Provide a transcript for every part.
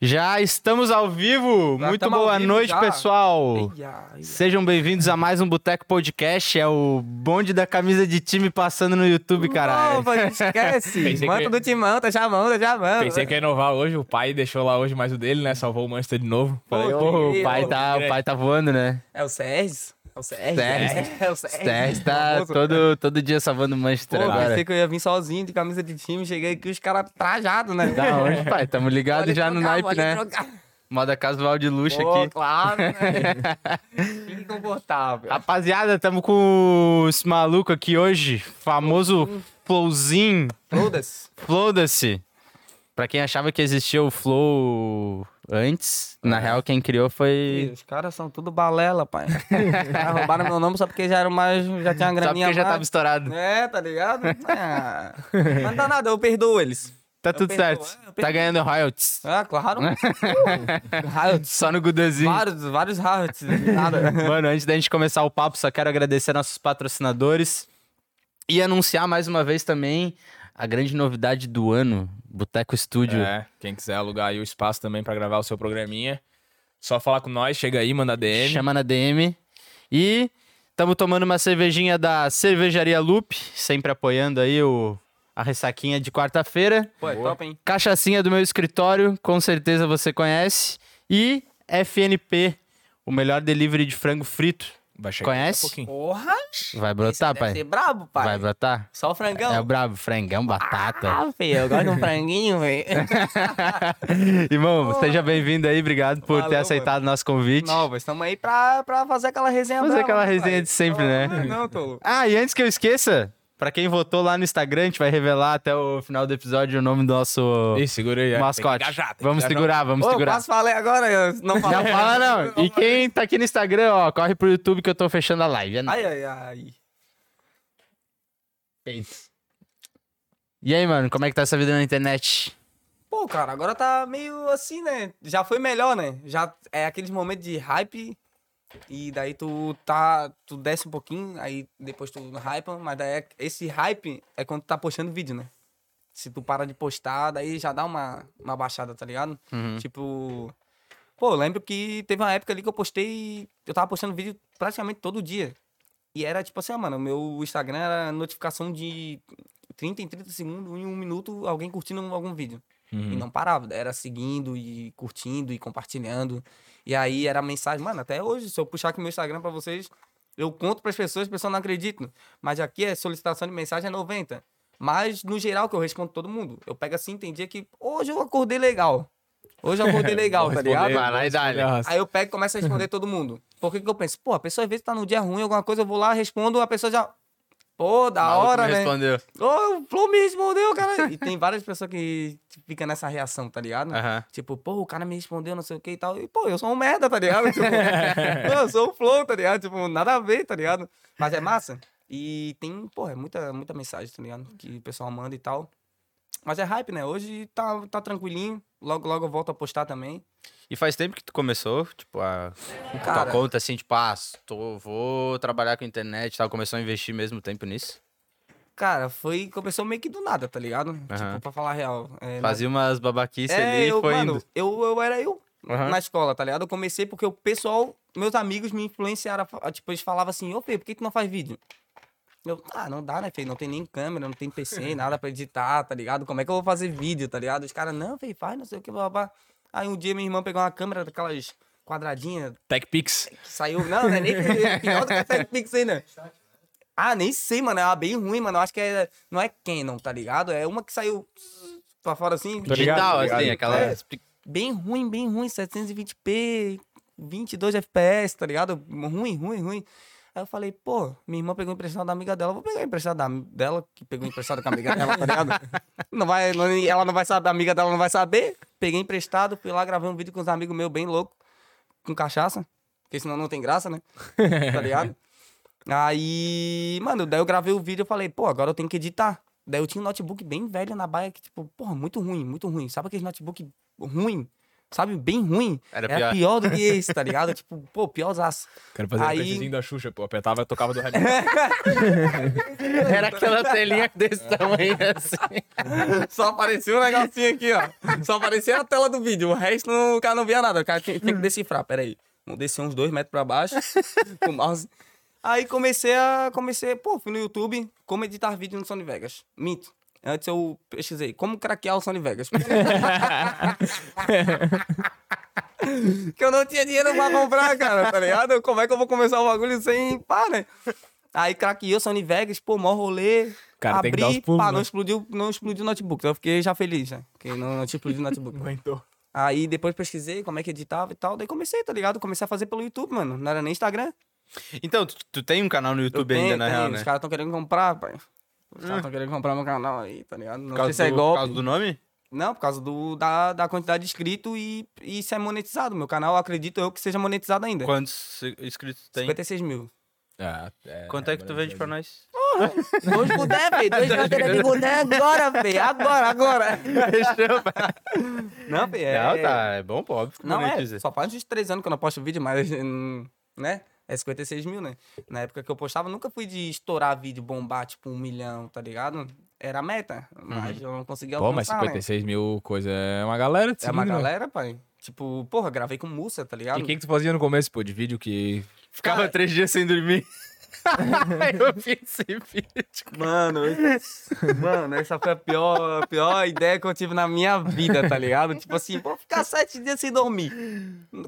Já estamos ao vivo. Já Muito boa vivo noite, já. pessoal. Eia, eia. Sejam bem-vindos a mais um Boteco Podcast. É o bonde da camisa de time passando no YouTube, caralho. Não, esquece. Manta que- do timão, tá chamando, tá chamando. Pensei que ia inovar hoje, o pai deixou lá hoje mais o dele, né? Salvou o Manchester de novo. Falei, Pô, pô, o pai tá, o pai tá voando, né? É o Sérgio. É o Sérgio. Sérgio. É o Sérgio. Tá todo, todo dia salvando o Manchester Pô, agora. pensei que eu ia vir sozinho de camisa de time. Cheguei aqui os caras trajados, né? Da onde, pai? Tamo ligado já no trocar, naipe, pode né? trocar. Moda casual de luxo Pô, aqui. claro, né? Fique confortável. Rapaziada, tamo com esse maluco aqui hoje. Famoso Flowzinho. Foda-se. Floda-se. Pra quem achava que existia o Flow antes, na real quem criou Ih, foi. Os caras são tudo balela, pai. Os caras roubaram meu nome só porque já era mais. Já tinha uma Só graninha. porque já mais. tava estourado. É, tá ligado? Ah, mas não dá nada, eu perdoo eles. Tá tudo certo. é, eu Tá ganhando royalties. Ah, claro. Riot. Só no Gudazinho. Vários, vários Riot. Nada. Mano, antes da gente começar o papo, só quero agradecer nossos patrocinadores e anunciar mais uma vez também a grande novidade do ano, Boteco Studio. É, quem quiser alugar aí o espaço também pra gravar o seu programinha, só falar com nós, chega aí, manda DM. Chama na DM. E estamos tomando uma cervejinha da Cervejaria Loop, sempre apoiando aí o, a ressaquinha de quarta-feira. Pô, é top, hein? Cachaçinha do meu escritório, com certeza você conhece. E FNP, o melhor delivery de frango frito. Vai chegar Conhece? pouquinho. Porra! Vai brotar, Deve pai? ser brabo, pai. Vai brotar? Só o frangão. É o brabo, frangão, batata. Ah, filho, eu gosto de um franguinho, velho. Irmão, seja bem-vindo aí, obrigado por ter Valeu, aceitado nosso convite. Não, estamos aí pra, pra fazer aquela resenha Fazer brava, aquela resenha pai? de sempre, né? Não, não, tô. Ah, e antes que eu esqueça, pra quem votou lá no Instagram, a gente vai revelar até o final do episódio o nome do nosso Ih, segura aí. é. mascote. Engajar, vamos segurar, vamos Ô, segurar. posso falar agora? Não falei. Não fala não. E quem tá aqui no Instagram, ó, corre pro YouTube que eu tô fechando a live. É. Ai, ai, ai. E aí, mano, como é que tá essa vida na internet? Pô, cara, agora tá meio assim, né? Já foi melhor, né? Já é aqueles momentos de hype e daí tu tá, tu desce um pouquinho, aí depois tu hypa, mas daí é- esse hype é quando tu tá postando vídeo, né? Se tu para de postar, daí já dá uma, uma baixada, tá ligado? Uhum. Tipo, pô, eu lembro que teve uma época ali que eu postei, eu tava postando vídeo praticamente todo dia. E era tipo assim, ah, mano, o meu Instagram era notificação de 30 em 30 segundos, em um minuto, alguém curtindo algum vídeo. Uhum. E não parava, era seguindo e curtindo e compartilhando. E aí era mensagem, mano, até hoje, se eu puxar aqui meu Instagram pra vocês, eu conto pras pessoas, as pessoas não acreditam. Mas aqui é solicitação de mensagem é 90. Mas no geral que eu respondo todo mundo. Eu pego assim, tem dia que hoje eu acordei legal. Hoje eu acordei legal, tá ligado? Vai lá e. Aí eu pego e começo a responder todo mundo. Por que, que eu penso? Pô, a pessoa às vezes tá no dia ruim, alguma coisa, eu vou lá, respondo, a pessoa já. Pô, da hora, me né? respondeu. Ô, o Flow me respondeu, cara. E tem várias pessoas que ficam nessa reação, tá ligado? Aham. Tipo, pô, o cara me respondeu, não sei o que e tal. E, pô, eu sou um merda, tá ligado? Tipo, pô, eu sou o Flow, tá ligado? Tipo, nada a ver, tá ligado? Mas é massa. E tem, pô, é muita, muita mensagem, tá ligado? Que o pessoal manda e tal. Mas é hype, né? Hoje tá, tá tranquilinho. Logo, logo eu volto a postar também. E faz tempo que tu começou, tipo, a Cara, tua conta, assim, tipo, ah, tô, vou trabalhar com internet e tal, começou a investir mesmo tempo nisso? cara, foi. Começou meio que do nada, tá ligado? Aham. Tipo, pra falar a real. É, Fazia umas babaquices é, ali e foi mano, indo. eu, eu era eu. Aham. na escola, tá ligado? Eu comecei porque o pessoal, meus amigos me influenciaram, tipo, eles falavam assim, ô Fê, por que tu não faz vídeo? Eu, ah, não dá, né, Fê? Não tem nem câmera, não tem PC, nada pra editar, tá ligado? Como é que eu vou fazer vídeo, tá ligado? Os caras, não, Fê, faz, não sei o que, blá, blá. blá. Aí um dia minha irmã pegou uma câmera daquelas quadradinhas TechPix. que saiu, não, não é nem pior do que a TechPix ainda. Ah, nem sei, mano, é uma bem ruim, mano, eu acho que é, não é Canon, tá ligado? É uma que saiu pra fora assim. Tô ligado, Digital, tô ligado. assim, aquela... É, bem ruim, bem ruim, 720p, 22 FPS, tá ligado? Ruim, ruim, ruim. Aí eu falei, pô, minha irmã pegou emprestado da amiga dela, vou pegar emprestado da, dela, que pegou emprestado com a amiga dela, tá ligado? Não vai, não- ela não vai saber, a amiga dela não vai saber. Peguei emprestado, fui lá gravei um vídeo com uns amigos meus bem louco, com cachaça, porque senão não tem graça, né? Tá ligado? Aí, mano, daí eu gravei o vídeo e falei, pô, agora eu tenho que editar. Daí eu tinha um notebook bem velho na baia que, tipo, porra, muito ruim, muito ruim. Sabe aquele notebook ruim? Sabe, bem ruim. Era Era pior. pior do que esse, tá ligado? tipo, pô, piorzaço. Quero fazer Aí- o pezinho da Xuxa, pô. Apertava e tocava do rap. Era aquela telinha desse tamanho assim. Só aparecia um negocinho aqui, ó. Só aparecia a tela do vídeo. O resto não- o cara não via nada. O cara tinha, tinha que decifrar. Pera aí. Vamos descer uns dois metros pra baixo. com o mouse. Aí comecei a. Comecei, pô, fui no YouTube, como editar vídeo no Sony Vegas. Minto. Antes eu pesquisei como craquear o Sony Vegas. que eu não tinha dinheiro pra comprar, cara, tá ligado? Como é que eu vou começar o bagulho sem pá, né? Aí craqueei o Sony Vegas, pô, mó rolê. Cara, tem abri, os pulos, pá, né? não explodiu, não explodiu o notebook. Então eu fiquei já feliz, né? Porque não, não tinha explodido o notebook. Aguentou. Aí depois pesquisei como é que editava e tal. Daí comecei, tá ligado? Comecei a fazer pelo YouTube, mano. Não era nem Instagram. Então, tu, tu tem um canal no YouTube tenho, ainda, na tenho. real, Os né? caras tão querendo comprar, pai. Os caras tão querendo comprar meu canal aí, tá ligado? Não Por sei causa, se é do, por golpe. causa do nome? Não, por causa do, da, da quantidade de inscritos e, e se é monetizado. Meu canal, acredito eu que seja monetizado ainda. Quantos inscritos tem? 56 mil. Ah, é, Quanto é que tu vende pra nós? Dois boné, velho. Dois cadeiras de boné agora, velho. Agora, agora. Não, velho. É... Não, tá, é bom, pô, óbvio Não, é. Só faz uns três anos que eu não posto vídeo, mas, hum, né? É 56 mil, né? Na época que eu postava, nunca fui de estourar vídeo, bombar, tipo, um milhão, tá ligado? Era a meta, mas eu não conseguia Pô, mas alcançar, né? 56 mil coisa é uma galera. É uma galera, pai. Tipo, porra, gravei com Mussa, tá ligado? E o que, que tu fazia no começo, pô, de vídeo que. Ficava Cara- três dias sem dormir. eu fiz esse vídeo. Mano, esse- mano, essa foi a pior, a pior ideia que eu tive na minha vida, tá ligado? Tipo assim, vou ficar sete dias sem dormir.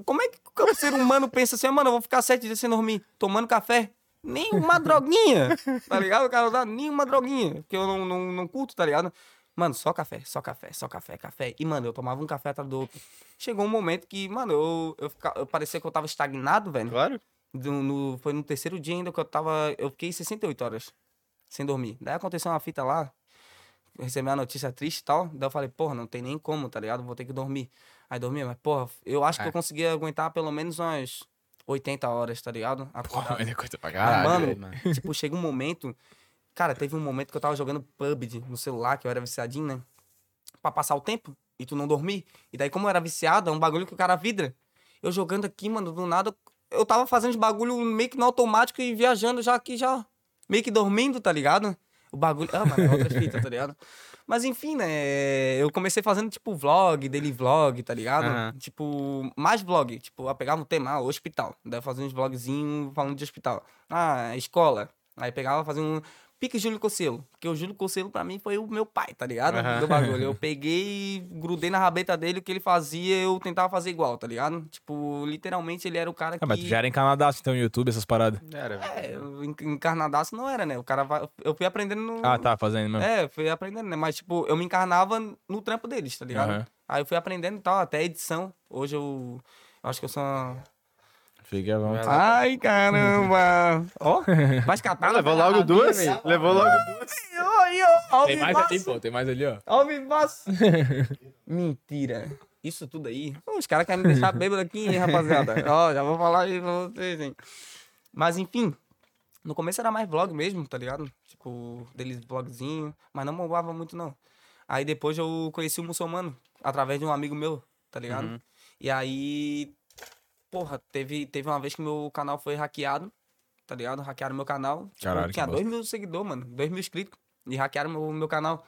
Como é que o ser humano pensa assim, mano, eu vou ficar sete dias sem dormir, tomando café? Nem uma droguinha, tá ligado? O cara não dá nem uma droguinha, porque eu não, não, não curto, tá ligado? Mano, só café, só café, só café, café. E, mano, eu tomava um café atrás do outro. Chegou um momento que, mano, eu, eu, fica- eu parecia que eu tava estagnado, velho. Claro. Do- no- foi no terceiro dia ainda que eu tava. Eu fiquei 68 horas sem dormir. Daí aconteceu uma fita lá, recebi uma notícia triste e tal. Daí eu falei, porra, não tem nem como, tá ligado? Vou ter que dormir. Aí dormi, mas, porra, eu acho que É. eu conseguia aguentar pelo menos umas 80 horas, tá ligado? Acordado. mas é coisa pra Mas, caralho. mano, velho. mano. tipo, chega um momento. Cara, teve um momento que eu tava jogando PUBG no celular, que eu era viciadinho, né? Pra passar o tempo e tu não dormir. E daí, como eu era viciado, é um bagulho que o cara vidra. Eu jogando aqui, mano, do nada, eu tava fazendo os bagulho meio que no automático e viajando já aqui, já meio que dormindo, tá ligado? O bagulho. Ah, mano, é outra fita, tá ligado? Mas enfim, né? Eu comecei fazendo, tipo, vlog, daily vlog, tá ligado? Aham. Tipo, mais vlog. Tipo, eu pegava um tema, ah, hospital. Daí fazia uns vlogzinhos falando de hospital. Ah, escola. Aí pegava, fazia um. Pique Júlio Cocelo. Porque o Júlio Cocelo, pra mim, foi o meu pai, tá ligado? Aham. Do bagulho. Eu peguei, grudei na rabeta dele, o que ele fazia, eu tentava fazer igual, tá ligado? Tipo, literalmente ele era o cara que. Ah, mas tu já era encanadaço então no YouTube, essas paradas. Era. É, encarnadaço não era, né? O cara vai. Eu fui aprendendo no. Ah, tá, fazendo mesmo. É, fui aprendendo, né? Mas, tipo, eu me encarnava no trampo deles, tá ligado? Aham. Aí eu fui aprendendo e tal, até edição. Hoje eu. eu acho que eu sou uma. Fique à vontade. Ai, caramba! Ó, vai escapar. Ah, levou logo duas? Levou logo duas. Tem mais ali, pô, tem mais ali, ó. Alvivaço. Mentira. Isso tudo aí. Os caras querem me deixar bêbado aqui, hein, rapaziada. Ó, já vou falar aí pra vocês, hein. Mas enfim, no começo era mais vlog mesmo, tá ligado? Tipo, deles vlogzinho, mas não bombava muito não. Aí depois eu conheci o muçulmano, através de um amigo meu, tá ligado? Uhum. E aí, porra, teve, teve uma vez que meu canal foi hackeado, tá ligado? Hackearam meu canal. Tipo, Caralho, tinha dois mil seguidores, mano. Dois mil inscritos. E hackearam meu, meu canal.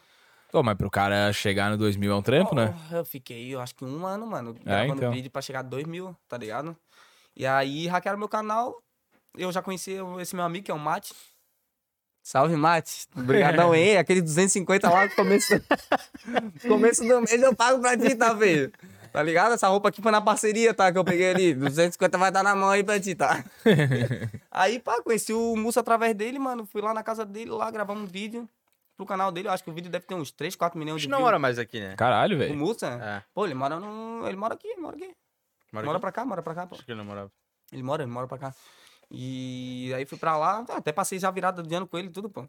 Pô, mas pro cara chegar no 2000 é um trampo, né? Eu fiquei, eu acho que um ano, mano, gravando então. vídeo pra chegar a 2 mil, tá ligado? E aí hackearam meu canal. Eu já conheci esse meu amigo, que é o Mate. Salve, Mate. Obrigadão, hein? Aquele 250 lá no começo, começo do mês eu pago pra ti, tá, velho? Tá ligado? Essa roupa aqui foi na parceria, tá? Que eu peguei ali. 250 vai dar na mão aí pra ti, tá? aí, pá, conheci o Musso através dele, mano. Fui lá na casa dele, lá gravar um vídeo pro canal dele. Eu acho que o vídeo deve ter uns 3, 4 milhões A de gente views. não mora mais aqui, né? Caralho, O velho. Mussa? É. Pô, ele mora no. Ele mora aqui, mora aqui. Mora, Mora aqui? pra cá, mora pra cá, pô. Acho que ele não morava. Ele mora, ele mora pra cá. E aí fui pra lá, até passei já virada de ano com ele e tudo, pô.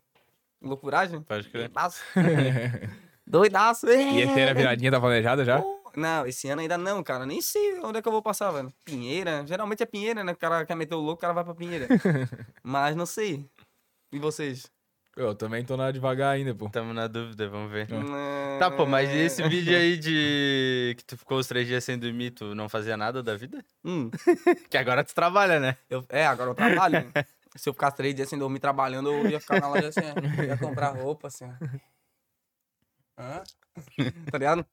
Loucuragem. Pode crer. Doidaço. Doidaço. E esse ano a viradinha tá planejada já? Pô, Não, esse ano ainda não, cara. Nem sei onde é que eu vou passar, velho. Pinheira. Geralmente é Pinheira, né? O cara quer meter o louco, o cara vai pra Pinheira. Mas não sei. E vocês? Eu também tô na devagar ainda, pô. Tamo na dúvida, vamos ver. É. Tá, pô, mas e esse vídeo aí de que tu ficou os três dias sem dormir, tu não fazia nada da vida? Hum, Que agora tu trabalha, né? eu- é, agora eu trabalho. Se eu ficasse três dias sem dormir trabalhando, eu ia ficar na loja assim, ó. ia comprar roupa, assim, ó. Hã? Tá ligado?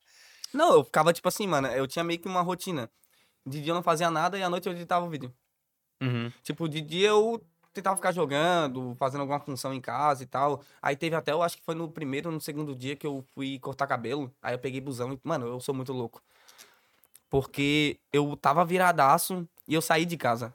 Não, eu ficava tipo assim, mano, eu tinha meio que uma rotina. De dia eu não fazia nada e à noite eu editava o vídeo. Uhum. Tipo, de dia eu tentava ficar jogando, fazendo alguma função em casa e tal. Aí teve até, eu acho que foi no primeiro ou no segundo dia que eu fui cortar cabelo. Aí eu peguei busão e, mano, eu sou muito louco. Porque eu tava viradaço e eu saí de casa.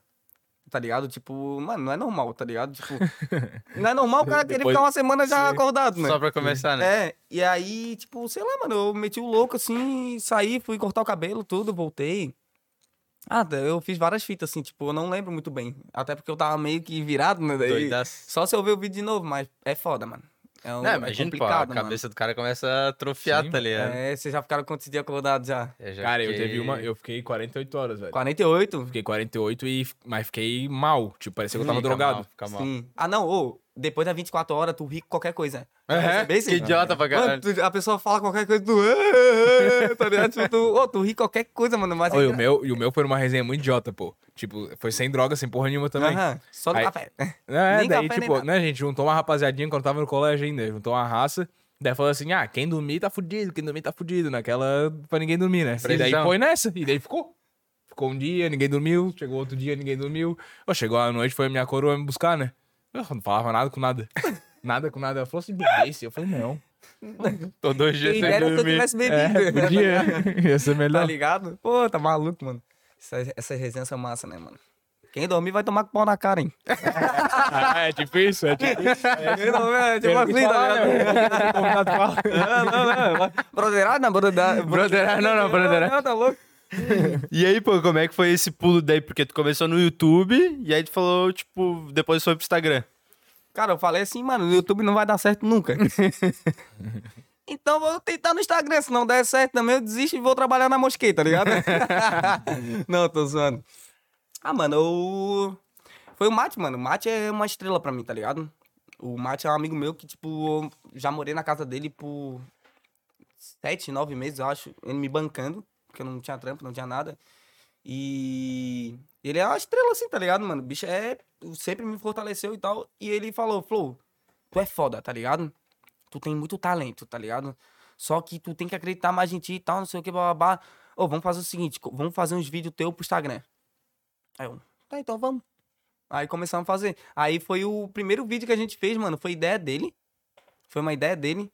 Tá ligado? Tipo, mano, não é normal, tá ligado? Tipo, não é normal o cara querer Depois- ficar uma semana já Sim. acordado, né? Só pra começar, né? É, e aí, tipo, sei lá, mano, eu meti o louco assim, saí, fui cortar o cabelo, tudo, voltei. Ah, eu fiz várias fitas, assim, tipo, eu não lembro muito bem. Até porque eu tava meio que virado, né? Daí, Doidaço. só se eu ver o vídeo de novo, mas é foda, mano. É, um, Não, é imagina, pô, a mano. cabeça do cara começa a atrofiar, Sim, tá ligado? É, vocês já ficaram quantos dias acordados já? Eu já Cara, eu fiquei- teve uma. Eu fiquei 48 horas, velho. 48? Fiquei 48 e. Mas fiquei mal. Tipo, parecia que eu tava Fica drogado. mal, fica mal. Sim. Ah, não, ô, depois das 24 horas, tu ri com qualquer coisa. Aham, percebeu isso? que idiota pra Mano, caralho. tu- a pessoa fala qualquer coisa, tu. Tá ligado? Tipo, tu, ô, tu ri qualquer coisa, mano. Mas é Ô, e, o meu, e o meu foi uma resenha muito idiota, pô. Tipo, foi sem droga, sem porra nenhuma também. Aham, só no Aí- café. É, Nem daí, café, tipo, né, gente juntou uma rapaziadinha quando tava no colégio ainda, juntou uma raça. Daí falou assim: ah, quem dormir tá fudido, quem dormir tá fudido, naquela pra ninguém dormir, né? E daí Precisão. foi nessa, e daí ficou. Ficou um dia, ninguém dormiu, chegou outro dia, ninguém dormiu. Chegou a noite, foi a minha coroa me buscar, né? Eu não falava nada com nada. nada com nada. Ela falou assim, bebesse. Eu falei, não. Tô dois dias Quem sem dera se eu tivesse bebido. É, podia. Ia ser Tá melhor. ligado? Pô, tá maluco, mano. Essas, essas resenhas são massa, né, mano? Quem dormir vai tomar com pau na cara, hein? Ah, é tipo isso, é tipo isso. Quem dormir é tipo Quem assim, quis falar, tá ligado? né? Não, não, não. Broderado, não, broderado. Broderado, não, não, broderado. Não, tá louco? E aí, pô, como é que foi esse pulo daí? Porque tu começou no YouTube e aí tu falou, tipo, depois foi pro Instagram. Cara, eu falei assim, mano, no YouTube não vai dar certo nunca. então vou tentar no Instagram, se não der certo também eu desisto e vou trabalhar na mosqueta, tá ligado? não, tô zoando. Ah, mano, o... Foi o Mate, mano. O Mate é uma estrela pra mim, tá ligado? O Mate é um amigo meu que, tipo, já morei na casa dele por sete, nove meses, eu acho. Ele me bancando, porque eu não tinha trampo, não tinha nada. E ele é uma estrela assim, tá ligado, mano? O bicho é. Sempre me fortaleceu e tal. E ele falou, Flow, tu é foda, tá ligado? Tu tem muito talento, tá ligado? Só que tu tem que acreditar mais em ti e tal, não sei o que, babá. Ô, vamos fazer o seguinte, vamos fazer uns vídeos teu pro Instagram. Aí eu, tá, então vamos. Aí começamos a fazer. Aí foi o primeiro vídeo que a gente fez, mano. Foi ideia dele. Foi uma ideia dele.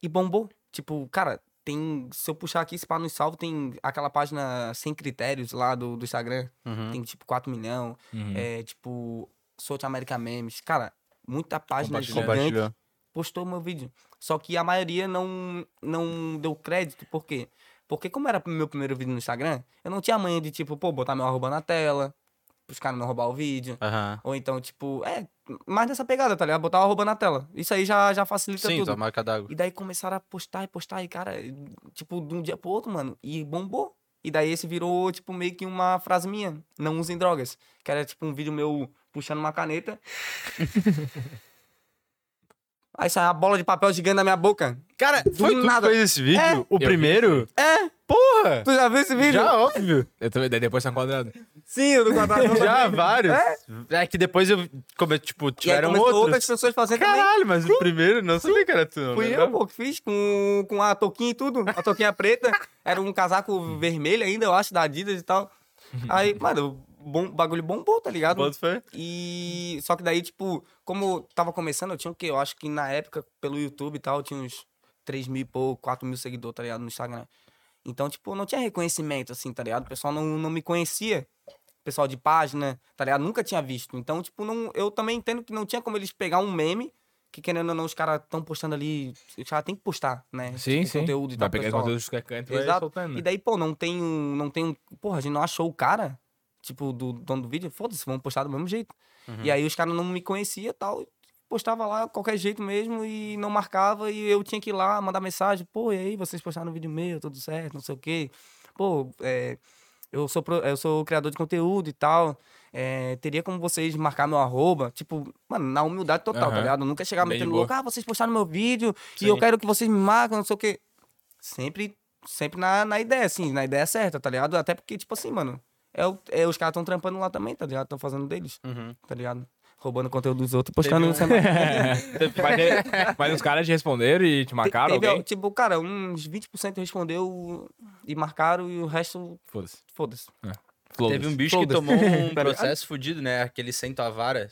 E bombou. Tipo, cara, tem. Se eu puxar aqui, se pá no salvo, tem aquela página sem critérios lá do, do Instagram. Uhum. Tem tipo 4 milhões. Uhum. É tipo. South America Memes. Cara, muita página gigante postou meu vídeo. Só que a maioria não, não deu crédito. Por quê? Porque como era meu primeiro vídeo no Instagram, eu não tinha manha de, tipo, pô, botar meu arroba na tela, pros caras não roubar o vídeo. Aham. Ou então, tipo, é, mais nessa pegada, tá ligado? Botar o arroba na tela. Isso aí já, já facilita Sim, tudo. tua marca d'água. E daí começaram a postar e postar, e cara, tipo, de um dia pro outro, mano, e bombou. E daí esse virou, tipo, meio que uma frase minha, não usem drogas. Que era, tipo, um vídeo meu puxando uma caneta. Aí sai uma bola de papel gigante na minha boca. Cara, foi tu nada. que fez esse vídeo? É. o primeiro? É, Porra! tu já viu esse vídeo? Já, óbvio. Eu também, daí depois tá quadrado. Sim, o do quadrado. Já, vários. É? que depois eu, como, tipo, tiveram outros. outras pessoas fazendo também. Caralho, mas o primeiro, não sabia que era tu. não Fui eu, lembrava. pô, que fiz com, com a touquinha e tudo. A touquinha preta. Era um casaco vermelho ainda, eu acho, da Adidas e tal. Aí, mano, bom, bagulho bombou, tá ligado? Bota fé. E. Só que daí, tipo, como eu tava começando, eu tinha o quê? Eu acho que na época, pelo YouTube e tal, eu tinha uns 3 mil e pouco, 4 mil seguidores, tá ligado? No Instagram. Então, tipo, não tinha reconhecimento, assim, tá ligado? O pessoal não, não me conhecia. Pessoal de página, tá ligado? Nunca tinha visto. Então, tipo, não, eu também entendo que não tinha como eles pegar um meme, que querendo ou não, os caras tão postando ali. Os caras têm que postar, né? Sim, Tipo, sim. Conteúdo e tal. Vai pegar pessoal. conteúdo de qualquer canto e vai Exato. soltando. E daí, pô, não tem um. Não tem um. Porra, a gente não achou o cara, tipo, do dono do vídeo. Foda-se, vamos postar do mesmo jeito. E aí os caras não me conheciam e tal. Postava lá qualquer jeito mesmo e não marcava. E eu tinha que ir lá mandar mensagem. Pô, e aí, vocês postaram um vídeo meu, tudo certo, não sei o quê. Pô, é, eu, sou pro- eu sou criador de conteúdo e tal. é, teria como vocês marcar meu arroba? Tipo, mano, na humildade total, tá Aham. ligado? Eu nunca chegar Bem metendo boa. louco, ah, vocês postaram meu vídeo Sim. e eu quero que vocês me marquem, não sei o quê. Sempre, sempre na, na ideia, assim, na ideia certa, tá ligado? Até porque, tipo assim, mano, é, o- é, os caras estão trampando lá também, tá ligado? Estão fazendo deles, Uhum. tá ligado? Roubando conteúdo dos outros, postando no cenário. mas, mas os caras te responderam e te marcaram Teve, alguém? Tipo, cara, uns 20% respondeu e marcaram e o resto, Foda-se. foda-se. Foda-se. Teve um bicho que tomou um Tá processo fudido, né? Aquele cento a vara,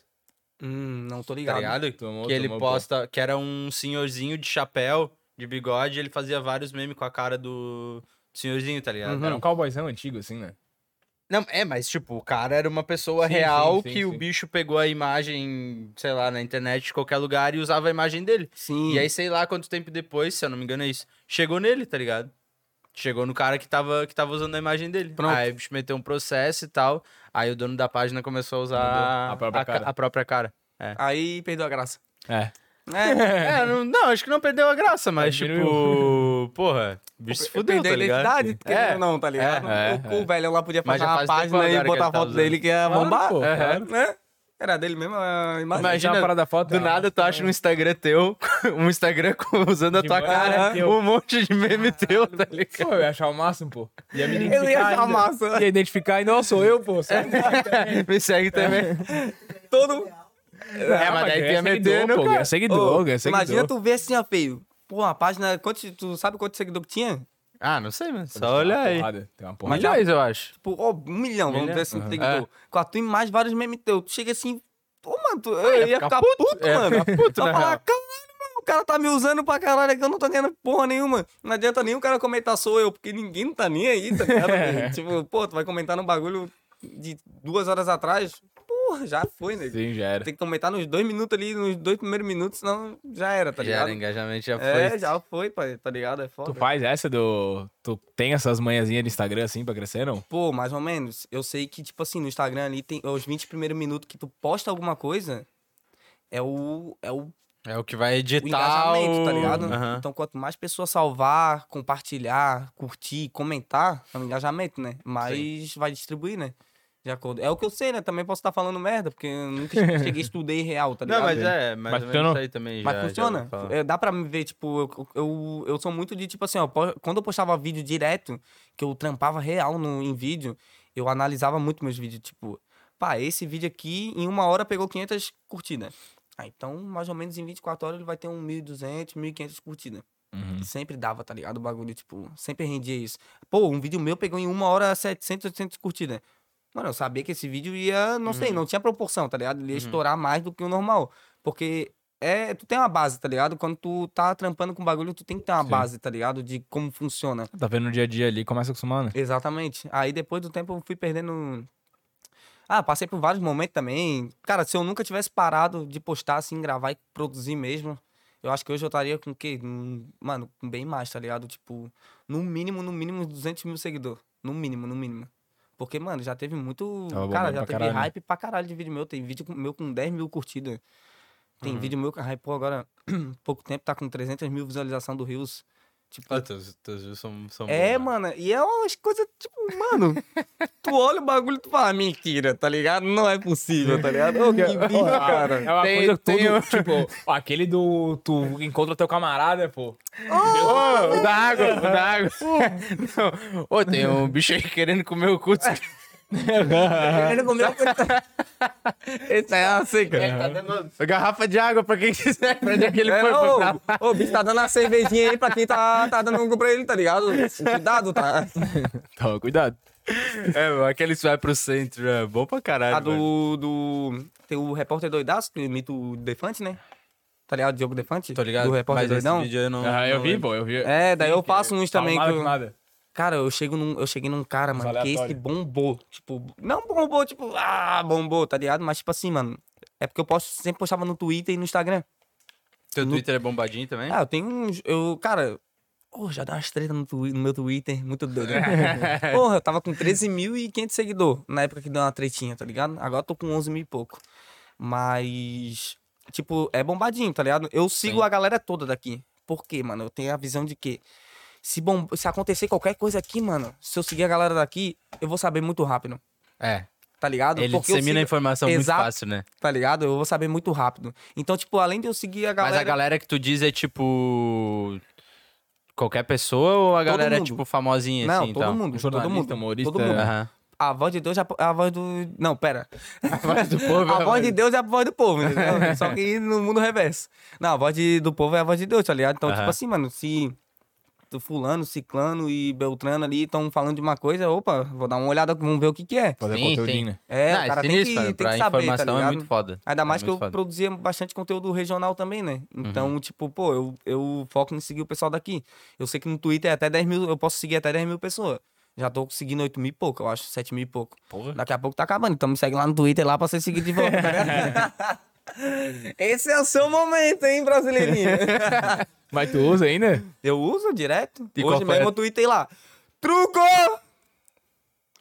Hum, não tô tá ligado. ligado? Tomou, que ele tomou, pô. posta, que era um senhorzinho de chapéu, de bigode, e ele fazia vários memes com a cara do senhorzinho, tá ligado? Uhum. Era um cowboyzão antigo, assim, né? Não, é, mas tipo, o cara era uma pessoa Sim, real sim, sim, que o bicho pegou a imagem, sei lá, na internet de qualquer lugar e usava a imagem dele. Sim. E aí, sei lá quanto tempo depois, se eu não me engano é isso, chegou nele, tá ligado? Chegou no cara que tava, que tava usando a imagem dele. Pronto. Aí o bicho meteu um processo e tal. Aí o dono da página começou a usar a própria cara. a própria cara. Aí perdeu a graça. É. É, É, não, não, acho que não perdeu a graça, mas tipo, porra, o bicho se fudeu, perdeu tá a ligado? identidade, querendo É, ou não, tá ligado? é, o, o é. velho lá podia fazer uma página agora e botar a tá foto dele que ia Claro, bombar. pô, É, né? Era dele mesmo a imagem. Imagina, uma parada foto. Do nada tu acha um Instagram teu, um Instagram usando a tua cara, um monte de meme teu, tá ligado? Pô, eu ia achar o máximo, pô. Ia me Eu identificar ia achar ainda. massa. Ia identificar ainda, ó, sou eu, pô. Sabe? Me segue também. Todo... É, mas daí tu ia meter no pô. Ganha seguidor, ganha seguidor. imagina tu ver assim, ó, feio. Pô, a página, quantos, tu sabe quantos seguidores que tinha? Ah, não sei, mano. Só Tem uma olha aí. porrada, Tem uma porrada. Mas Milhões, eu acho. Tipo, ó, um milhão, vamos dizer assim, seguidor. É. Com a tua imagem, vários memes teus. Tu chega assim, pô, mano, tu, eu ia ficar ficar puto. puto, É, mano. ficar puto, na falar, real. caralho, mano, o cara tá me usando pra caralho aqui, eu não tô ganhando porra nenhuma. Não adianta nem o cara comentar sou eu, porque ninguém não tá nem aí, tá ligado? tipo, pô, tu vai comentar num bagulho de duas horas atrás, porra, já foi, né? Sim, já era. Tem que comentar nos dois minutos ali, nos dois primeiros minutos, senão já era, tá já ligado? era engajamento, já É, foi. já foi, pai, tá ligado? É foda. Tu faz essa do... Tu tem essas manhãzinhas de Instagram, assim, pra crescer, não? Pô, mais ou menos. Eu sei que, tipo assim, no Instagram ali tem os 20 primeiros minutos que tu posta alguma coisa, é o, é o, É o que vai o editar engajamento, o... tá ligado? Aham. Então, quanto mais pessoas salvar, compartilhar, curtir, comentar, é um engajamento, né? Mais vai distribuir, né? De acordo. É o que eu sei, né? Também posso estar falando merda, porque eu nunca cheguei a estudei real, tá ligado? Não, mas é, Mas funcionou. isso aí também Mas já- já funciona. É, dá pra me ver, tipo, eu, eu, eu sou muito de, tipo assim, ó, quando eu postava vídeo direto, que eu trampava real no, em vídeo, eu analisava muito meus vídeos, tipo, pá, esse vídeo aqui em uma hora pegou 500 curtidas. Ah, então, mais ou menos em 24 horas ele vai ter um 1.200, 1.500 curtidas. Uhum. Sempre dava, tá ligado? O bagulho, tipo, sempre rendia isso. Pô, um vídeo meu pegou em uma hora 700, 800 curtidas. Mano, eu sabia que esse vídeo ia, não sei, não tinha proporção, tá ligado? Ele ia estourar mais do que o normal. Porque é, tu tem uma base, tá ligado? Quando tu tá trampando com bagulho, tu tem que ter uma Sim. base, tá ligado? De como funciona. Tá vendo no dia a dia ali, começa a acostumar, né? Exatamente. Aí depois do tempo eu fui perdendo. Ah, passei por vários momentos também. Cara, se eu nunca tivesse parado de postar, assim, gravar e produzir mesmo, eu acho que hoje eu estaria com o quê? Hum, Mano, com bem mais, tá ligado? Tipo, no mínimo, no mínimo, 200 mil seguidores. No mínimo, no mínimo. Porque, mano, já teve muito. Tava cara, já teve caralho, né? hype pra caralho de vídeo meu. Tem vídeo meu com 10 mil curtidas. Tem vídeo meu que hypou agora, pouco tempo, tá com 300 mil visualização do Rios. Tipo, Ah, teus, teus views são, são é, bons, né? mano, e é umas coisas, tipo, mano, tu olha o bagulho e tu fala, mentira, tá ligado? Não é possível, tá ligado? Ô, que bicho, cara. É uma Tem- coisa que tem todo, tipo, aquele do... Tu encontra teu camarada, pô. Ô, o da água, o da água. Não. Ô, tem um bicho aí querendo comer o cu. Ele comeu Esse aí é uma seca. Tá dando garrafa de água pra quem quiser. Pra onde é que ele É, foi? não, Pra cá. ô, o bicho tá dando uma cervejinha aí pra quem tá, tá dando um pra ele, tá ligado? Cuidado, tá? Toma cuidado. É, mano, aquele que vai pro centro é bom pra caralho. A do, do... Tem o repórter doidaço, que imita o Defante, né? Tá ligado? Diogo Defante? Tô ligado? Do repórter Mas esse doidão. vídeo eu não... Ah, eu não vi, lembro. pô, eu vi. É, daí eu faço uns Fala também que eu- nada. Cara, eu, chego num, eu cheguei num cara, mano, que esse bombou. Tipo, não bombou, tipo, ah, bombou, tá ligado? Mas, tipo assim, mano, é porque eu posto, sempre postava no Twitter e no Instagram. Teu no- Twitter é bombadinho também? Ah, eu tenho uns. Eu, cara, oh, já dá umas tretas no, twi- no meu Twitter, muito doido. né? Porra, eu tava com 13.500 seguidores na época que deu uma tretinha, tá ligado? Agora eu tô com 11 mil e pouco. Mas, tipo, é bombadinho, tá ligado? Eu sigo Sim. a galera toda daqui. Por quê, mano? Eu tenho a visão de que se, bom, se acontecer qualquer coisa aqui, mano, se eu seguir a galera daqui, eu vou saber muito rápido. É. tá ligado? Ele Porque dissemina a informação Exato. muito fácil, né? Tá ligado? Eu vou saber muito rápido. Então, tipo, além de eu seguir a galera... Mas a galera que tu diz é tipo. Qualquer pessoa ou a Todo galera é tipo famosinha Não, assim? todo então? mundo, todo Jornalista, mundo. humorista, todo mundo. Aham. A voz de Deus é a voz do... Não, pera. A voz do povo. A voz de Deus é a voz do povo, entendeu? Só que no mundo reverso. Não, a voz de- do povo é a voz de Deus, tá ligado? Então, Aham. tipo assim, mano, se fulano, ciclano e beltrano ali estão falando de uma coisa, opa, vou dar uma olhada, vamos ver o que que é. Fazer Sim, conteúdinho, sim. né? É, Não, o cara é tem sinistro, que, mano. tem que saber, tá informação é ligado? muito foda. Ainda mais É que eu foda. produzia bastante conteúdo regional também, né? Então, tipo, pô, eu, eu foco em seguir o pessoal daqui. Eu sei que no Twitter é até 10 mil, eu posso seguir até 10 mil pessoas. Já tô seguindo 8 mil e pouco, eu acho, 7 mil e pouco. Porra. Daqui a pouco tá acabando, então me segue lá no Twitter lá pra você seguir de volta, tá? Esse é o seu momento, hein, brasileirinho? Mas tu usa ainda? eu uso direto. E Hoje mesmo a- eu tuitei lá. Truco!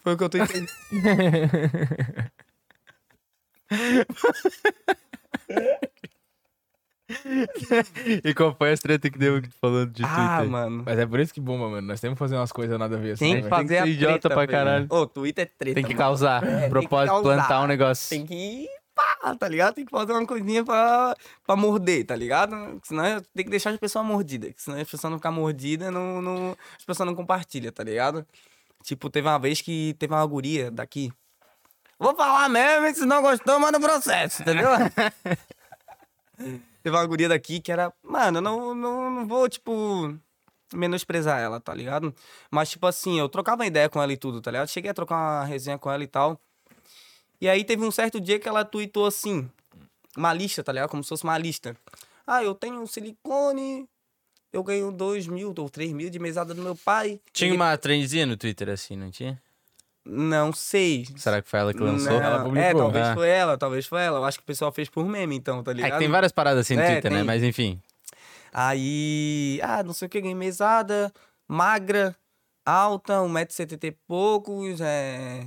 Foi o que eu tuitei. E qual foi as treta que deu falando de ah, Twitter? mano. Mas é por isso que bomba, mano. Nós temos que fazer umas coisas nada a ver assim. Tem né, que fazer a ser idiota treta, pra caralho. Ô, Twitter é treta, Tem que mano. causar. É, tem que propósito, causar. plantar um negócio. Tem que ir pá, tá ligado? Tem que fazer uma coisinha pra, pra morder, tá ligado? Senão tem que deixar as pessoas mordidas. Senão as pessoas não ficam mordidas, não, não, as pessoas não compartilham, tá ligado? Tipo, teve uma vez que teve uma guria daqui. Vou falar mesmo, e se não gostou, manda o processo, entendeu? teve uma guria daqui que era. Mano, eu não, não, não vou, tipo. Menosprezar ela, tá ligado? Mas, tipo assim, eu trocava ideia com ela e tudo, tá ligado? Cheguei a trocar uma resenha com ela e tal. E aí teve um certo dia que ela tweetou assim, uma lista, tá ligado? Como se fosse uma lista. Ah, eu tenho silicone, eu ganho 2 mil ou 3 mil de mesada do meu pai. Tinha Ele- uma trendzinha no Twitter assim, não tinha? Não sei. Será que foi ela que lançou? Não, Ela publicou. É, talvez Ah. foi ela, talvez foi ela. Eu acho que o pessoal fez por meme, então, tá É ligado? que tem várias paradas assim no É, Twitter, né? tem. Mas enfim. Aí, ah, não sei o que, ganhei mesada, magra, alta, 1,70m e poucos, é,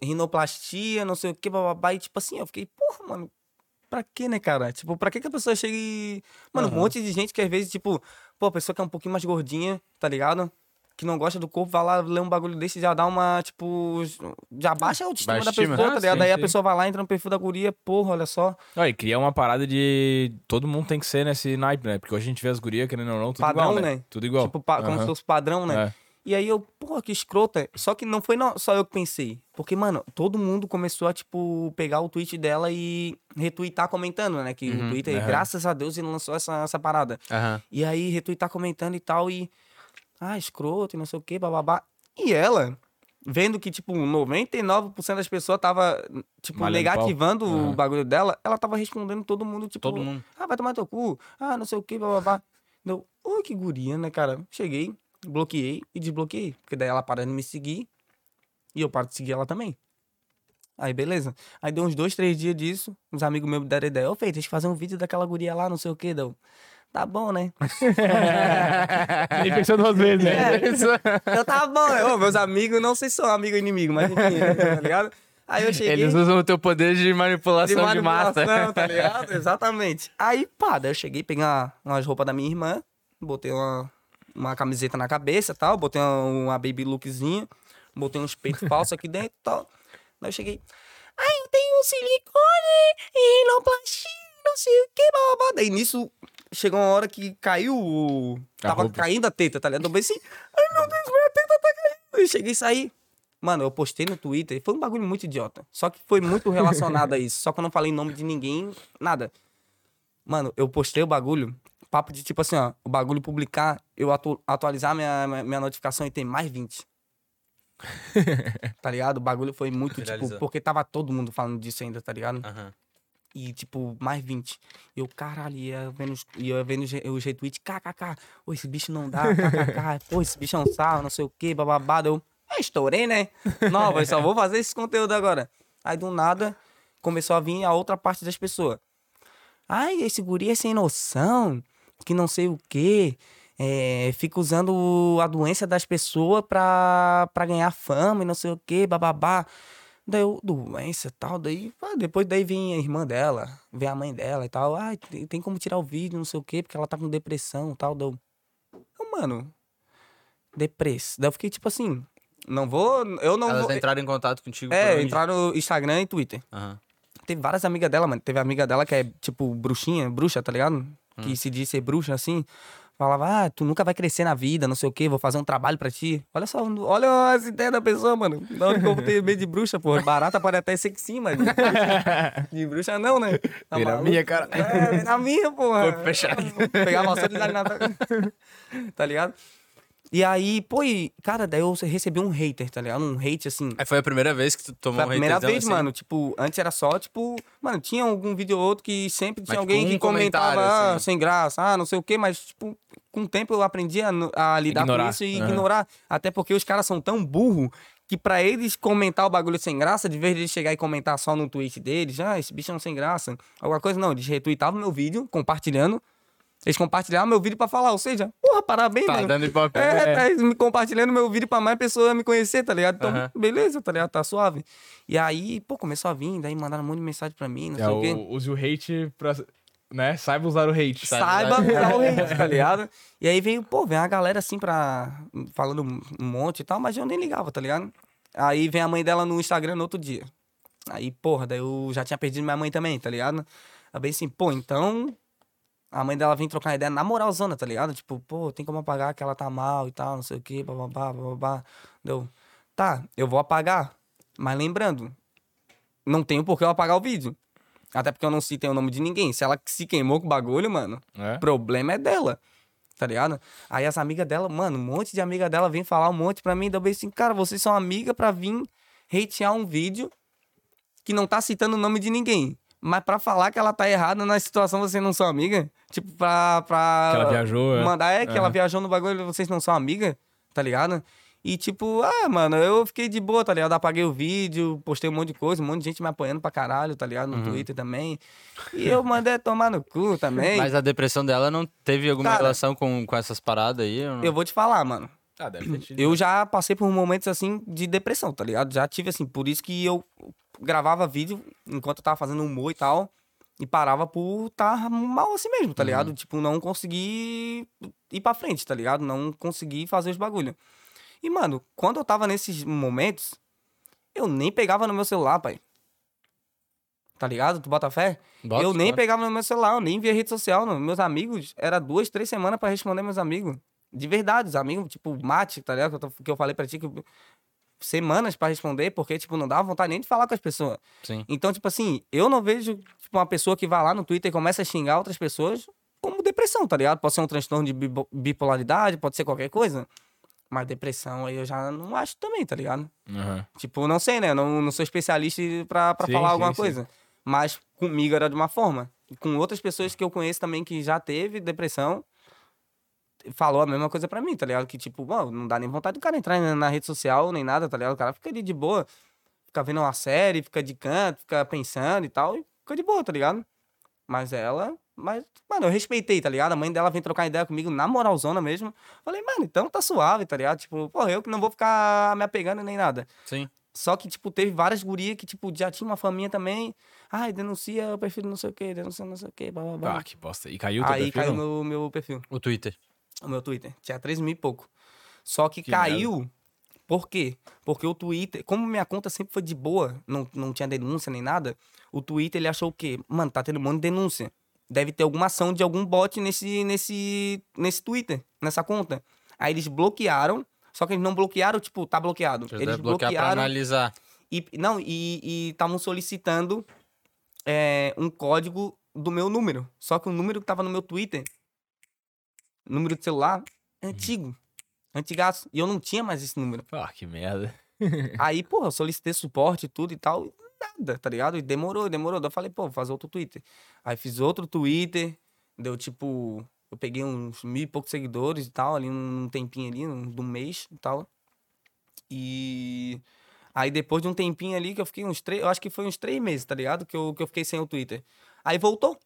rinoplastia, não sei o que, bababá. E tipo assim, eu fiquei, porra, mano, pra que, né, cara? Tipo, pra que que a pessoa chega e... Mano, um monte de gente que às vezes, tipo, pô, a pessoa que é um pouquinho mais gordinha, tá ligado? Que não gosta do corpo, vai lá ler um bagulho desse e já dá uma, tipo, já baixa a autoestima da pessoa, Ah, tá ligado? sim, Aí a sim. pessoa vai lá, entra no perfil da guria, porra, olha só. Ó, e cria uma parada de. Todo mundo tem que ser nesse naipe, né? Porque hoje a gente vê as gurias, querendo ou não, tudo Padrão, igual, né? né? Tudo igual. Tipo, pa- como se fosse padrão, né? É. E aí eu, porra, que escrota. Só que não foi no- só eu que pensei. Porque, mano, todo mundo começou a, tipo, pegar o tweet dela e retweetar comentando, né? Que Uhum, o Twitter, aham. graças a Deus, ele lançou essa, essa parada. Aham. E aí, retweetar comentando e tal, e. Ah, escroto e não sei o que, bababá. E ela, vendo que, tipo, 99% das pessoas tava, tipo, pau. negativando o bagulho dela, ela tava respondendo todo mundo, tipo. Todo mundo. Ah, vai tomar teu cu. Ah, não sei o que, bababá. Deu, oi, que guria, né, cara? Cheguei, bloqueei e desbloqueei. Porque daí ela para de me seguir e eu paro de seguir ela também. Aí, beleza. Aí deu uns dois, três dias disso. Uns amigos meus me deram ideia. Ô, Fei, tem que fazer um vídeo daquela guria lá, não sei o que. Deu. Tá bom, né? Nem pensou duas vezes, né? Eu tá bom, né? Ô, meus amigos, não sei se são amigo ou inimigo, mas enfim, tá ligado? Aí eu cheguei. Eles usam o teu poder de de manipulação de, massa. manipulação, tá ligado? Exatamente. Aí, pá, daí eu cheguei, peguei uma- umas roupas da minha irmã, botei uma, uma camiseta na cabeça e tal, botei uma, uma baby lookzinha, botei uns peitos falsos aqui dentro e tal. Daí eu cheguei, ai, eu tenho silicone, rinoplastia, não sei o que, blá. Daí nisso, chegou uma hora que caiu. A Tava roupa. caindo a teta, tá ligado? Eu pensei, ai, meu Deus, minha teta tá caindo. Eu cheguei e saí. Mano, eu postei no Twitter e foi um bagulho muito idiota. Só que foi muito relacionado a isso. Só que eu não falei nome de ninguém, nada. Mano, eu postei o bagulho, papo de tipo assim, ó, o bagulho publicar, eu atu- atualizar minha, minha, notificação e tem mais 20. tá ligado? O bagulho foi muito, tipo, porque tava todo mundo falando disso ainda, tá ligado? Aham. E, tipo, mais 20. Eu, caralho, ia vendo, ia vendo os os retweets, kkk, ô, esse bicho não dá, kkk, pô, esse bicho é um sarro, não sei o que, bababado. Eu, estourei, né? Não, eu só vou fazer esse conteúdo agora. Aí, do nada, começou a vir a outra parte das pessoas. Ai, esse guri é sem noção, que não sei o quê. É, fica usando a doença das pessoas pra, pra ganhar fama e não sei o quê, bababá. Daí eu, doença e tal, daí, depois daí vem a irmã dela, vem a mãe dela e tal. Ah, tem, como tirar o vídeo, não sei o quê, porque ela tá com depressão e tal. Deu, eu, mano, depressa. Daí eu fiquei tipo assim, Não vou. Eu não Elas vou. entraram em contato contigo É, entraram no Instagram e Twitter. Aham. Teve várias amigas dela, mano. Teve amiga dela que é, tipo, bruxinha, bruxa, tá ligado? Que se diz ser bruxa, assim. Falava, ah, tu nunca vai crescer na vida, não sei o quê, vou fazer um trabalho pra ti. Olha só, olha as ideias da pessoa, mano. Da onde que eu ter medo de bruxa, porra. Barata pode até ser que sim, mas de bruxa, de bruxa não, né? Tá na maluco? minha, cara. É, na minha, porra. Corpo fechado. Pegar a dar na... Tá ligado? E aí, pô, e, cara, daí eu recebi um hater, tá ligado? Um hate, assim, Aí foi a primeira vez que tu tomou foi a um primeira vez, assim? mano. Tipo, antes era só, tipo, mano, tinha algum vídeo ou outro que sempre tinha Mas, tipo, alguém um que comentava, ah, assim. sem graça, ah, não sei o quê, mas, tipo, com o tempo eu aprendi a, a lidar com Ignorar. isso e Aham. ignorar. Até porque os caras são tão burros que pra eles comentar o bagulho sem graça, de vez de eles chegar e comentar só no tweet deles, ah, esse bicho é um sem graça, alguma coisa, não, eles retweetavam meu vídeo, compartilhando. Eles compartilhavam meu vídeo pra falar, ou seja, porra, parabéns, Tá mano. dando ibope. É, tá me compartilhando meu vídeo pra mais pessoas me conhecer, tá ligado? Então, beleza, tá ligado? Tá suave. E aí, pô, começou a vir, daí mandaram um monte de mensagem pra mim, não É, sei o quê. o, use o hate pra. Né? Saiba usar o hate. Saiba usar o hate, tá ligado? E aí veio, pô, vem a galera assim pra. falando um monte e tal, mas eu nem ligava, tá ligado? Aí vem a mãe dela no Instagram no outro dia. Aí, porra, daí eu já tinha perdido minha mãe também, tá ligado? Aí bem assim, pô, então. A mãe dela vem trocar ideia na moralzona, tá ligado? Tipo, pô, tem como apagar que ela tá mal e tal, não sei o quê, bababá, bababá. Deu. Tá, eu vou apagar. Mas lembrando, não tenho por que eu apagar o vídeo. Até porque eu não citei o nome de ninguém. Se ela se queimou com o bagulho, mano, É? o problema é dela. Tá ligado? Aí as amigas dela, mano, um monte de amiga dela vem falar um monte pra mim. Daí eu bem assim, cara, vocês são amiga pra vir hatear um vídeo que não tá citando o nome de ninguém. Mas pra falar que ela tá errada na situação, vocês não são amiga? Tipo, pra. pra Que ela viajou, é. Mandar é que ela Aham. viajou no bagulho e vocês não são amiga, tá ligado? E tipo, ah, mano, eu fiquei de boa, tá ligado? Apaguei o vídeo, postei um monte de coisa, um monte de gente me apoiando pra caralho, tá ligado? No Twitter também. E eu mandei tomar no cu também. Mas a depressão dela não teve alguma Cara, relação com, com essas paradas aí? não? Eu vou te falar, mano. Ah, deve ter tido. Eu já passei por momentos assim de depressão, tá ligado? Já tive assim, por isso que eu gravava vídeo enquanto eu tava fazendo humor e tal. E parava por estar mal assim mesmo, tá ligado? Tipo, não conseguir ir pra frente, tá ligado? Não conseguir fazer os bagulho. E, mano, quando eu tava nesses momentos, eu nem pegava no meu celular, pai. Tá ligado? Tu bota fé? Bota, eu nem bota. pegava no meu celular, eu nem via rede social. Não. Meus amigos, era duas, três semanas pra responder meus amigos. De verdade, os amigos, tipo, mate, tá ligado? Que eu, que eu falei pra ti que. Semanas pra responder, porque, tipo, não dava vontade nem de falar com as pessoas. Sim. Então, tipo assim, eu não vejo tipo, uma pessoa que vai lá no Twitter e começa a xingar outras pessoas como depressão, tá ligado? Pode ser um transtorno de bipolaridade, pode ser qualquer coisa. Mas depressão aí eu já não acho também, tá ligado? Aham. Tipo, não sei, né? Não, não sou especialista pra, pra Sim, falar sim, alguma sim. coisa. Mas comigo era de uma forma. Com outras pessoas que eu conheço também que já teve depressão, falou a mesma coisa pra mim, tá ligado? Que, tipo, mano, não dá nem vontade do cara entrar na, rede social nem nada, tá ligado? O cara fica ali de boa, fica vendo uma série, fica de canto, fica pensando e tal, e fica de boa, tá ligado? Mas ela. Mas, mano, eu respeitei, tá ligado? A mãe dela vem trocar ideia comigo na moralzona mesmo. Falei, mano, então tá suave, tá ligado? Tipo, porra, eu que não vou ficar me apegando nem nada. Sim. Só que, tipo, teve várias gurias que, tipo, já tinha uma faminha também. Ai, denuncia, eu prefiro não sei o quê, denuncia não sei o quê, blá, blá, blá. Ah, que bosta. E caiu o teu Aí perfil, caiu não? meu, meu perfil, O Twitter. O meu Twitter. Tinha 3 mil e pouco. Só que, Que caiu. Por quê? Porque o Twitter, como minha conta sempre foi de boa, não, não tinha denúncia nem nada, o Twitter ele achou o quê? Mano, tá tendo um monte de denúncia. Deve ter alguma ação de algum bot nesse, nesse, nesse Twitter, nessa conta. Aí eles bloquearam, só que eles não bloquearam, tipo, tá bloqueado. Eles deve bloquear pra bloquearam analisar. e, não, e estavam solicitando é, um código do meu número. Só que o número que tava no meu Twitter, número de celular, é antigo. Antigaço. E eu não tinha mais esse número. Ah, que merda. Aí, porra, eu solicitei suporte e tudo e tal. E nada, tá ligado? E demorou, demorou. Daí eu falei, pô, vou fazer outro Twitter. Aí fiz outro Twitter. Deu tipo. Eu peguei uns mil e poucos seguidores e tal, ali num tempinho ali, num, de um mês e tal. E. Aí depois de um tempinho ali, que eu fiquei uns três. Eu acho que foi uns três meses, tá ligado? Que eu, que eu fiquei sem o Twitter. Aí voltou.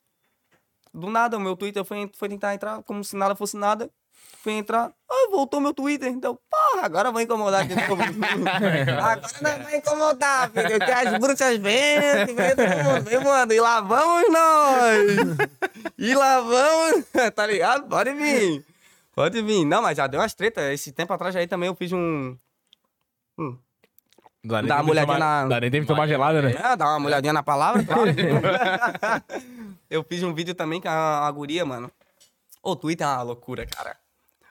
Do nada, o meu Twitter foi, foi tentar entrar como se nada fosse nada. Fui entrar. Ah, voltou meu Twitter. Então, porra, agora eu vou incomodar de novo. agora não vai incomodar, filho. Que as bruxas vêm, vem todo mundo, vem, mano. E lá vamos nós. E lá vamos. tá ligado? Pode vir. Pode vir. Não, mas já deu umas tretas. Esse tempo atrás aí também eu fiz um. Hum. Dá Dá uma olhadinha tomar- na- Dá nem tempo de tomar gelada, né? É, dá uma olhadinha na palavra, claro. eu fiz um vídeo também com a, a guria, mano. O Twitter é uma loucura, cara.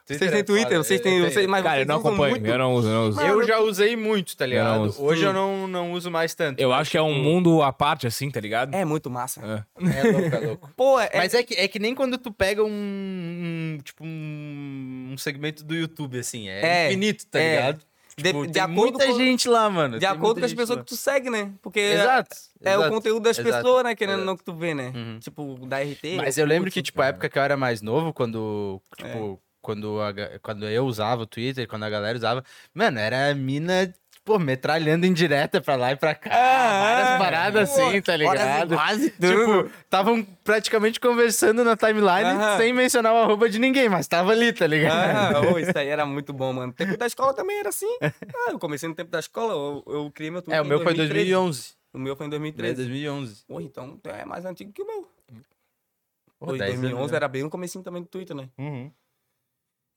vocês é têm Twitter, foda, vocês eu têm. tenho. Vocês, mas Cara, eu vocês não usam acompanho. muito. Eu não uso, eu não uso. Eu já usei muito, tá Eu ligado? não uso. Hoje eu não, não uso mais tanto. Eu acho que é um tipo, mundo à parte, assim, tá ligado? É muito massa. É. É louco, é louco. Pô, é. Mas é que, é que nem quando tu pega um, um, tipo, um, um segmento do YouTube, assim. É, É, infinito, tá é. ligado? De, Tipo, de tem acordo muita com, gente lá, mano. de tem acordo com as pessoas lá. que tu segue, né? Porque Exato. é o exato, conteúdo das exato, pessoas, né? Querendo ou não que tu vê, né? Uhum. Tipo, da RT. Mas eu lembro que, tipo, a época que eu era mais novo, quando, tipo, quando, a quando eu usava o Twitter, quando a galera usava, mano, era mina, pô, metralhando em direta pra lá e pra cá. várias paradas pô, assim, tá ligado? quase Tipo, estavam praticamente conversando na timeline Aham. sem mencionar o arroba de ninguém, mas tava ali, tá ligado? Ah, ô, isso aí era muito bom, mano. O tempo da escola também era assim. Ah, eu comecei no tempo da escola, eu, eu criei meu Twitter É, o meu foi em 2013. 2011. O meu foi em É, 2013. 2011. Pô, então é mais antigo que o meu. Pô, Pô, em 10 anos, 2011 né? era bem no comecinho também do Twitter, né? Uhum.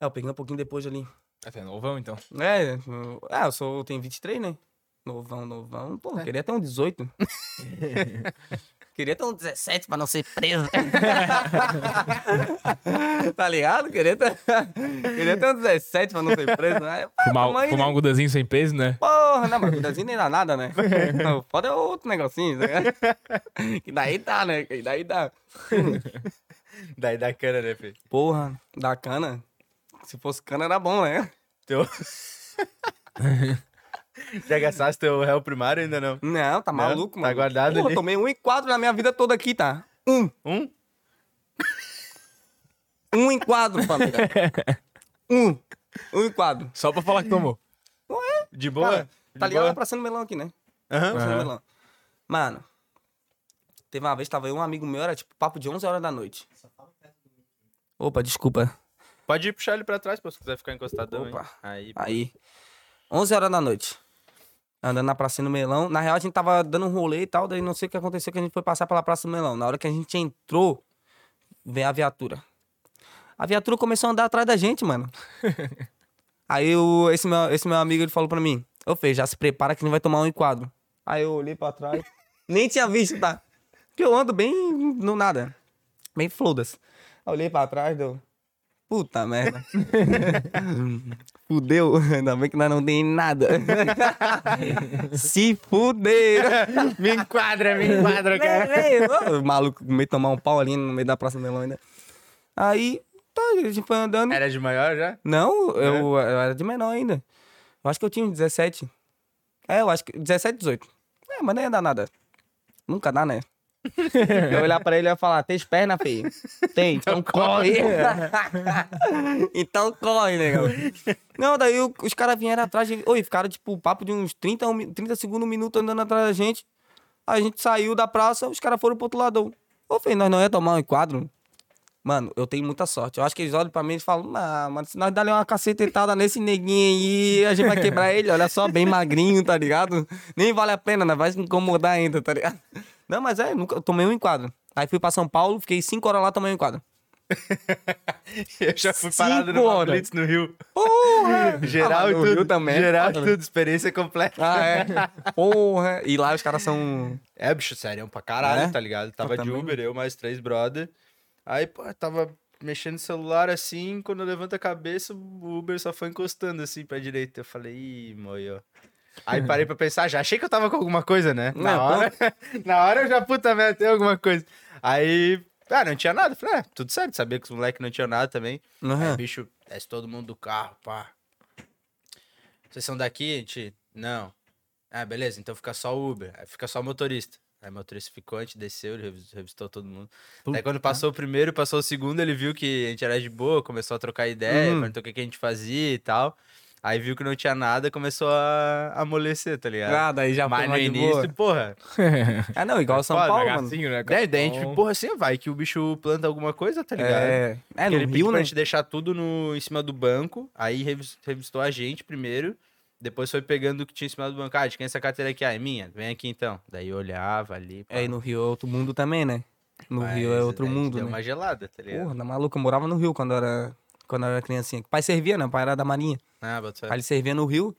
É, eu peguei um pouquinho depois ali. Até novão, então. É, eu- ah, eu sou, eu tenho 23, né? Novão, novão. Pô, queria ter um 18. queria ter um 17 pra não ser preso. tá ligado? Queria ter, queria ter um 17 pra não ser preso. Né? Fumar, aí, fumar né? um gudazinho sem peso, né? Porra, não, mas cuidazinho nem dá nada, né? O foda é outro negocinho, né? Que daí dá, né? Que daí dá. Daí da cana, né, Fê? Porra, da cana. Se fosse cana era bom, né? Teu... Já gastaste teu réu primário ainda não? Não, tá Não? maluco, Tá mano. guardado Porra, ali? tomei um e quatro na minha vida toda aqui, tá? Um. Um? Um em quadro, família. Um. Um em quadro. Só pra falar que tomou. De boa? Cara, De tá ligado boa? pra cima do melão aqui, né? Aham. Do Aham. melão. Mano, teve uma vez, tava eu um amigo meu, era tipo papo de 11 horas da noite. Opa, desculpa. Pode ir puxar ele pra trás, pô, se quiser ficar encostadão. Opa. Aí, pô. Aí, 11 horas da noite. Andando na Praça do Melão. Na real, a gente tava dando um rolê e tal, daí não sei o que aconteceu, que a gente foi passar pela Praça do Melão. Na hora que a gente entrou, veio a viatura. A viatura começou a andar atrás da gente, mano. Aí o, esse, meu, esse meu amigo, ele falou pra mim, ô Fê, já se prepara que a gente vai tomar um enquadro. Aí eu olhei pra trás, nem tinha visto, tá? Porque eu ando bem no nada. Bem flodas. Aí olhei pra trás, deu... Puta merda. Fudeu. Ainda bem que nós não tem nada. Se fuderam. me enquadra, me enquadra, cara. Vem. O maluco meio tomar um pau ali no meio da Praça do Melão ainda. Aí, tá, a gente foi andando. Era de maior já? Não, eu, eu era de menor ainda. Eu acho que eu tinha uns 17. É, eu acho que 17, 18. É, mas nem ia dar nada. Nunca dá, né? eu olhar pra ele e ia falar, tem pernas, feio? Tem, então, corre. então corre, negão. Não, daí os caras vieram atrás de... Oi, ficaram, tipo, papo de uns 30, um mi- 30 segundos, um minuto andando atrás da gente. A gente saiu da praça, os caras foram pro outro lado. Ô, feio, nós não ia tomar um enquadro? Mano, eu tenho muita sorte. Eu acho que eles olham pra mim e falam, ah, mano, se nós darem uma cacetetada nesse neguinho aí, a gente vai quebrar ele. Olha só, bem magrinho, tá ligado? Nem vale a pena, né? Vai se incomodar ainda, tá ligado? Não, mas é, nunca, eu tomei um enquadro. Aí fui pra São Paulo, fiquei cinco horas lá, tomei um enquadro. Eu já fui parado Cinco no. Blitz no Rio. Porra! Geral Ah, e no Rio tudo. também é Geral e né? tudo, experiência completa. Ah, é. Porra! E lá os caras são... É, bicho, sério, pra caralho, É? tá ligado? Tava de. Uber, eu mais três brother. Aí, pô, tava mexendo no celular assim, quando eu levanto a cabeça, o Uber só foi encostando assim pra direita. Eu falei, ih, moio. Aí parei pra pensar, já achei que eu tava com alguma coisa, né? Na Não, hora, na hora eu já, puta merda, tem alguma coisa. Aí, ah, não tinha nada. Falei, ah, tudo certo, sabia que os moleques não tinham nada também. Aí, Uhum. bicho, desce todo mundo do carro, pá. Vocês são daqui, gente? Não. Ah, beleza, então fica só o Uber. Aí fica só o motorista. Aí o motorista ficou, a gente desceu, ele revis- revistou todo mundo. Aí quando passou o primeiro, passou o segundo, ele viu que a gente era de boa, começou a trocar ideia, Hum. perguntou o que, que a gente fazia e tal. Aí viu que não tinha nada, começou a amolecer, tá ligado? Ah, daí já Mas no início, porra. Ah, não, igual São Foda, Paulo, mano. Bagacinho, né? Daí, daí a gente, Então, porra, assim, vai que o bicho planta alguma coisa, tá ligado? É, é Porque no ele pra né? gente deixar tudo no, em cima do banco, aí revis- revistou a gente primeiro, depois foi pegando o que tinha em cima do banco. Ah, de quem é essa carteira aqui? Ah, é minha? Vem aqui então. Daí eu olhava ali. pá. É, e no Rio é outro mundo também, né? No Mas Rio é outro mundo, Deu né? uma gelada, tá ligado? Porra, na maluca, eu morava no Rio quando eu era, quando era criancinha. O pai servia, né? O pai era da Marinha. Ah, bota fé. Aí ele servia no Rio.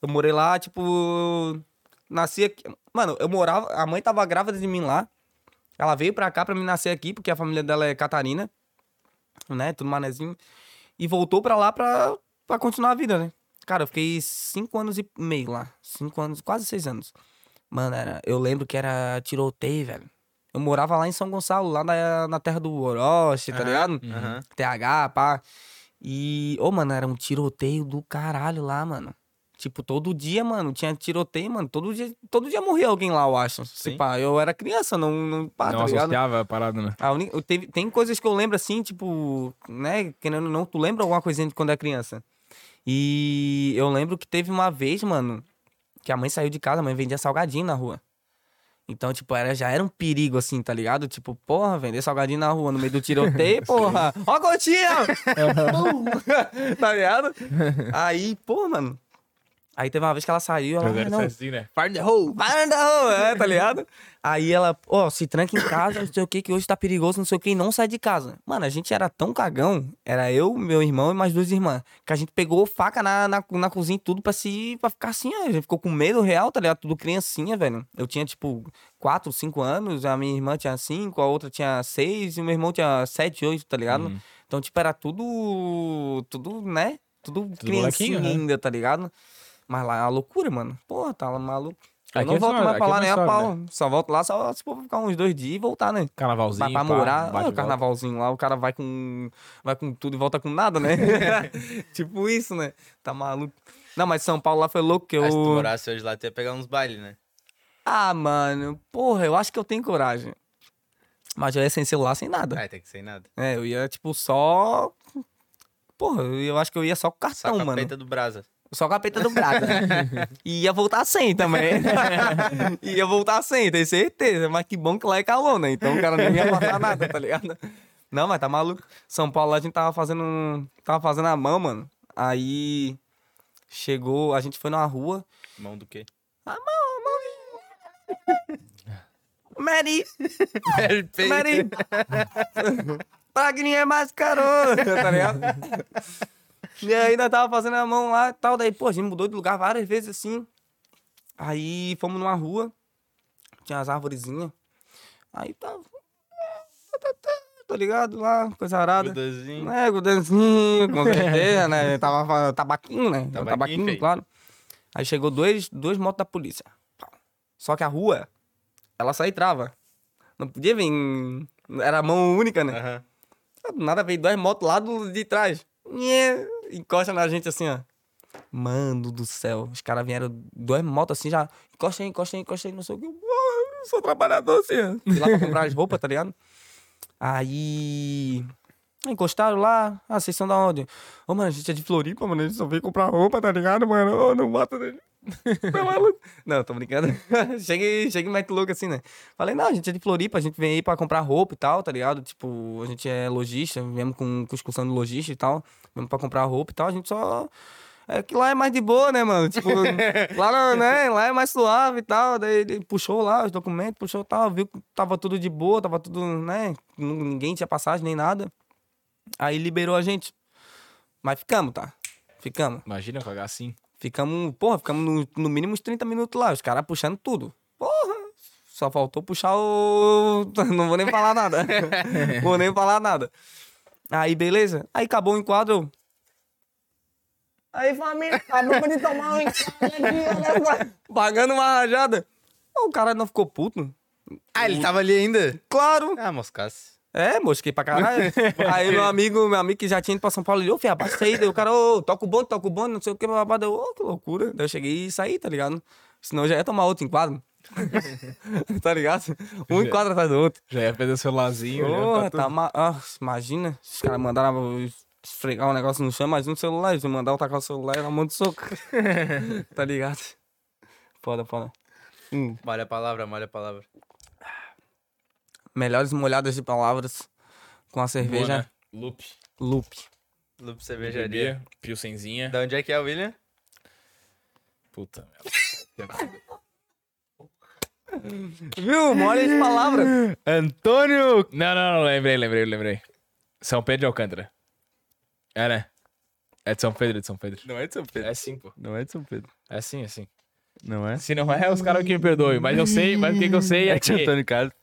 Eu morei lá, tipo. Nasci aqui. Mano, eu morava. A mãe tava grávida de mim lá. Ela veio pra cá pra me nascer aqui, porque a família dela é Catarina. Né? Tudo manezinho. E voltou pra lá pra, pra continuar a vida, né? Cara, eu fiquei cinco anos e meio lá. Cinco anos, quase seis anos. Mano, era, eu lembro que era tiroteio, velho. Eu morava lá em São Gonçalo, lá na, na terra do Orochi, tá Aham, ligado? aham. TH, pá. E, ô, mano, era um tiroteio do caralho lá, mano. Tipo, todo dia, mano, tinha tiroteio, mano. Todo dia, todo dia morria alguém lá, eu acho. Se Sim. pá, eu era criança, não, não pá, não tá associava a parada, né? A uni- eu teve- tem coisas que eu lembro assim, tipo, né? Querendo ou não, tu lembra alguma coisinha de quando é criança. E eu lembro que teve uma vez, mano, que a mãe saiu de casa, a mãe vendia salgadinho na rua. Então, tipo, era, já era um perigo, assim, tá ligado? Tipo, porra, vender salgadinho na rua no meio do tiroteio, porra. Ó a gotinha! Tá ligado? Aí, pô, mano. Aí teve uma vez que ela saiu, ela, ah, não, assim, né? Fire the hole! Vai na rua, é, tá ligado? Aí ela, ó, se tranca em casa, não sei o que, que hoje tá perigoso, não sei o que, e não sai de casa. Mano, a gente era tão cagão, era eu, meu irmão e mais duas irmãs, que a gente pegou faca na, na, na cozinha e tudo pra se, pra ficar assim, ó, a gente ficou com medo real, tá ligado? Tudo criancinha, velho. Eu tinha, tipo, quatro, cinco anos, a minha irmã tinha cinco, a outra tinha seis, e o meu irmão tinha sete, oito, tá ligado? Uhum. Então, tipo, era tudo, tudo, né? Tudo, criancinha molequinho, né? ainda, tá ligado? Mas lá é uma loucura, mano. Porra, tá maluco. Eu Aqui não é volto mais pra aqui lá é nem a só, pau. Só volto lá só se for ficar uns dois dias e voltar, né? Carnavalzinho. Vai pra pá, morar. bate Ah, o volta. carnavalzinho lá, o cara vai com. Vai com tudo e volta com nada, né? tipo isso, né? Tá maluco. Não, mas São Paulo lá foi louco que eu. Mas se tu morasse hoje lá, tu ia pegar uns bailes, né? Ah, mano, porra, eu acho que eu tenho coragem. Mas eu ia sem celular, sem nada. Ah, tem que ser nada. É, eu ia, tipo, só. Porra, eu eu acho que eu ia só com Só cartão, com a mano. peita do Brasa. Só com a peita do Braga. e ia voltar sem também. ia voltar sem, tenho certeza. Mas que bom que lá é calor, né? Então o cara não ia passar nada, tá ligado? Não, mas tá maluco. São Paulo a gente tava fazendo. Tava fazendo a mão, mano. Aí chegou, a gente foi numa rua. Mão do quê? Mary! Mary! Pragninha é mais caro, tá ligado? E aí nós tava fazendo a mão lá e tal. Daí, pô, a gente mudou de lugar várias vezes assim. Aí fomos numa rua. Tinha as arvorezinhas. Aí tava. Tá ligado? Lá, coisa arada. Grudazinho. É, gudanzinho, com certeza, né? Tava tabaquinho, né? Tabaquinho, Tabaquinho, claro. Aí chegou dois, dois motos da polícia. Só que a rua, ela só trava. Não podia vir. Era mão única, né? Do Nada veio duas motos lá do, de trás. Encosta na gente assim, ó. Mano do céu. Os caras vieram duas motos assim já. Encosta aí, encosta aí, encosta aí, não sei o que. Eu sou trabalhador assim. Fui lá pra comprar as roupas, tá ligado? Aí. Encostaram lá. Ah, vocês são da onde? Ô, mano, a gente é de Floripa, mano. A gente só veio comprar roupa, tá ligado, mano? Ô, não nele. Não, tô brincando. cheguei, cheguei mais louco assim, né? Falei, não, a gente é de Floripa, a gente vem aí pra comprar roupa e tal, tá ligado? Tipo, a gente é lojista, viemos com, com excursão de lojista e tal. Viemos pra comprar roupa e tal, a gente só. É que lá é mais de boa, né, mano? Tipo, lá, não, né? lá é mais suave e tal. Daí ele puxou lá os documentos, puxou e tal, viu que tava tudo de boa, tava tudo, né? Ninguém tinha passagem nem nada. Aí liberou a gente. Mas ficamos, tá? Ficamos. Imagina pagar assim. Ficamos, porra, ficamos no, no mínimo uns 30 minutos lá, os caras puxando tudo. Porra! Só faltou puxar o. Não vou nem falar nada. vou nem falar nada. Aí, beleza. Aí acabou o enquadro. Aí, família, acabamos de tomar um enquadro. Pagando uma rajada. O cara não ficou puto. Ah, ele tava ali ainda? Claro. Ah, moscasse. É, mosquei pra caralho. aí meu amigo, meu amigo que já tinha ido pra São Paulo, ele, ô, filho, abaixa aí. Daí o cara, ô, toca o bonde, toca o bonde, não sei o que, babado. Eu, ô, que loucura. Daí eu cheguei e saí, tá ligado? Senão eu já ia tomar outro enquadro. tá ligado? Um enquadro atrás do outro. Já ia perder o celularzinho. já Porra, tá tá ma... ah, imagina, os caras mandaram esfregar o negócio no chão, imagina o celular, eles mandaram tacar o celular e era um monte de soco. tá ligado? Foda, foda. Hum. Molha a palavra, molha a palavra. Melhores molhadas de palavras com a cerveja Boa, né? Loop. Loop. Lupe Cervejaria. Pilsenzinha. Da onde é que é, William? Puta Viu? Molha de palavras. Antônio! Não, não, não, lembrei, lembrei, lembrei. São Pedro de Alcântara. É, né? É de São Pedro, é de São Pedro. Não é de São Pedro. É sim, pô. Não é de São Pedro. É sim, é sim. Não é? Se não é, os caras que me perdoem. Mas eu sei, mas o que, que eu sei é, É de que... Antônio Carlos.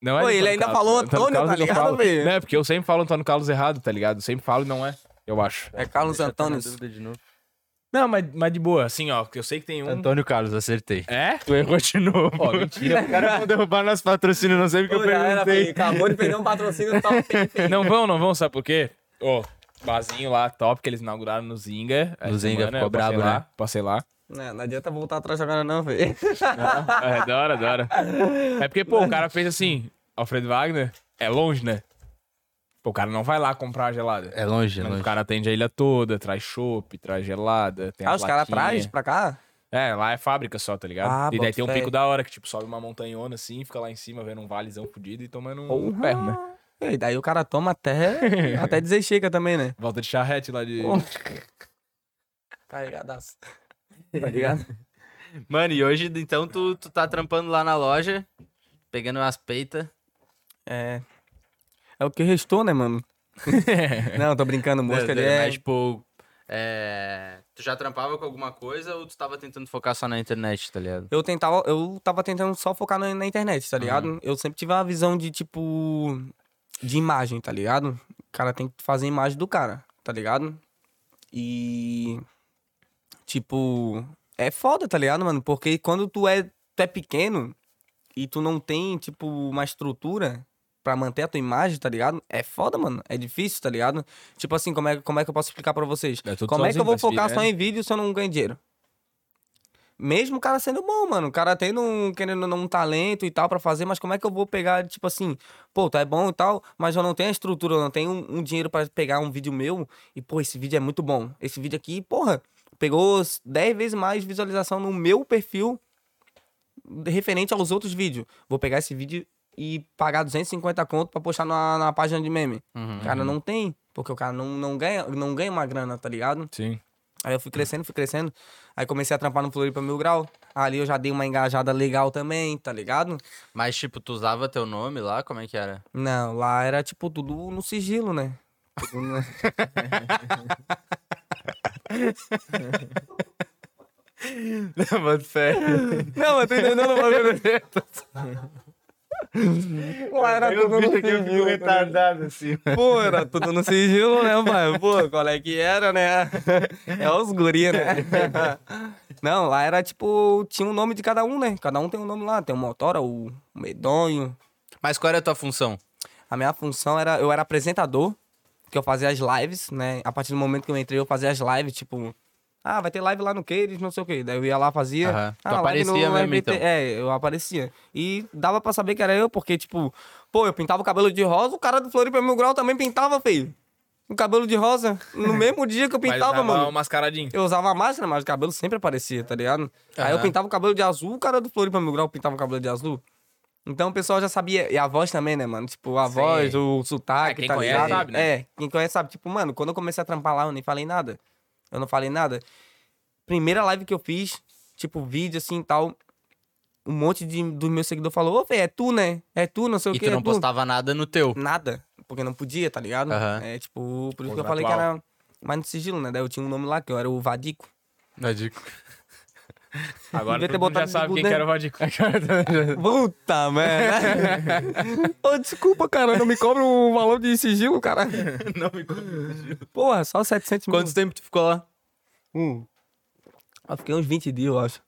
Não é Pô, ele Antônio ainda Carlos. falou Antônio, Carlos tá eu não ligado, falo. velho? Não, é porque eu sempre falo Antônio Carlos errado, tá ligado? Eu sempre falo e não é, eu acho. É Carlos tá Antônio. dúvida de novo. Não, mas, mas de boa, assim, ó, porque eu sei que tem um... Antônio Carlos, acertei. É? Tu errou de novo. Ó, mentira. O cara vai derrubar nosso patrocínio, não sei porque eu perguntei. Acabou de perder um patrocínio top. Não vão, não vão, sabe por quê? Ó, barzinho lá, top, que eles inauguraram no Zinga. No Zinga, semana, ficou brabo, lá, né? Passei lá. Não, não adianta voltar atrás agora não, velho. É, da hora, da hora. É porque, pô, o cara fez assim, Alfredo Wagner, é longe, né? Pô, o cara não vai lá comprar a gelada. É longe, é Mas longe. o cara atende a ilha toda, traz chopp, traz gelada, tem Ah, a os caras trazem pra cá? É, lá é fábrica só, tá ligado? Ah, e daí tem um fé. pico da hora, que tipo, sobe uma montanhona assim, fica lá em cima vendo um valezão fudido e tomando um Porra. ferro, né? E daí o cara toma até, até dizer chega também, né? Volta de charrete lá de... Carregadaço. Tá ligado? Mano, e hoje, então, tu, tu tá trampando lá na loja, pegando umas peitas. É. É o que restou, né, mano? não, tô brincando, mosca ali é... Mas, tipo, é... tu já trampava com alguma coisa ou tu tava tentando focar só na internet, tá ligado? Eu tentava, eu tava tentando só focar na, na internet, tá ligado? Eu sempre tive uma visão de, tipo, de imagem, tá ligado? O cara tem que fazer a imagem do cara, tá ligado? E, tipo, é foda, tá ligado, mano? Porque quando tu é, tu é pequeno e tu não tem, tipo, uma estrutura pra manter a tua imagem, tá ligado? É foda, mano. É difícil, tá ligado? Tipo assim, como é, como é que eu posso explicar pra vocês? É como é que eu vou focar só em vídeo se eu não ganho dinheiro? Mesmo o cara sendo bom, mano. O cara tendo, um, querendo um talento e tal pra fazer, mas como é que eu vou pegar, tipo assim, pô, tá é bom e tal, mas eu não tenho a estrutura, eu não tenho um, um dinheiro pra pegar um vídeo meu e, pô, esse vídeo é muito bom. Esse vídeo aqui, porra, pegou 10 vezes mais visualização no meu perfil referente aos outros vídeos. Vou pegar esse vídeo e pagar 250 conto pra postar na, na página de meme. Uhum. O cara não tem, porque o cara não, não, ganha, não ganha uma grana, tá ligado? Sim. Aí eu fui crescendo, fui crescendo. Aí comecei a trampar no Floripa Mil Grau. Ali eu já dei uma engajada legal também, tá ligado? Mas, tipo, tu usava teu nome lá? Como é que era? Não, lá era tipo tudo no sigilo, né? Não, mano, sério. Não, mas tô entendendo o bagulho. Lá era tudo no sigilo. tá retardado assim. Pô, era tudo no sigilo, né, pai? Pô, qual é que era, né? É os guri, né? Não, lá era tipo, tinha um nome de cada um, né? Cada um tem um nome lá. Tem o Motora, o Medonho. Mas qual era a tua função? A minha função era, eu era apresentador, que eu fazia as lives, né? A partir do momento que eu entrei, eu fazia as lives, tipo, ah, vai ter live lá no Queires, não sei o quê. Daí eu ia lá, fazia. Aham. Tu Ah, no aparecia mesmo, então? É, eu aparecia. E dava pra saber que era eu, porque, tipo, pô, eu pintava o cabelo de rosa, o cara do Floripa Mil Grau também pintava, feio. O cabelo de rosa, no mesmo dia que eu pintava, mano. um mascaradinho. Eu usava máscara, mas o cabelo sempre aparecia, tá ligado? Aí eu pintava o cabelo de azul, o cara do Floripa Mil Grau pintava o cabelo de azul. Então o pessoal já sabia. E a voz também, né, mano? Tipo, a Sim. voz, o sotaque, É, quem tá conhece ligado? sabe, né? É, quem conhece sabe. Tipo, mano, quando eu comecei a trampar lá, eu nem falei nada. Eu não falei nada. Primeira live que eu fiz, tipo, vídeo assim e tal. Um monte de, dos meus seguidores falou, ô, velho, é tu, né? É tu, não sei o E que. tu é não postava nada no teu. Nada. Porque não podia, tá ligado? Aham. É, tipo, por isso que eu falei que era mais no sigilo, né? Daí eu tinha um nome lá, que eu era o Vadico. Na dica. Agora Devia ter todo mundo já sabe quem que era o Vadico. Puta merda. Desculpa, cara, não me cobra o valor de sigilo, cara. não me Porra, só 700 mil. Quanto tempo tu ficou lá? Um. Eu fiquei uns 20 dias, eu acho.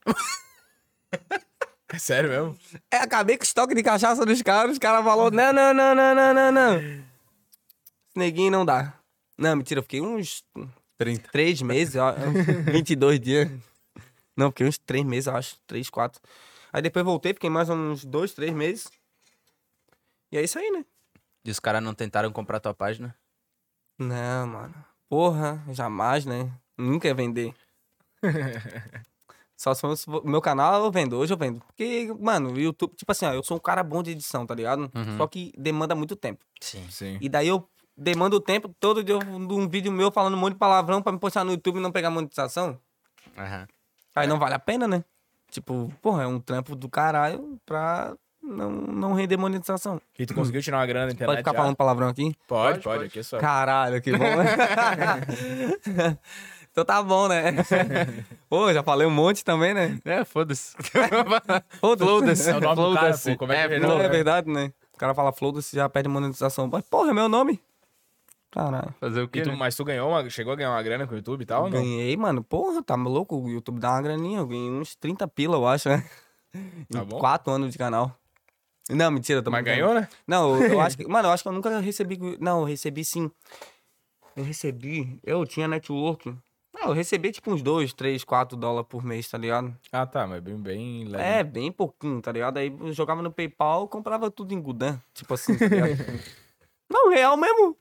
É sério mesmo? É, acabei com o estoque de cachaça dos caras, os caras falaram, não, não, não, não, não, não, não. Esse neguinho não dá. Não, mentira, eu fiquei uns 30. 3 meses, ó, 22 dias. Não, fiquei uns 3 meses, eu acho, 3, 4. Aí depois voltei, fiquei mais uns 2, 3 meses. E é isso aí, né? E os caras não tentaram comprar tua página? Não, mano. Porra, jamais, né? Nunca ia vender. Só se fosse o meu canal eu vendo, hoje eu vendo. Porque, mano, o YouTube, tipo assim, ó, eu sou um cara bom de edição, tá ligado? Uhum. Só que demanda muito tempo. Sim. Sim. E daí eu demando o tempo todo de um vídeo meu falando um monte de palavrão pra me postar no YouTube e não pegar monetização. Aham. Aí não vale a pena, né? Tipo, porra, é um trampo do caralho pra não, não render monetização. E tu conseguiu tirar uma grana na internet? Pode ficar já? falando palavrão aqui? Pode, Pode, pode, aqui é só. Caralho, que bom. então tá bom, né? Pô, já falei um monte também, né? É, foda-se. Foda-se. É o nome do cara, pô. Como é que É, é, é verdade, né? O cara fala foda-se já perde monetização. Mas, porra, é meu nome. Caralho. Fazer o quê? Tu, né? mas tu ganhou uma, chegou a ganhar uma grana com o YouTube e tal, ou não? Ganhei, mano. Porra, tá louco? O YouTube dá uma graninha. Eu ganhei uns 30 pila, eu acho, né? Tá bom. quatro anos de canal. Não, mentira, tô Mas brincando. ganhou, né? Não, eu, eu acho que. Mano, eu acho que eu nunca recebi. Não, eu recebi sim. Eu recebi. Eu tinha network. Não, eu recebi tipo uns 2, 3, 4 dólares por mês, tá ligado? Ah, tá, mas bem, bem leve. É, bem pouquinho, tá ligado? Aí eu jogava no PayPal, comprava tudo em Gudan. Tipo assim, tá ligado? Não, real mesmo.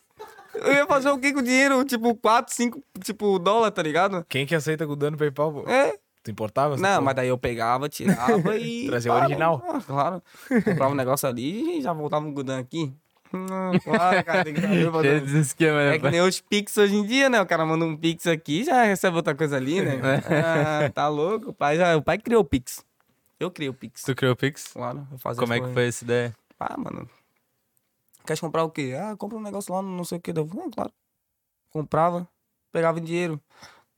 Eu ia fazer o que com o dinheiro? Tipo, 4, 5, tipo, dólar, tá ligado? Quem que aceita com dano PayPal, pô? É. Tu importava? Não, mas daí eu pegava, tirava e. Trazia o original. ah, Claro. Comprava um negócio ali e já voltava no Gudan aqui. Hum, claro, cara, tem que saber fazer. esquema, né? É que nem os Pix hoje em dia, né? O cara manda um Pix aqui e já recebe outra coisa ali, né? Ah, tá louco? O pai, já, o pai criou o Pix. Eu criei o Pix. Tu criou o Pix? Claro, eu fazia Como é que foi essa ideia? Ah, mano. Quer comprar o quê? Ah, compra um negócio lá, não sei o quê. Eu, ah, claro. Comprava, pegava em dinheiro.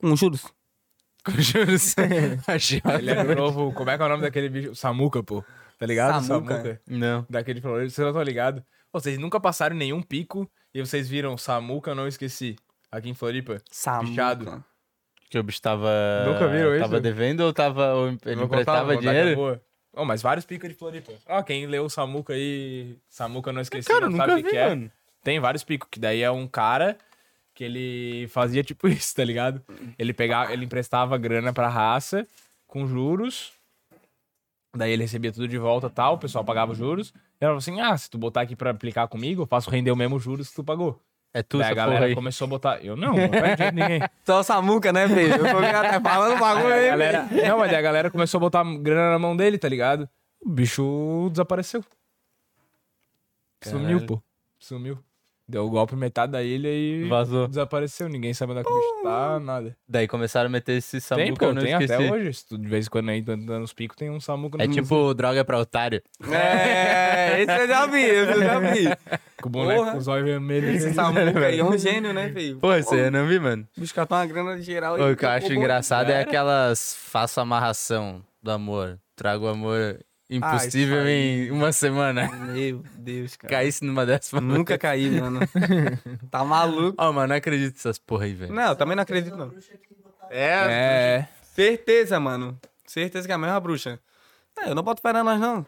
Com juros. Com juros. Achei. Ele é novo. Como é que é o nome daquele bicho? Samuca, pô. Tá ligado? Samuca? Não. Daquele floresta, vocês não estão ligados. Vocês nunca passaram nenhum pico e vocês viram Samuca, eu não esqueci. Aqui em Floripa. Samuca. Bichado. Que o bicho tava. Nunca viram Tava isso? devendo ou tava. Ou ele contar, emprestava é dinheiro? Oh, mas vários picos de Floripa. Ó, quem leu o Samuca aí. Samuca não esqueci, Cara, não sabe o vi, que é. Tem vários picos, que daí é um cara que ele fazia tipo isso, tá ligado? Ele pegava, ele emprestava grana pra raça com juros. Daí ele recebia tudo de volta e tal, o pessoal pagava os juros. E ela falou assim: ah, se tu botar aqui pra aplicar comigo, eu faço render o mesmo juros que tu pagou. É tu, daí a galera aí. começou a botar. Eu não, não ninguém. Só o Samuca, né, filho? Eu tô até falando bagulho Aí galera, não, mas a galera começou a botar grana na mão dele, tá ligado? O bicho desapareceu. Sumiu, Caralho. pô. Sumiu. Deu o golpe em metade da ilha e Vazou. desapareceu. Ninguém sabe onde é que o bicho tá, nada. Daí começaram a meter esse samuca, tem, pô, eu não tem esqueci. até hoje. Se tu de vez em quando aí tá dando os picos, tem um samuco no É tipo droga pra otário. É, esse eu já vi, esse eu já vi. Com o boneco Porra. com os olhos vermelhos. Esse Samuca aí é um gênio, né, filho? Pô, aí eu não vi, mano. O bicho catou uma grana de geral. O que eu acho engraçado é aquelas faço amarração do amor. Trago o amor impossível aí. em uma semana. Meu Deus, cara. Caísse numa dessas. Nunca caí, mano. tá maluco. Ó, mano, não acredito nessas porra aí, velho. Não, eu também não acredito, não. É. Certeza, mano. Certeza que é a mesma bruxa. É, eu não boto fé nós, não.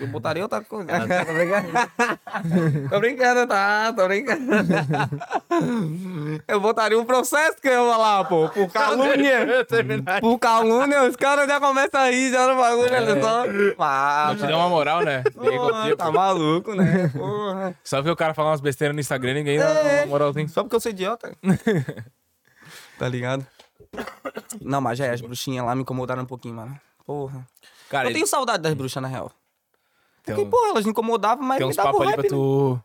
Eu botaria outra coisa. tô brincando. tô brincando, tá? Tô brincando. eu botaria um processo que eu ia falar, pô. Por calúnia. Por calúnia, os caras já começam a rir já no bagulho. né? Só... Ah, Não te deu uma moral, né? Ninguém porra, confia, tá maluco, né? Porra. Só porque o cara fala umas besteiras no Instagram, ninguém dá É. uma moralzinha. Só porque eu sou idiota. tá ligado? Não, mas já é, as bruxinhas lá me incomodaram um pouquinho, mano. Porra. Cara, eu tenho saudade das bruxas, na real. Tem, Porque, porra, elas me incomodavam, mas tem me uns davam papos ali hype, pra né? tu.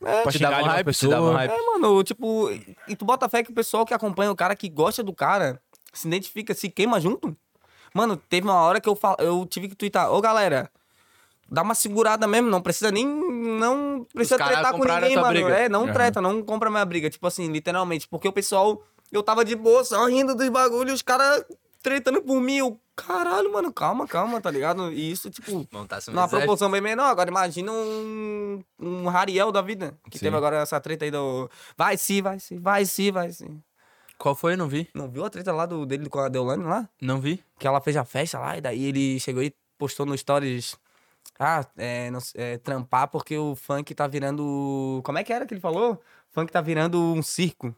Pra Te dava ali um uma hype, te pessoa. dava um hype. É, mano, tipo, e tu bota fé que o pessoal que acompanha o cara, que gosta do cara, se identifica, se queima junto. Mano, teve uma hora que eu, fal... eu tive que twittar, ô galera, dá uma segurada mesmo, não precisa nem. Não precisa caras tretar com compraram ninguém, tua mano. briga. É, não Aham. treta, não compra minha briga. Tipo assim, literalmente. Porque o pessoal, eu tava de boa, só rindo dos bagulhos, os caras tretando por mim. Eu, caralho, mano, calma, calma, tá ligado? E isso, tipo. Montasse um Numa exército. proporção bem menor. Agora imagina um, um Rariel da vida. Que Sim. teve agora essa treta aí do. Vai sim, vai sim, vai sim, vai sim. Qual foi? Não vi. Não viu a treta lá do, dele com a Deolane lá? Não vi. Que ela fez a festa lá e daí ele chegou e postou no Stories. Ah, é, não é, trampar porque o funk tá virando. Como é que era que ele falou? Funk tá virando um circo.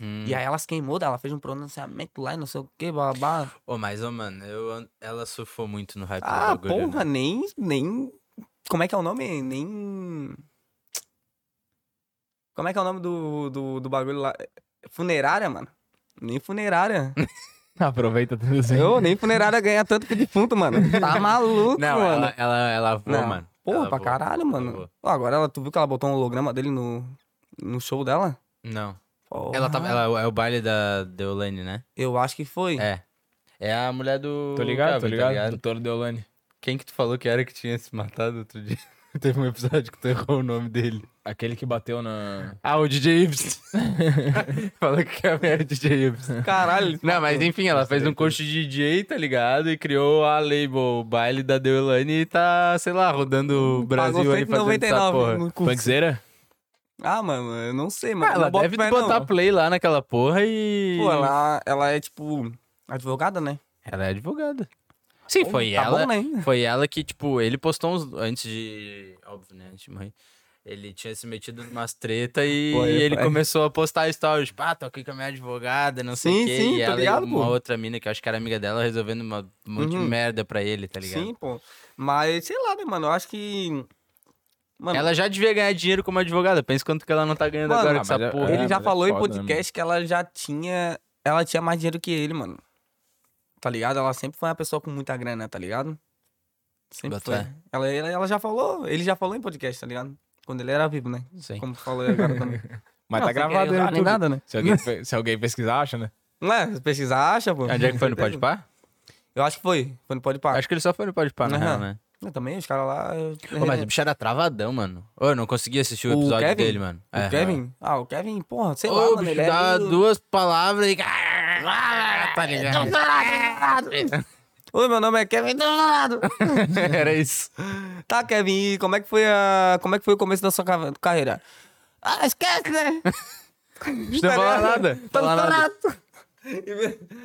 Hum. E aí ela se queimou, ela fez um pronunciamento lá e não sei o que, babá. Ô, mas, ô, mano, eu, ela surfou muito no hype do Ah, bagulho, porra, né? nem, nem. Como é que é o nome? Nem. Como é que é o nome do, do, do bagulho lá? Funerária, mano. Nem funerária. Aproveita tudo assim. Eu, nem funerária ganha tanto que defunto, mano. Tá maluco, Não, mano. ela, ela, ela voa, Não. mano. Porra, Ela pra voa. caralho, mano. Ó, agora ela, tu viu que ela botou um holograma dele no, no show dela? Não. Porra. Ela tava, ela é o baile da Deolane, né? Eu acho que foi. É. É a mulher do. Tô ligado, tô Calvin, tá ligado. Doutor Deolane. Quem que tu falou que era que tinha se matado outro dia? Teve um episódio que tu errou o nome dele. Aquele que bateu na. Ah, o DJ Ibs. falou que Kevin era DJ Ibs. Caralho. Não, mas enfim, ela fez um curso de DJ, tá ligado? E criou a label o baile da Deolane e tá, sei lá, rodando o Brasil Pagou aí fazendo essa porra. no curso. Punkzeira? Ah, mano, eu não sei, mano. Ah, ela deve botar não. play lá naquela porra e... Pô, ela, ela é tipo advogada, né? Ela é advogada. Sim, foi tá ela. bom, né? Foi ela que, tipo, ele postou uns. Antes de. Óbvio, né? Antes de morrer. Ele tinha se metido numas treta e Foi, ele foi. começou a postar stories. Tipo, ah, tô aqui com a minha advogada, não sei o quê. sim, e ela ligado, e uma pô. outra mina, que eu acho que era amiga dela, resolvendo uma, um monte de Uhum. merda pra ele, tá ligado? Sim, pô. Mas, sei lá, né, mano? Eu acho que. Mano, Ela já devia ganhar dinheiro como advogada. Pensa quanto que ela não tá ganhando Mano, agora com essa é- porra. ele é, já é falou em foda, né, podcast que ela já tinha. Ela tinha mais dinheiro que ele, mano. Tá ligado? Ela sempre foi uma pessoa com muita grana, tá ligado? Sempre Bota foi. Ela, ela, ela já falou, ele já falou em podcast, tá ligado? Quando ele era vivo, né? Sim. Como falou agora também. Mas Não, tá sem querer gravado nem nada, né? Se alguém, se alguém pesquisar, acha, né? Não é? Se pesquisar, acha, pô. Onde é que foi no Pode Par? Eu acho que foi. Foi no Pode Par. Acho que ele só foi no Pode Par, na real, né? Eu também, os caras lá. Pô, mas o bicho era travadão, mano. Eu não consegui assistir o episódio Kevin? dele, mano. O É. Kevin? Ah, o Kevin, porra, sei Ô, lá, o mano. Ele é dá meio- duas palavras e... Tá ligado? Oi, meu nome é Kevin. Era isso. Tá, Kevin, e como é que foi a. Como é que foi o começo da sua ca- carreira? Ah, esquece, né? Não tá falando nada. Tô Fala nada.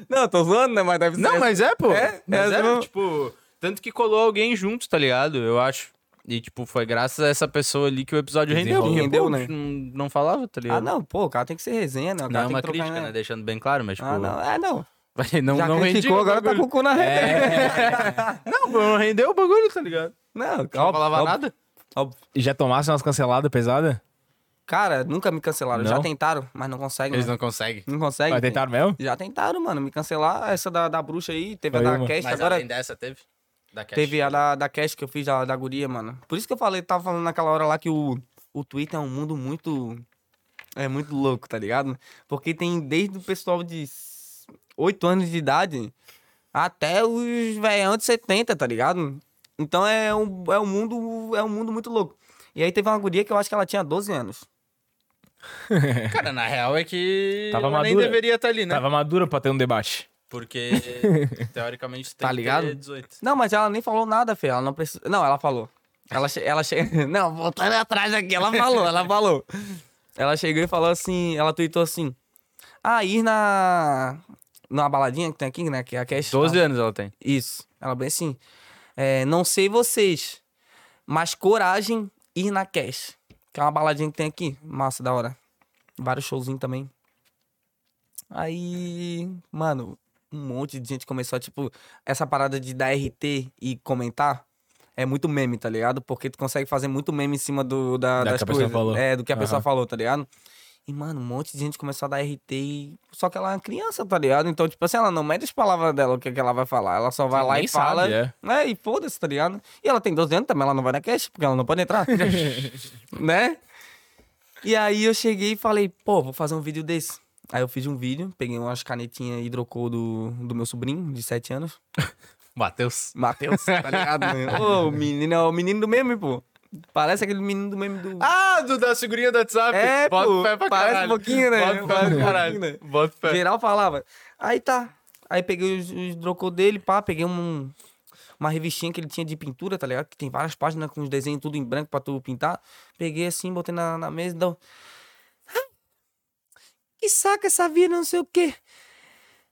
Não, tô zoando, né? Mas deve ser. Não, mas é, pô. É? Mas É, é, tipo... Tanto que colou alguém junto, tá ligado? Eu acho. E, tipo, foi graças a essa pessoa ali que o episódio rendeu. Porque, Rendeu, pô, né? não, não falava, tá ligado? Ah, não, pô, o cara tem que ser resenha, né? O Não é tem uma que trocar, crítica, né? Deixando bem claro, mas, tipo... Ah, não, é, não. não, Já não criticou, o agora tá com o cu na reta. É. não, não rendeu o bagulho, tá ligado? Não, Não óbvio, falava óbvio, nada. óbvio. E já tomasse umas canceladas pesadas? Cara, nunca me cancelaram. Já Não? tentaram, mas não conseguem. Eles né? não conseguem. Não conseguem. Mas tentaram mesmo? Já tentaram, mano, me cancelar. Essa da, da bruxa aí, teve Aí, a da mano. Cast, Mas agora além dessa, teve? Da Cash. teve a da, da Cast que eu fiz da, da guria, mano. Por isso que eu falei, tava falando naquela hora lá que o, o Twitter é um mundo muito. É muito louco, tá ligado? Porque tem desde o pessoal de 8 anos de idade até os velhão de 70, tá ligado? Então é um, é um mundo. É um mundo muito louco. E aí teve uma guria que eu acho que ela tinha 12 anos. Cara, na real é que Tava ela nem madura. deveria estar ali, né? Tava madura pra ter um debate. Porque, teoricamente, tem Tá que ligado? ter 18. Não, mas ela nem falou nada, Fê. Ela não precisa. Não, ela falou. Ela, che... ela chega. Não, voltando atrás aqui, ela falou, ela falou. Ela chegou e falou assim, ela tweetou assim. Ah, ir na. Numa baladinha que tem aqui, né? Que é a Cash. 12 anos ela tem. Isso. Ela bem assim. é, não sei vocês, mas coragem ir na Cash. Que é uma baladinha que tem aqui. Massa, da hora. Vários showzinhos também. Aí, mano, um monte de gente começou tipo, essa parada de dar RT e comentar é muito meme, tá ligado? Porque tu consegue fazer muito meme em cima do, da, Da das pessoa coisas. falou. É, do que a pessoa Aham. falou, tá ligado? E, mano, um monte de gente começou a dar RT e... Só que ela é uma criança, tá ligado? Então, tipo assim, ela não mede as palavras dela, o que, que ela vai falar. Ela só vai lá e fala... sabe, é. É, e foda-se, tá ligado? E ela tem 12 anos também, ela não vai na cash, porque ela não pode entrar. né? E aí eu cheguei e falei, pô, vou fazer um vídeo desse. Aí eu fiz um vídeo, peguei umas canetinhas hidrocor do, do meu sobrinho, de 7 anos. Matheus. Matheus, tá ligado? Ô, o menino é o menino do meme, pô. Parece aquele menino do meme do. Ah, do, da figurinha do WhatsApp. É, Bota pô, fé pra parece caralho. um pouquinho, né? Bota fé Parece pra caralho. né? Bota fé. Geral falava. Aí tá. Aí peguei os, os dele, pá, peguei um, uma revistinha que ele tinha de pintura, tá ligado? Que tem várias páginas com os desenhos tudo em branco pra tu pintar. Peguei assim, botei na, na mesa e deu. "Ah, Que saca essa vida, não sei o quê.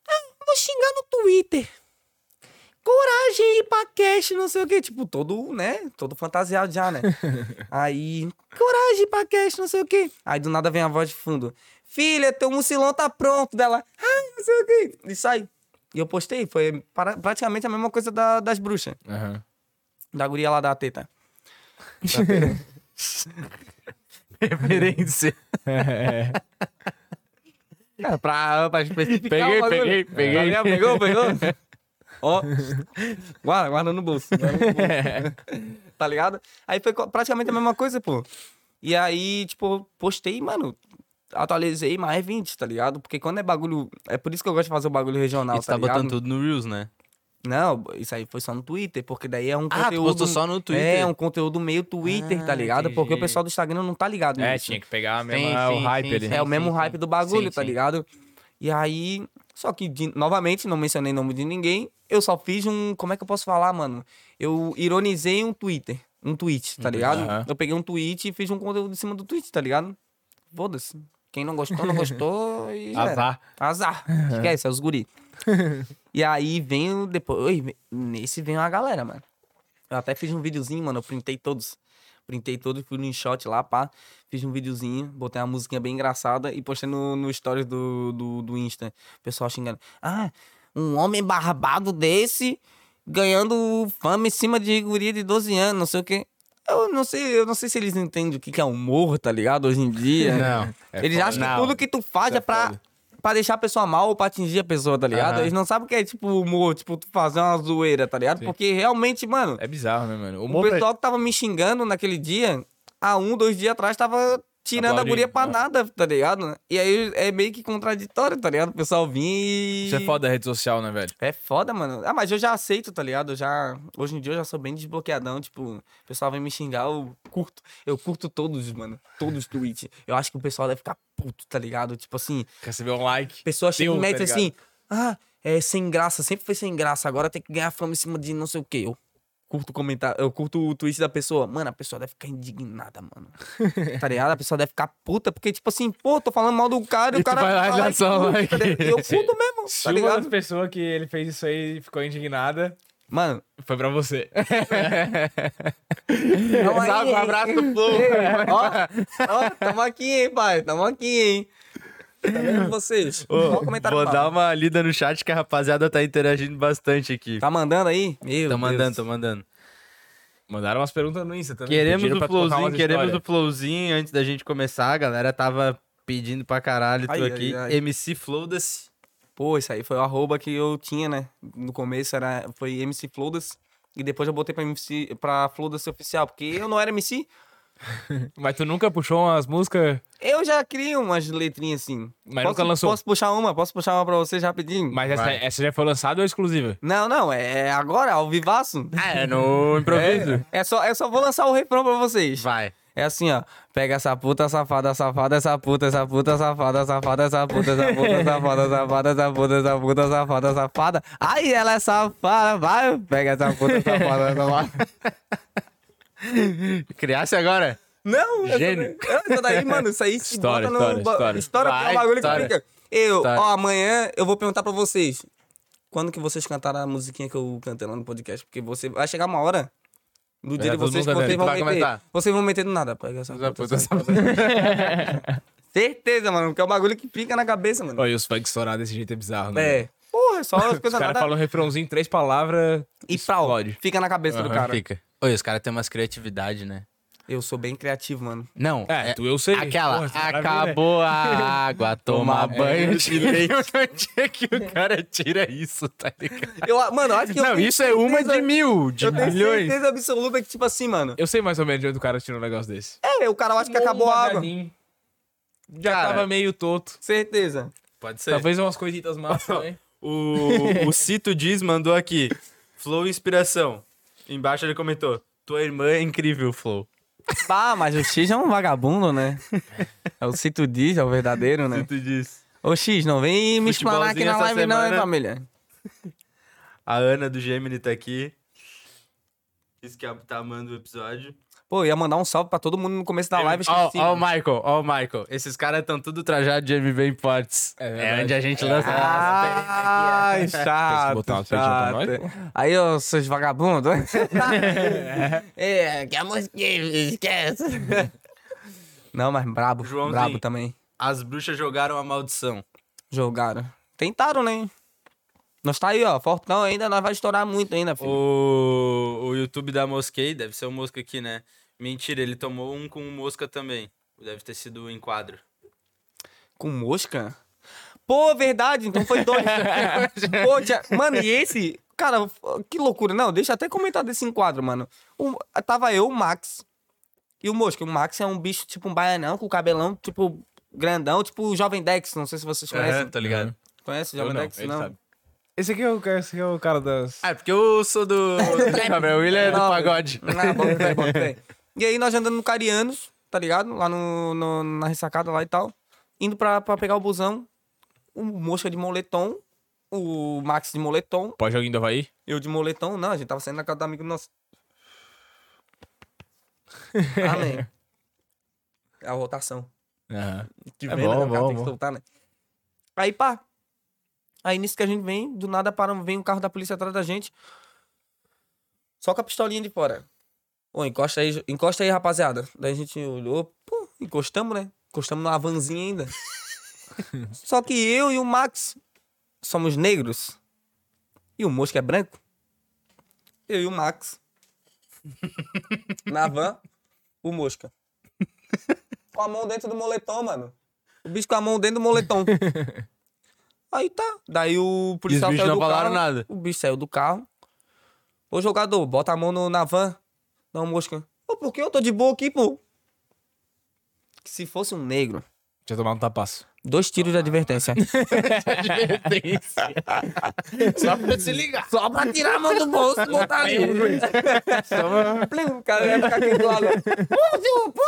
Ah, vou xingar no Twitter. Coragem ir pra cash, não sei o quê. Tipo, todo, né? Todo fantasiado já, né? Aí, coragem ir pra cash, não sei o quê. Aí do nada vem a voz de fundo. Filha, teu mucilão tá pronto. Dela, ah, não sei o quê. E sai. E eu postei, foi para- praticamente a mesma coisa da- das bruxas. Aham. Da guria lá da teta. Referência. É. Cara, pra, pra especificar Peguei, o peguei, peguei. Tá? Pegou, pegou? Ó, guarda, guarda no bolso. guarda no bolso. tá ligado? Aí foi praticamente a mesma coisa, pô. E aí, tipo, postei, mano, atualizei mais 20, tá ligado? Porque quando é bagulho... É por isso que eu gosto de fazer o bagulho regional, E tá, tá ligado? botando tudo no Reels, né? Não, isso aí foi só no Twitter, porque daí é um Ah, conteúdo... postou só no Twitter. É, um conteúdo meio Twitter, tá Ah, ligado? Porque o entendi. pessoal do Instagram não tá ligado É, nisso. tinha que pegar Sim, mesmo sim, o hype sim, ali. sim. É o mesmo hype do bagulho, Sim, tá sim. ligado? E aí. Só que, de- novamente, não mencionei nome de ninguém. Eu só fiz um. Como é que eu posso falar, mano? Eu ironizei um Twitter. Um tweet, tá ligado? aham. Eu peguei um tweet e fiz um conteúdo em cima do tweet, tá ligado? Foda-se. Quem não gostou, não gostou. E já era. Azar. Azar. Esquece, é os guri. e aí vem depois. Nesse vem uma galera, mano. Eu até fiz um videozinho, mano. Eu printei todos. Printei todos, fui no InShot lá, pá. Fiz um videozinho, botei uma musiquinha bem engraçada e postei no, no stories do, do, do Insta. O pessoal xingando. Ah, um homem barbado desse ganhando fama em cima de guria de 12 anos, não sei o quê. Eu não sei, eu não sei se eles entendem o que que é humor, tá ligado? Hoje em dia. Não. É Eles foda. acham que Não. tudo que tu faz Isso é é pra, foda. Pra deixar a pessoa mal ou pra atingir a pessoa, tá ligado? Aham. Eles não sabem o que é, tipo, humor, tipo, fazer uma zoeira, tá ligado? Sim. Porque realmente, mano, É bizarro, né, mano? O o humor pra- pessoal que tava me xingando naquele dia, há um, dois dias atrás, tava tirando a guria pra né? nada, tá ligado? E aí é meio que contraditório, tá ligado? O pessoal vir e... Isso é foda da rede social, né, velho? É foda, mano. Ah, mas eu já aceito, tá ligado? Eu já... Hoje em dia eu já sou bem desbloqueadão, tipo... O pessoal vem me xingar, eu curto. Eu curto todos, mano. Todos os tweets. Eu acho que o pessoal deve ficar puto, tá ligado? Tipo assim... Receber um like. Pessoa chega e tá mete ligado? assim... Ah, é sem graça. Sempre foi sem graça. Agora tem que ganhar fama em cima de não sei o quê. Eu curto o comentário... Eu curto o tweet da pessoa. Mano, a pessoa deve ficar indignada, mano. tá ligado? A pessoa deve ficar puta. Porque, tipo assim... Pô, tô falando mal do cara e, E o cara... vai lá e fala curte, like. tá ligado? E eu curto mesmo, Se tá uma das ligado? pessoas que ele fez isso aí ficou indignada, Mano... foi pra você. Tamo aí, um abraço do Flow. Ó, ó, tamo aqui, hein, pai? Tamo aqui, hein? Tá vendo vocês? Um comentário Vou dar uma lida no chat que a rapaziada tá interagindo bastante aqui. Tá mandando aí? Meu Tô mandando, Deus. tô mandando. Mandaram umas perguntas no Insta também. Queremos o flowzinho, queremos o flowzinho antes da gente começar. A galera tava pedindo pra caralho tu Ai, aqui. ai. MC Flowdas. Pô, isso aí foi o arroba que eu tinha, né? No começo era, foi MC Flodas. E depois eu botei pra, MC, pra Flodas oficial, porque eu não era MC. Mas tu nunca puxou umas músicas. Eu já criei umas letrinhas assim. Mas posso, nunca lançou. Posso puxar uma? Posso puxar uma pra vocês rapidinho? Mas essa, essa já foi lançada ou é exclusiva? Não, não, é agora, ao vivaço. Ah, é no improviso. É, é só, eu só vou lançar o refrão pra vocês. Vai. É assim, ó. Pega essa puta, safada, safada, essa puta, essa puta, safada, safada, essa puta, essa puta, safada, safada, essa puta, essa puta, safada, safada. Aí ela é safada, vai. Pega essa puta, safada, safada. Criasse agora? Não, essa Gênio. daí- Essa daí, mano, isso aí História, bota no... história, história. História porque é um bagulho que história. fica... Eu, História. ó, amanhã eu vou perguntar pra vocês. Quando que vocês cantaram a musiquinha que eu cantei lá no podcast? Porque você... Vai chegar uma hora... No dia de todo vocês, que vocês vão meter. Vocês vão meter do nada. Pega essa Essa essa puta. Certeza, mano, que é o bagulho que fica na cabeça, mano. Olha, os funk estourar desse jeito é bizarro, né? É. Porra, só as coisas caras nada. falam um refrãozinho, três palavras. E explode. fica na cabeça do Aham, cara. Fica. Oi, os caras têm umas criatividade, né? Eu sou bem criativo, mano. Não. É, tu eu sei. Aquela, Porra, acabou a água, toma banho de leite. Onde é que o cara tira isso, tá ligado? Eu, mano, eu acho que eu Não, tenho isso é uma de mil, de Eu tenho milhões. certeza absoluta que, tipo assim, mano. Eu sei mais ou menos de onde o cara tirou um negócio desse. É, o cara acha que acabou a água. Já Cara, tava meio toto. Certeza. Pode ser. Talvez umas coisitas massas também. O, o Cito Diz mandou aqui. Flow inspiração. Embaixo ele comentou. Tua irmã é incrível, Flow. Pá, mas o X é um vagabundo, né? É o Cito Diz, é o verdadeiro, né? Cito Diz. Ô X, não vem me explanar aqui na live, não, hein, semana. família? A Ana do Gemini tá aqui. Diz que tá amando o episódio. Pô, ia mandar um salve pra todo mundo no começo da live. Ó, o Michael, ó o Michael. Esses caras estão tudo trajados de MV Imports. É É, onde a gente lança. Ai, chato, botar uma pedinha pra chato. Aí, ô, seus vagabundos. é, que a mosquinha, esquece. Não, mas brabo, Joãozinho. brabo também. As bruxas jogaram a maldição. Jogaram. Tentaram, né? Nós tá aí, ó, fortão ainda, nós vai estourar muito ainda, filho. O, o YouTube da Mosquei, deve ser o Mosca aqui, né? Mentira, ele tomou um com Mosca também. Deve ter sido o enquadro. Com mosca? Pô, verdade, então foi dois. Pô, tia... Mano, e esse... Cara, que loucura. Não, deixa eu até comentar desse enquadro, mano. O- Tava eu, o Max e o Mosca. O Max é um bicho tipo um baianão, com cabelão, tipo, grandão, tipo o Jovem Dex. Não sei se vocês conhecem. tá ligado? Conhece o Jovem não, Dex? ele Não. sabe. Esse aqui é o, esse aqui é o cara das. Ah, é porque eu sou do. Gabriel William é do Não, pagode. Ah, bota fé, bota fé. E aí nós andando no Carianos, tá ligado? Lá no, no- na ressacada lá e tal. Indo pra, pra pegar o busão. O Mosca de moletom. O Max de moletom. Pós-joguinho do Havaí? Eu de moletom. Não, a gente tava saindo na casa do amigo nosso. Amém. É a rotação. Aham. Que É vem, bom, né? O cara bom, tem que bom. soltar, né? Aí, pá. Aí, nisso que a gente vem, do nada para, vem um carro da polícia atrás da gente. Só com a pistolinha de fora. Ô, encosta aí, encosta aí, rapaziada. Daí a gente olhou, pô, encostamos, né? Encostamos numa vanzinha ainda. Só que eu e o Max somos negros. E o Mosca é branco. Eu e o Max. Na van, o Mosca. Com a mão dentro do moletom, mano. O bicho com a mão dentro do moletom. Aí tá. Daí o policial saiu não do falaram carro, nada? O bicho saiu do carro. Ô, jogador, bota a mão no- na van. Dá uma mosca. Ô, por que eu tô de boa aqui, pô? Que se fosse um negro, Tinha tomado um tapaço. dois tiros de advertência. Só pra se ligar. Só pra tirar a mão do bolso e botar ali. Plim, o cara ia ficar aqui do lado. Pô, pô.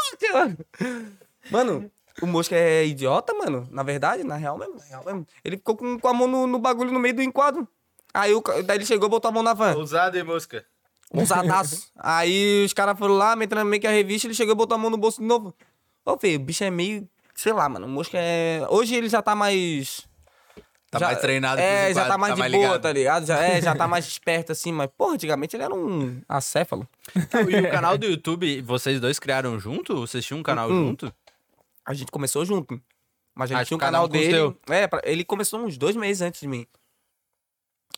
Mano, o Mosca é idiota, mano. Na verdade, na real mesmo. Na real mesmo. Ele ficou com, com a mão no, no bagulho no meio do enquadro. Aí o daí ele chegou e botou a mão na van. Ousado e mosca. Ousadaço. Aí os caras foram lá, metendo meio que a revista, ele chegou e botou a mão no bolso de novo. Ô, filho, o bicho é meio. Sei lá, mano. O Mosca é. Hoje ele já tá mais. Tá já- mais treinado É, já tá mais tá de mais boa, ligado. tá ligado? Já, é, já tá mais esperto assim, mas, porra, antigamente ele era um acéfalo. E o canal do YouTube, vocês dois criaram junto? Vocês tinham um canal Hum. junto? A gente começou junto. Mas a gente Ah, tinha um canal dele. É, pra- ele começou uns dois meses antes de mim.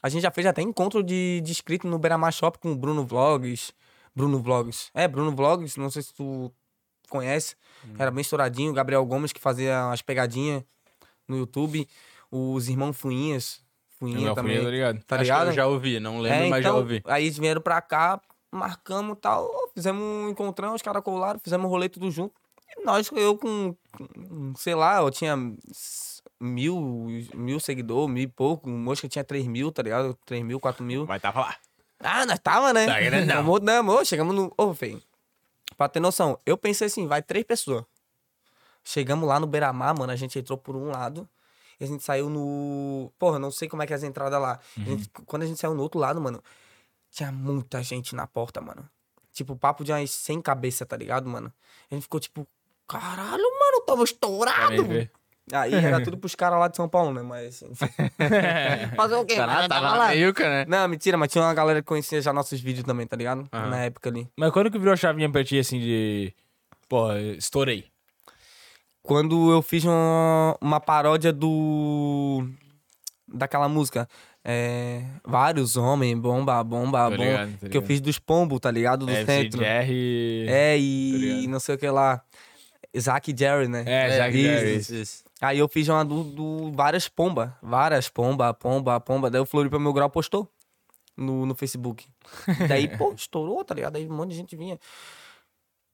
A gente já fez até encontro de, de inscrito no Beramar Shop com o Bruno Vlogs. Bruno Vlogs. É, Bruno Vlogs, não sei se tu conhece. Hum. Era bem estouradinho. O Gabriel Gomes que fazia as pegadinhas no YouTube. Os irmãos Fuinhas. Fuinha também. tá ligado? Tá Acho ligado? eu já ouvi, não lembro, É, mas já então, ouvi. Aí eles vieram pra cá, marcamos e tal. Fizemos um encontrão, os caras colaram, fizemos um rolê tudo junto. Nós, eu com, sei lá, eu tinha mil, mil seguidores, mil e pouco. O Mosca tinha três mil, tá ligado? Três mil, quatro mil. Mas tava lá. Ah, nós tava, né? Tá grandão. Amor, não, amor, chegamos no... Ô, feio, pra ter noção, eu pensei assim, vai três pessoas. Chegamos lá no Beira-Mar, mano, a gente entrou por um lado. E a gente saiu no... Porra, não sei como é que é as entradas lá. A gente- quando a gente saiu no outro lado, mano, tinha muita gente na porta, mano. Tipo, papo de umas 100 cabeças, tá ligado, mano? A gente ficou tipo, caralho, mano, eu tava estourado. Aí era tudo pros caras lá de São Paulo, né? Mas, enfim. Fazer o quê? Caralho, Mas tava lá. meiuca, né? Não, mentira, mas tinha uma galera que conhecia já nossos vídeos também, tá ligado? Aham. Na época ali. Mas quando que virou a chavinha pra ti, assim, de... Pô, estourei. Quando eu fiz uma, uma paródia do. daquela música. É, vários homens, bomba, bomba, Tô bomba. ligado, tô Que eu ligado. fiz dos pombos, tá ligado? Do centro. FCR... É, Tô e ligado. não sei o que lá. Isaac e Jerry, né? É, Zack isso, Jerry. Isso, isso. Aí eu fiz uma do, do várias pomba. Várias pomba, pomba, pomba. Daí o Floripa Meu Grau postou no, no Facebook. Daí, pô, estourou, tá ligado? Aí um monte de gente vinha.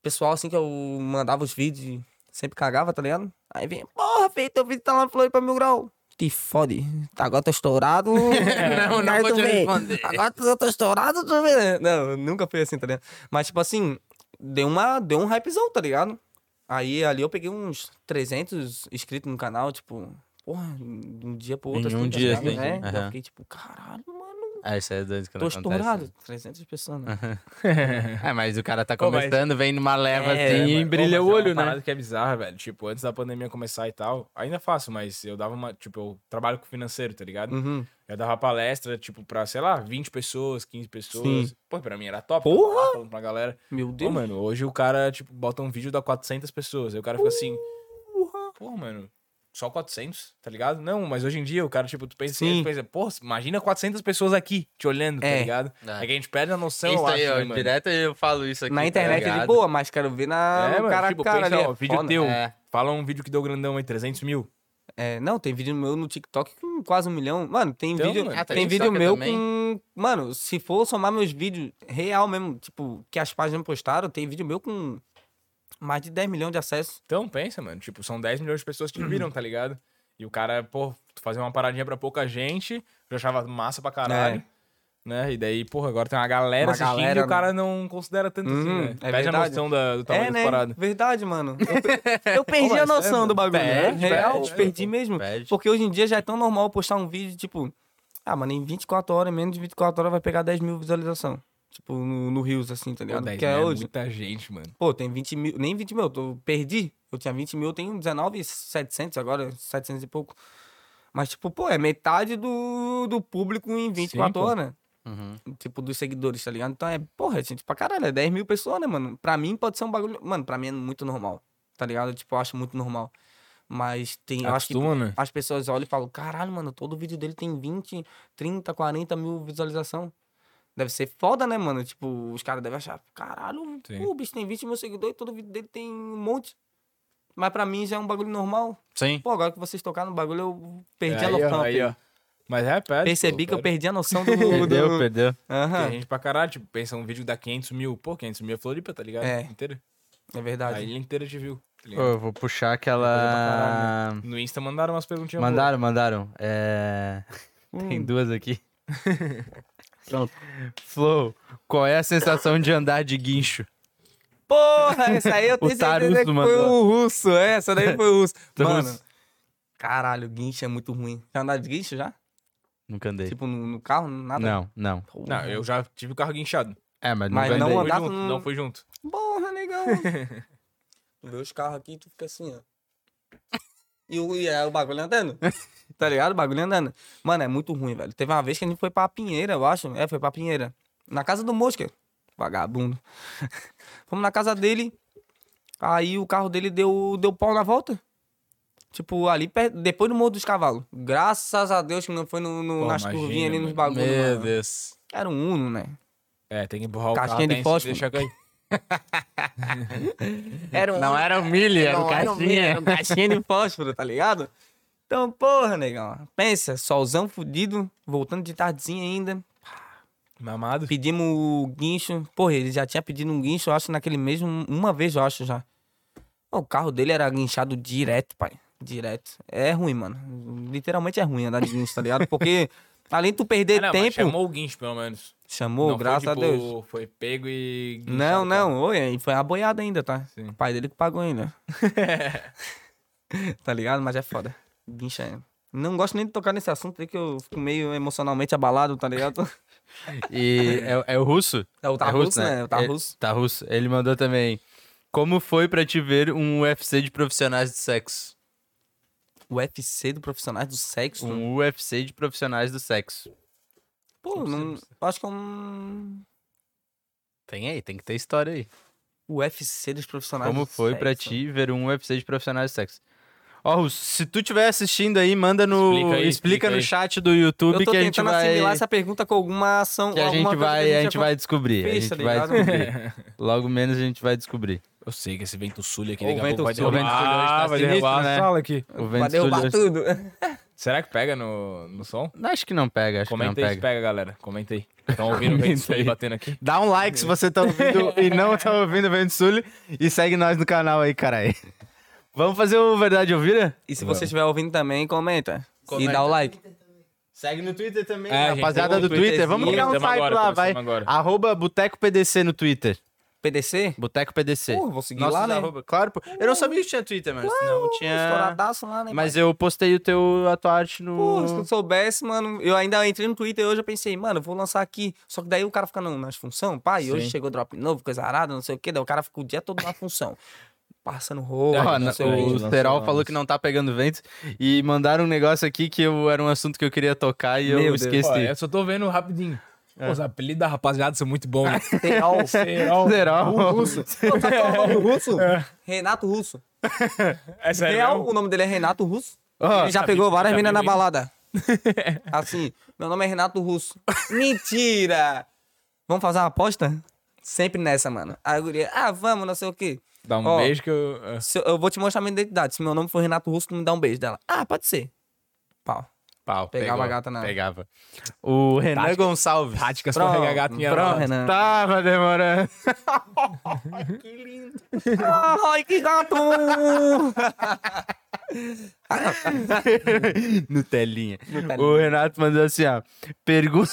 Pessoal, assim, que eu mandava os vídeos, sempre cagava, tá ligado? Aí vinha, porra, feio, teu vídeo tá lá no Floripa Meu Grau. Te fode. Tá, agora tô estourado. Não, não vou te responder. Agora eu tô estourado, tu vê. Não, nunca foi assim, tá ligado? Mas, tipo assim, deu, uma, deu um hypezão, tá ligado? Aí ali eu peguei uns 300 inscritos no canal, tipo, porra, de um dia pro outro. Em um assim, tá dia, ligado? assim, É, eu fiquei tipo, caralho, mano, Ah, isso é doido que tô acontece. estourado. 300 pessoas, né? É, mas o cara tá Pô, mas- começando, vem numa leva É, assim e brilha mas o é olho, uma né? parada que é bizarra, velho. Tipo, antes da pandemia começar e tal, ainda faço, mas eu dava uma. Tipo, eu trabalho com financeiro, tá ligado? Uhum. Eu dava palestra, tipo, pra, sei lá, 20 pessoas, 15 pessoas. Sim. Pô, pra mim era top. Porra! lá falando pra galera. Meu Pô, Deus. mano, hoje o cara, tipo, bota um vídeo da 400 pessoas. Aí o cara fica assim. Pô, mano, só 400, tá ligado? Não, mas hoje em dia o cara, tipo, tu pensa assim, Sim. tu pensa, pô, imagina 400 pessoas aqui te olhando, tá É. ligado? É. É. que a gente perde a noção, Isso eu aí, acho, né, direto eu falo isso aqui. Na tá internet é de boa, mas quero ver na, É, no mano, cara tipo, a cara pensa, ali. ó, é vídeo foda. teu. É. Fala um vídeo que deu grandão aí, 300 mil. É, não, tem vídeo meu no TikTok com quase um milhão. Mano, tem Então, vídeo, mano. Tá tem vídeo meu também? com. Mano, se for somar meus vídeos real mesmo, tipo, que as páginas postaram, tem vídeo meu com mais de 10 milhões de acessos. Então, pensa, mano. Tipo, são 10 milhões de pessoas que viram, tá ligado? E o cara, pô, fazia uma paradinha pra pouca gente, eu achava massa pra caralho. Né? E daí, porra, agora tem uma galera Uma assistindo galera- e o cara não considera tanto assim, Hum, né? é Perde a verdade. noção da- do tamanho É, né? paradas. Verdade, mano. Eu, eu perdi Ô, a mas noção é, do bagulho. né? perde, Real, perde, perdi pô. mesmo. Perde. Porque hoje em dia já é tão normal postar um vídeo, tipo... Ah, mano, em 24 horas, menos de 24 horas vai pegar 10 mil visualizações. Tipo, no, no Rios, assim, tá Pô, ligado? 10 que é mil hoje. muita gente, mano. Pô, tem 20 mil, nem 20 mil, eu tô, perdi. Eu tinha 20 mil, eu tenho 19,700 agora, 700 e pouco. Mas, tipo, pô, é metade do, do público em 24 pô. horas. Uhum. Tipo, dos seguidores, tá ligado? Então é, porra, é gente pra caralho, é 10 mil pessoas, né, mano? Pra mim pode ser um bagulho. Mano, pra mim é muito normal, tá ligado? Tipo, eu acho muito normal. Mas tem, eu acho que Acostuma, né? as pessoas olham e falam, caralho, mano, todo vídeo dele tem 20, 30, 40 mil visualização. Deve ser foda, né, mano? Tipo, os caras devem achar, caralho, Sim. pô, o bicho tem 20 mil seguidores e todo vídeo dele tem um monte. Mas pra mim já é um bagulho normal. Sim. Pô, agora que vocês tocaram no bagulho, eu perdi a Aí, ó, noção. aí, ó. Mas é, perde. Percebi pô, que eu perdi a noção do... Perdeu, do... perdeu. Aham, Tem gente pra caralho, tipo, pensa um vídeo que dá 500 mil. Pô, 500 mil é Floripa, tá ligado? É. Inteira. é A verdade. ilha inteira te viu, tá Pô, eu vou puxar aquela. caralho, No Insta mandaram umas perguntinhas Mandaram, mandaram. É... Hum. Tem duas aqui. Pronto. Flow, qual é a sensação de andar de guincho? Porra, essa aí eu tenho O certeza que foi o russo. É, essa daí foi o russo. Mano, Tarusso. caralho, guincho é muito ruim. Já andaram de guincho já? Nunca andei. Tipo, no, no carro, nada? Não, não. Porra. Não, eu já tive o carro guinchado. É, mas, Mas não andar junto, com- não fui junto. Porra, legal. tu vê os carros aqui e tu fica assim, ó. E o, e é o bagulho andando. tá ligado? O bagulho andando. Mano, é muito ruim, velho. Teve uma vez que a gente foi pra Pinheira, eu acho. É, foi pra Pinheira. Na casa do Mosca. Vagabundo. Fomos na casa dele. Aí o carro dele deu, deu pau na volta. Tipo, ali perto, depois do Morro dos Cavalos. Graças a Deus que não foi no, no- Pô, nas imagina, curvinhas ali nos bagulhos. Meu mano. Deus. Era um Uno, né? É, tem que empurrar o Caixinha carro de até fósforo. deixar cair. Era um Não era o milho, era o Não, era um caixinha. era um caixinha de fósforo, tá ligado? Então, porra, negão. Pensa, solzão fudido, voltando de tardezinha ainda. Mamado. Pedimos o guincho. Porra, ele já tinha pedido um guincho, eu acho, naquele mesmo. Uma vez, eu acho já. O carro dele era guinchado direto, pai. Direto. É ruim, mano. Literalmente é ruim andar de guincho, tá ligado? Porque além de tu perder Ah, não, tempo. chamou o guincho, pelo menos. Chamou, não graças foi, a tipo, Deus. Foi pego e... Não, guinchado, não. Oi, e foi uma boiada ainda, tá? Sim. O pai dele que pagou ainda. tá ligado? Mas é foda. Guincha é. Não gosto nem de tocar nesse assunto aí que eu fico meio emocionalmente abalado, tá ligado? E é, é o russo? É o É Tarrusso, né? O Ele- Tarrusso. Tarrusso. Ele mandou também. Como foi pra te ver um UFC de profissionais de sexo? O UFC do Profissionais do Sexo. Um UFC de profissionais do sexo. Pô, não, acho que é um. Tem aí, tem que ter história aí. UFC dos Profissionais Como do foi pra ti ver um UFC de profissionais de sexo? Ó, se tu estiver assistindo aí, manda no. Explica Explica, aí, explica no aí. chat do YouTube que a gente tentando vai. assimilar essa pergunta com alguma ação. Que a gente vai, que a gente vai descobrir. A fez, gente tá vai descobrir. Logo menos a gente vai descobrir. Eu sei que esse vento sul aqui daqui a pouco vai derrubar. o vento sul hoje tá vai sinistro, derrubar né? a sala aqui. O Vai vento derrubar sul- tudo. Será que pega no, no som? Acho que não pega, acho Comenta que aí não se pega. pega, galera. Comenta aí. Estão ouvindo o vento Comenta sul aí. batendo aqui? Dá um like se você tá ouvindo e não tá ouvindo o Vento Sul e segue nós no canal aí, caralho. Vamos fazer o Verdade Ouvira? E se você estiver ouvindo também, comenta. E dá o like. Segue no Twitter também, É, gente, rapaziada do Twitter. Vamos criar um Começamos site agora, lá, vai. começamos agora. Arroba Boteco PDC no Twitter. PDC? Boteco PDC. Pô, vou seguir lá, né? arroba- Claro, pô. Eu não sabia que tinha Twitter, mas não tinha... Estouradaço lá, né? Mas eu postei o teu, a tua arte no... Pô, se eu soubesse, mano, eu ainda entrei no Twitter hoje, eu pensei, mano, eu vou lançar aqui. Só que daí o cara fica não, nas funções, pai, Sim. hoje chegou drop novo, coisa arada, não sei o quê, daí o cara fica o dia todo na função. Passando roupa, Ó, não o lá, falou que não tá pegando vento e mandaram um negócio aqui que eu, era um assunto que eu queria tocar e eu Meu Deus. esqueci. Eu só tô vendo rapidinho. Pô, os apelidos da rapaziada são muito bons. né? Serol. Serol. Serol. O russo. Pô, sabe qual é Russo? Renato Russo. É sério Real, o nome dele é Renato Russo. Ó, Ele já tá pegou várias tá meninas na balada. Assim, meu nome é Renato Russo. Mentira! Vamos fazer uma aposta? Sempre nessa, mano. Aí a guria, ah, vamos, não sei o quê. Dá um Ó, beijo que eu... é. Se eu, eu vou te mostrar minha identidade. Se meu nome for Renato Russo, tu me dá um beijo dela. Ah, pode ser. Pau. Pau, Pegava pegou, a gata na- Pegava. O Renan Tática- Gonçalves. Táticas Pronto, pra pegar gato em pronto, Arara. Renan. Tava demorando. que lindo. Ai, que gato! Nutelinha. O Renato mandou assim, ó. Pergunta.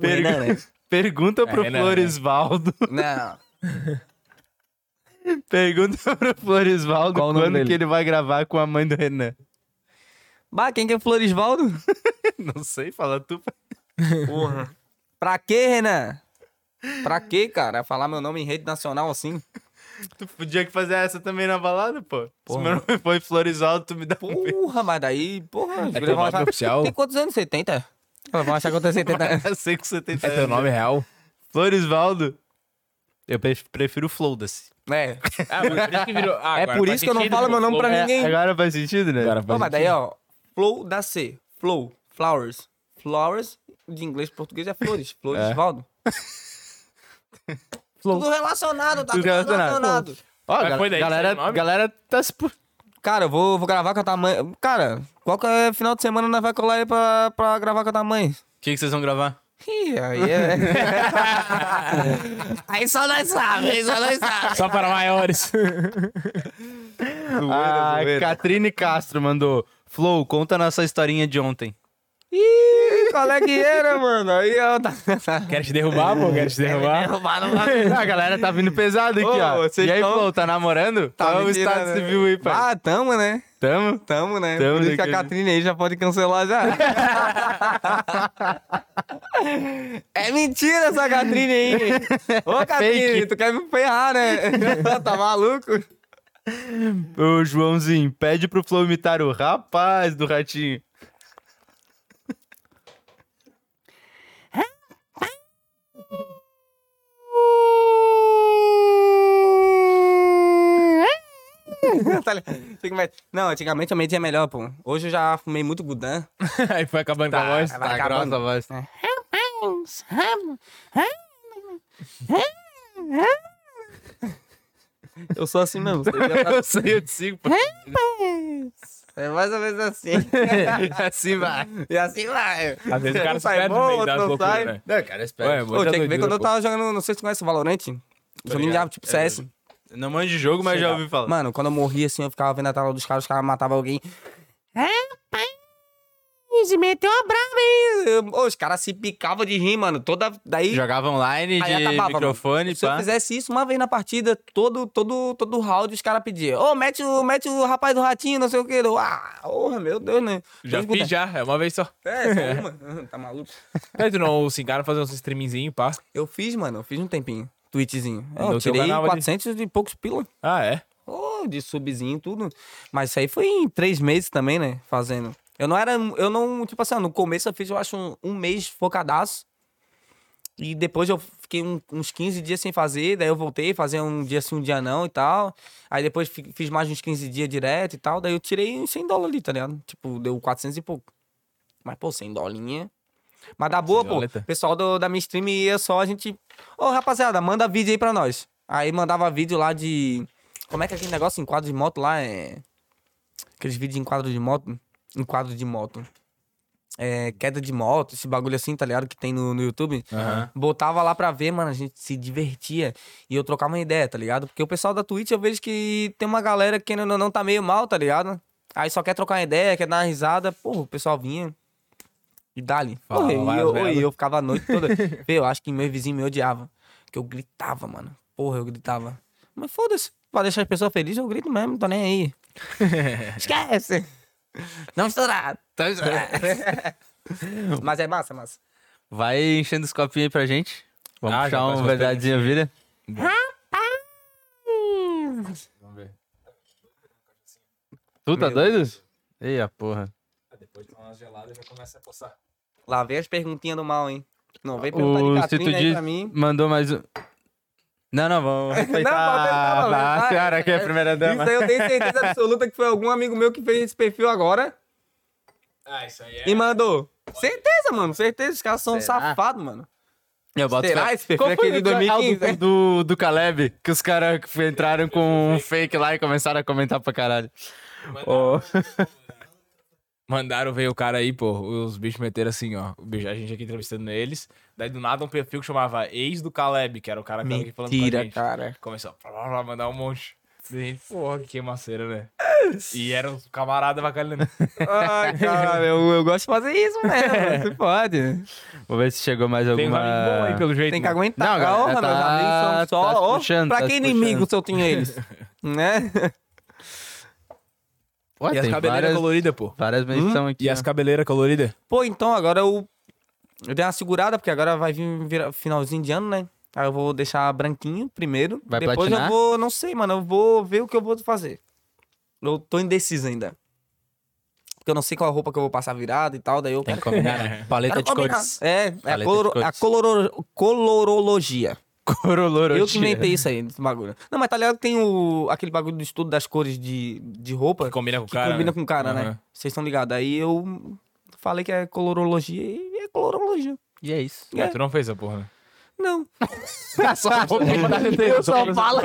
Renan, né? Pergunta pro Renan, né? Florisvaldo. Não. Pergunta pro Florisvaldo Qual o quando que ele vai gravar com a mãe do Renan. Bah, quem que é Florisvaldo? Não sei, fala tu. Porra. Pra quê, Renan? Pra quê, cara? Falar meu nome em rede nacional assim? Tu podia que fazer essa também na balada, pô. Se Porra. meu nome foi Florisvaldo, tu me dá um beijo. Porra, mas daí, porra. É teu nome achar- oficial? Tem quantos anos? 70? Elas vão achar que eu tenho 70 anos. Eu sei que você tem É teu nome real? Florisvaldo. Eu pre- prefiro Floda-se. É. Ah, mas por isso que virou. Ah, É agora por faz isso que eu não sentido, falo meu nome pra Flow- ninguém. Agora faz sentido, né? Agora Pô, faz mas daí, ó. Flow da C. Flow. Flowers. Flowers, de inglês para português, é flores. Flores, É. Valdo. Flow. Tudo relacionado, tá Tudo tudo relacionado. relacionado. Ó, Mas gal- foi daí que galera, saiu o nome? galera tá se... pu- Cara, eu vou, vou gravar com a tua mãe. Cara, qualquer final de semana nós vai colar aí pra, pra gravar com a tua mãe. O que, que vocês vão gravar? Ih, aí é. aí só nós sabemos, aí só nós sabemos. Só para maiores. A zoeira. Catrine Castro mandou. Flow, conta a nossa historinha de ontem. Ih, qual é que era, mano? Aí eu tá. Quer te derrubar, pô? Quer te derrubar? Derrubar no bagulho. a galera tá vindo pesado aqui, Ô, ó. E aí, tão- Flow, tá namorando? Tá é o estado né? civil aí, pai? Ah, tamo, né? Tamo? Tamo, né? Tamo Por isso que a Catrine aí já pode cancelar já. é mentira essa Catrine aí. Ô, Catrine, fake. tu quer me ferrar, né? tá maluco? Ô, Joãozinho, pede pro Flow imitar o rapaz do Ratinho. Tá ligado? Fica mais- Não, antigamente eu media melhor, pô. Hoje eu já fumei muito Gudan. Aí foi acabando com a voz. vai Tá acabando. grossa a voz. Eu sou assim mesmo. você já tá- Eu sei, eu te sigo. pô. É mais ou menos assim. assim vai. E assim vai. Às vezes o cara sai bom, meio outro das não sai. né? Não, cara, espera. Ué, tinha que ver quando eu tava jogando, não sei se tu conhece o Valorant. De tipo CS. Não manjo de jogo, mas já ouvi falar. Mano, quando eu morria assim, eu ficava vendo a tela dos caras, os caras matavam alguém. Rapaz, meteu uma brava Ô, os caras se picavam de rir, mano. Toda. Daí. Jogava online aí de acabava, microfone, mano. Se eu fizesse isso uma vez na partida, todo, todo, todo round os caras pediam. Ô, mete, o, mete o rapaz do ratinho, não sei o quê. Eu, ah, porra, meu Deus, né? Já Tem fiz, já. É uma vez só. É, só uma. tá maluco? Aí tu não se engana fazer uns streamingzinho, pá. Eu fiz, mano. Eu fiz um tempinho. Tweetzinho. Eu No tirei canal ali? 400 e poucos pila. Ah, é? Ô, de subzinho e tudo. Mas isso aí foi em três meses também, né? Fazendo. Eu não era. Eu não. Tipo assim, no começo eu fiz, eu acho, um, um mês focadaço. E depois eu fiquei um- uns 15 dias sem fazer. Daí eu voltei, fazer um dia sim, um dia não e tal. Aí depois fi- fiz mais uns 15 dias direto e tal. Daí eu tirei uns 100 dólares ali, tá ligado? Tipo, deu 400 e pouco. Mas, pô, 100 dolinha. Mas dá boa, pô. Pessoal do, da minha stream ia só a gente. Ô, rapaziada, manda vídeo aí pra nós. Aí mandava vídeo lá de. Como é que é aquele negócio em quadro de moto lá? É. Aqueles vídeos em quadro de moto. Em quadro de moto. É, queda de moto, esse bagulho assim, tá ligado? Que tem no, no YouTube. Aham. Botava lá pra ver, mano, a gente se divertia. E eu trocava uma ideia, tá ligado? Porque o pessoal da Twitch eu vejo que tem uma galera que ainda não tá meio mal, tá ligado? Aí só quer trocar uma ideia, quer dar uma risada. Porra, o pessoal vinha. E dali. Fala Porra, e eu, merda. e eu ficava a noite toda. Vê, eu acho que meu vizinho me odiava. Que eu gritava, mano. Porra, eu gritava. Mas foda-se. Pra deixar as pessoas felizes, eu grito mesmo, não tô nem aí. Esquece. Não estourado. Mas é massa, massa. Vai enchendo os copinhos aí pra gente. Vamos Ah, puxar faz um bastante verdadezinha vida. Vamos ver. Tu tá Meu doido? Ei, a porra. Tomar umas geladas já começa a coçar. Lá vem as perguntinhas do mal, hein? Não vem perguntar O de Catrina aí pra mim. mandou mais um. Não, não, vamos respeitar Não, pode a- senhora que é a primeira dama. Isso aí eu tenho certeza absoluta que foi algum amigo meu que fez esse perfil agora Ah, isso aí e mandou. Certeza, mano. Certeza. Os caras são safados, mano. Eu boto Será esse perfil Qual foi aqui de o do- 2015, ah, do, do, do Caleb, que os caras entraram com um fake lá e começaram a comentar pra caralho. Ô, Mandaram ver o cara aí, pô. Os bichos meteram assim, ó. O bicho- a gente aqui entrevistando eles. Daí do nada um perfil que chamava Ex do Caleb, que era o cara que tava aqui falando com a Mentira, gente. cara. Começou a mandar um monte. Gente, Porra, que queimaceira, né? E era um camarada bacana. né? Ai, cara, eu, eu gosto de fazer isso mesmo. Você pode. Vou ver se chegou mais Tem uns alguma... amigos bons aí, pelo jeito. Tem que né? aguentar. Não, galera, tá- meus amigos são tá só. ó, puxando, pra tá que puxando. inimigo se eu tinha eles? né? Ué, E as cabeleiras coloridas, pô. várias menção aqui. E as cabeleiras coloridas? Pô, então agora eu. Eu dei uma segurada, porque agora vai vir vira- finalzinho de ano, né? Aí eu vou deixar branquinho primeiro. Vai depois platinar? eu vou, não sei, mano. Eu vou ver o que eu vou fazer. Eu tô indeciso ainda. Porque eu não sei qual roupa que eu vou passar virada e tal. Daí eu Tem que combinar, né? Paleta de combinar. cores. É, é a, coloro- cores. a coloro- colorologia. Corolorogia. Eu que inventei isso aí, esse bagulho. Não, mas tá ligado que tem o, aquele bagulho do estudo das cores de, de roupa. Que combina com o que cara. combina né? com o cara, né? Aham. Vocês estão ligados. Aí eu falei que é colorologia e é colorologia. E é isso. Mas tu não fez essa porra, né? Não. só eu só falo,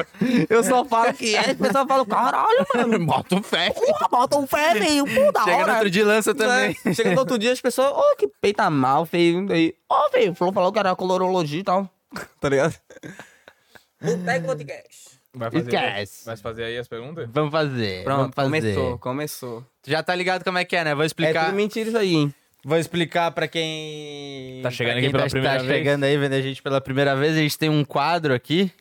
eu só falo que é, e o pessoal fala, caralho, mano. Bota um fé. Porra, bota um fé, velho. Pô, da Chega no hora. outro dia lança também. É, Chega no outro dia, as pessoas, ô, que peita mal, feio. Aí, ó, velho, o Flow falou que era colorologia e tal. Tá ligado? Boteco Podcast. Vai fazer, Esquece. vai fazer aí as perguntas? Vamos fazer. Pronto, vamos fazer. começou, começou. Tu já tá ligado como é que é, né? Vou É explicar. tudo mentira isso aí, hein? Vou explicar pra quem. Tá chegando pra aqui quem pela tá, primeira tá vez. chegando aí, vendo a gente pela primeira vez. A gente tem um quadro aqui.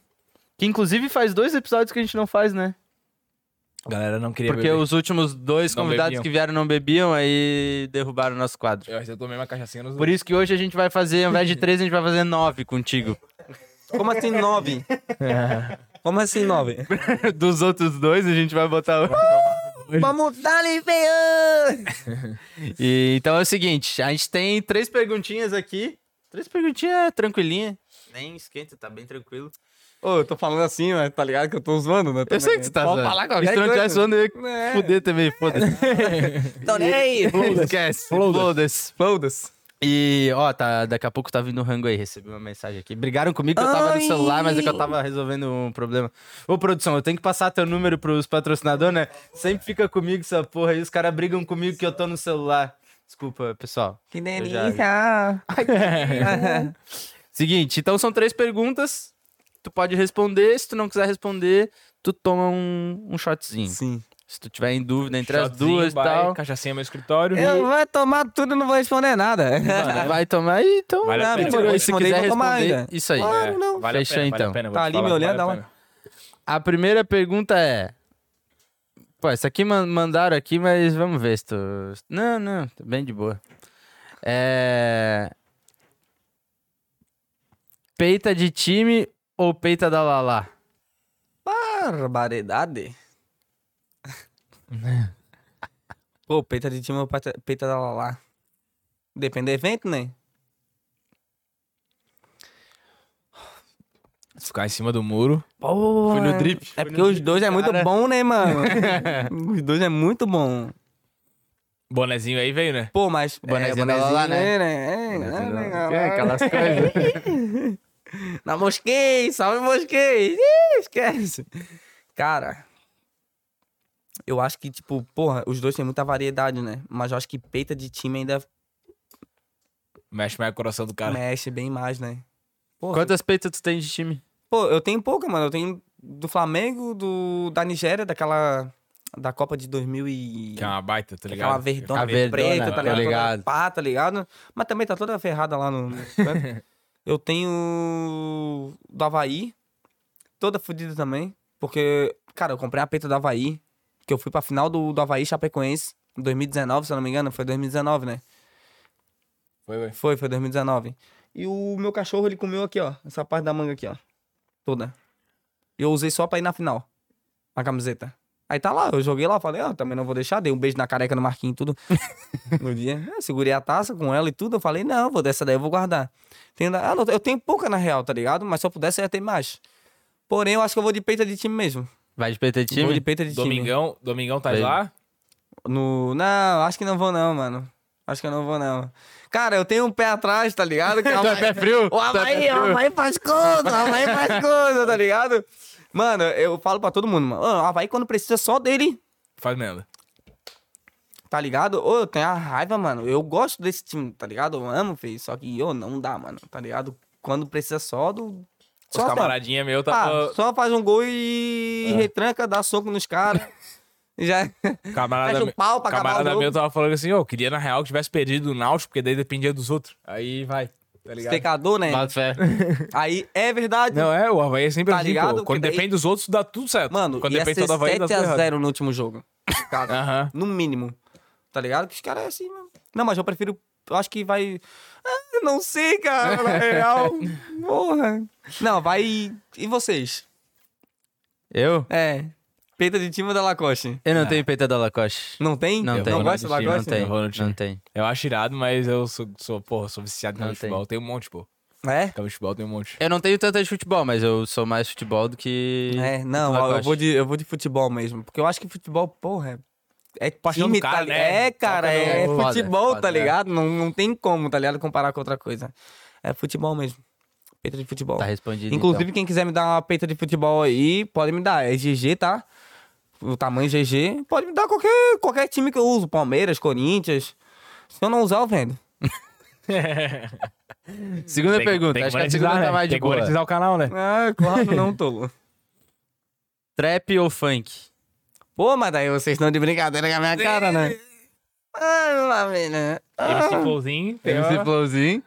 Que inclusive faz dois episódios que a gente não faz, né? A galera não queria Porque beber. os últimos dois Não convidados bebiam. que vieram não bebiam, aí derrubaram o nosso quadro. Eu, eu tomei uma cachaçinha nos Por isso que hoje a gente vai fazer, ao invés de três, a gente vai fazer nove contigo. Como assim nove? Como assim nove? Dos outros dois, a gente vai botar. Vamos dar ali, feio! E, então é o seguinte: a gente tem três perguntinhas aqui. Três perguntinhas tranquilinha. Nem esquenta, tá bem tranquilo. Ô, eu tô falando assim, mas tá ligado que eu tô zoando, né? Eu sei que você tá Pode zoando. falar Se qualquer tu não coisa. tivesse zoando, eu ia É. fuder também, foda-se. Tô nem aí. Esquece. Foda-se. Foda-se. E, ó, tá, daqui a pouco tá vindo o rango aí, recebi uma mensagem aqui. Brigaram comigo que eu tava no Ai. celular, mas é que eu tava resolvendo um problema. Ô, produção, eu tenho que passar teu número pros patrocinadores, né? Sempre fica comigo essa porra aí, os caras brigam comigo que eu tô no celular. Desculpa, pessoal. Que já- delícia. Seguinte, então são três perguntas. Tu pode responder, se tu não quiser responder, tu toma um, um shotzinho. Sim. Se tu tiver em dúvida entre as Shotzinho, duas e vai, tal, Cachaçinha no meu escritório. Eu vou tomar tudo e não vou responder nada. vai tomar aí, então. Vale a não, pena. se responder e quiser responder, isso aí. Claro, não. Vale Fechou, pena, vale então. a pena. Tá ali falar, me olhando, vale a. A primeira pergunta é. Pô, essa aqui man- mandaram aqui, mas vamos ver se tu. Não, não, bem de boa. É. Peita de time ou peita da Lala? Barbaridade. Pô, peita de time ou peita, da Lala? Depende do evento, né? Ficar em cima do muro. Pô, Fui no é- drip, É fui porque os dois é muito cara. bom, né, mano? os dois é muito bom. Bonezinho aí veio, né? Pô, mas. Bonezinho da Lala, né? né? É, Bonezinho é, da- é, é, aquelas coisas. Na Mosquei, salve Mosquei. Ih, esquece. Cara, eu acho que, tipo, porra, os dois têm muita variedade, né? Mas eu acho que peita de time ainda Mexe mais o coração do cara. mexe bem mais, né? Porra, Quantas peitas tu tem de time? Pô, eu tenho pouca, mano. Eu tenho do Flamengo, do da Nigéria, daquela. Da Copa de 2000 e... Que é uma baita, tá ligado? Aquela verdona A verdona, preta, tá tô ligado? ligado. Toda Pá, tá ligado? Mas também tá toda ferrada lá no... no canto. eu tenho do Havaí, toda fodida também. Porque, cara, eu comprei a peita do Havaí, que eu fui pra final do, do Havaí Chapecoense, em 2019, se eu não me engano. Foi 2019, né? Foi, foi. Foi, foi 2019. E o meu cachorro, ele comeu aqui, ó. Essa parte da manga aqui, ó. Toda. E eu usei só pra ir na final. A camiseta. Aí tá lá, eu joguei lá, falei, ó, também não vou deixar. Dei um beijo na careca no Marquinhos e tudo. no dia. Eu segurei a taça com ela e tudo. Eu falei, não, vou dessa daí, eu vou guardar. Tem, ah, não, eu tenho pouca na real, tá ligado? Mas se eu pudesse, eu ia ter mais. Porém, eu acho que eu vou de peita de time mesmo. Vai de peita de Vou de time? peita de time. Domingão, Domingão tá lá? No... Não, acho que não vou não, mano. Acho que eu não vou não. Cara, eu tenho um pé atrás, tá ligado? Que é Tu é pé frio? O é pé Havaí, frio? o Havaí faz coisa, o Havaí faz coisa, tá ligado? Mano, eu falo pra todo mundo, mano. Ô, O Havaí, quando precisa só dele, Faz merda. tá ligado? Ô, eu tenho a raiva, mano. Eu gosto desse time, tá ligado? Eu amo, filho. Só que, ô, não dá, mano, tá ligado? Quando precisa só do. Os Só, camaradinha meu ah, tava. só faz um gol e É. retranca, dá soco nos caras. Já Camarada, fecha o pau pra acabar o camarada meu tava falando assim, ó, eu queria na real que tivesse perdido o Náutico, porque daí dependia dos outros. Aí vai, tá ligado? Pecador, né? Bota fé. Aí é verdade. Não, é, o Havaí é sempre Tá assim, ligado? pô. Quando Que daí- depende dos outros, dá tudo certo. Mano, Quando ia depende ser só do Havaí, dá tudo errado. 7x0 no último jogo. Cara, Aham. no mínimo. Tá ligado? Que os caras é assim, mano. Não, mas eu prefiro. Eu acho que vai. Ah, não sei, cara. Na real. Porra. Não, vai. E vocês? Eu? É. Peita de time da Lacoste. Eu não tenho peita da Lacoste. Não tem? Não Eu tem. Não gosta da time, Não Lacoste? tem. Eu time. Não tem. Eu acho irado, mas eu sou, sou porra, sou viciado Não no futebol. Tem um monte, pô. É? Campo de futebol tem um monte. Eu não tenho tanta de futebol, mas eu sou mais futebol do que. É, não, eu Lacoste. vou, de, eu vou de futebol mesmo. Porque eu acho que futebol, porra, é. É Paixão time, do cara, tá né? É, cara, é Foda, futebol, foda, tá é. ligado? Não, não tem como, tá ligado? Comparar com outra coisa. É futebol mesmo. Peita de futebol. Tá respondido. Inclusive, quem quiser me dar uma peita de futebol aí, pode me dar. É GG, tá? O tamanho GG. Pode me dar qualquer, qualquer time que eu uso. Palmeiras, Corinthians. Se eu não usar, eu vendo. Segunda Tem- pergunta. tem que Acho que a segunda né? tá mais de Tem que boa. monetizar o canal, né? Ah, claro, não, tolo. Trap ou funk? Pô, mas daí vocês estão de brincadeira com a minha cara, né? Ah, lá, menina. MC Flowzinho. tem MC uma- Flowzinho.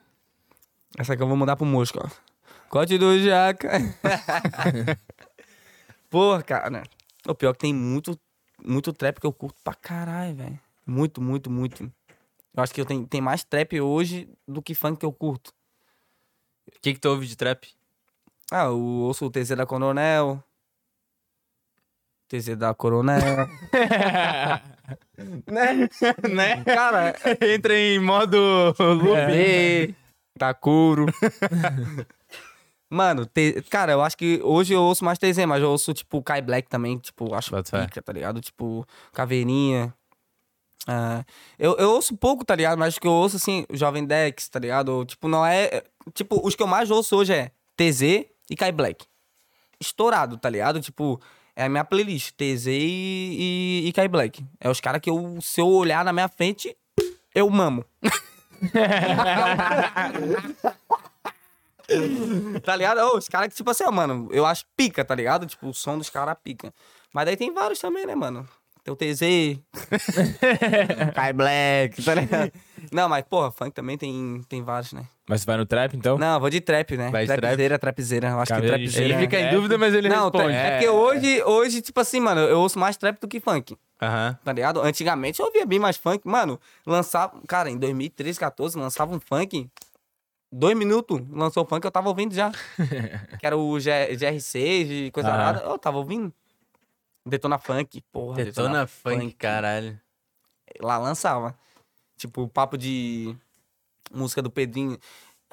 Essa aqui eu vou mudar pro Mosca, ó. Corte do Jaca. Porra, cara. O pior é que tem muito, muito trap que eu curto pra caralho, velho. Muito, muito, muito. Eu acho que eu tenho, tem mais trap hoje do que funk que eu curto. O que, que tu ouve de trap? Ah, eu ouço o TZ da Coronel. TZ da Coronel. né? né? Cara, Entra em modo loop. B, Takuro. Mano, T- cara, eu acho que hoje eu ouço mais TZ, mas eu ouço, tipo, Kai Black também, tipo, acho fé. pica, tá ligado? Tipo, Caveirinha. Ah, eu, eu ouço pouco, tá ligado? Mas que eu ouço, assim, Jovem Dex, tá ligado? Tipo, não é... Tipo, os que eu mais ouço hoje é TZ e Kai Black. Estourado, tá ligado? Tipo, é a minha playlist, TZ e, e, e Kai Black. É os caras que eu, se eu olhar na minha frente, eu mamo. tá ligado? Ô, os caras que, tipo assim, ó, mano, eu acho pica, tá ligado? Tipo, o som dos caras pica. Mas daí tem vários também, né, mano? Tem o TZ, Kai Black, tá ligado? Não, mas, porra, funk também tem, tem vários, né? Mas você vai no trap, então? Não, eu vou de trap, né? Vai de trap? trapzeira, trapzeira. Eu acho que trapzeira. Ele É, fica em é. dúvida, mas ele Não, responde. é porque hoje, hoje, tipo assim, mano, eu ouço mais trap do que funk, Aham. tá ligado? Antigamente eu ouvia bem mais funk. Mano, lançava. Cara, em 2013, 14, lançava um funk. Dois minutos lançou o funk, eu tava ouvindo já. que era o G- GR6 e coisa nada. Eu tava ouvindo. Detona Funk, porra. Detona funk, caralho. Lá lançava. Tipo, o papo de música do Pedrinho.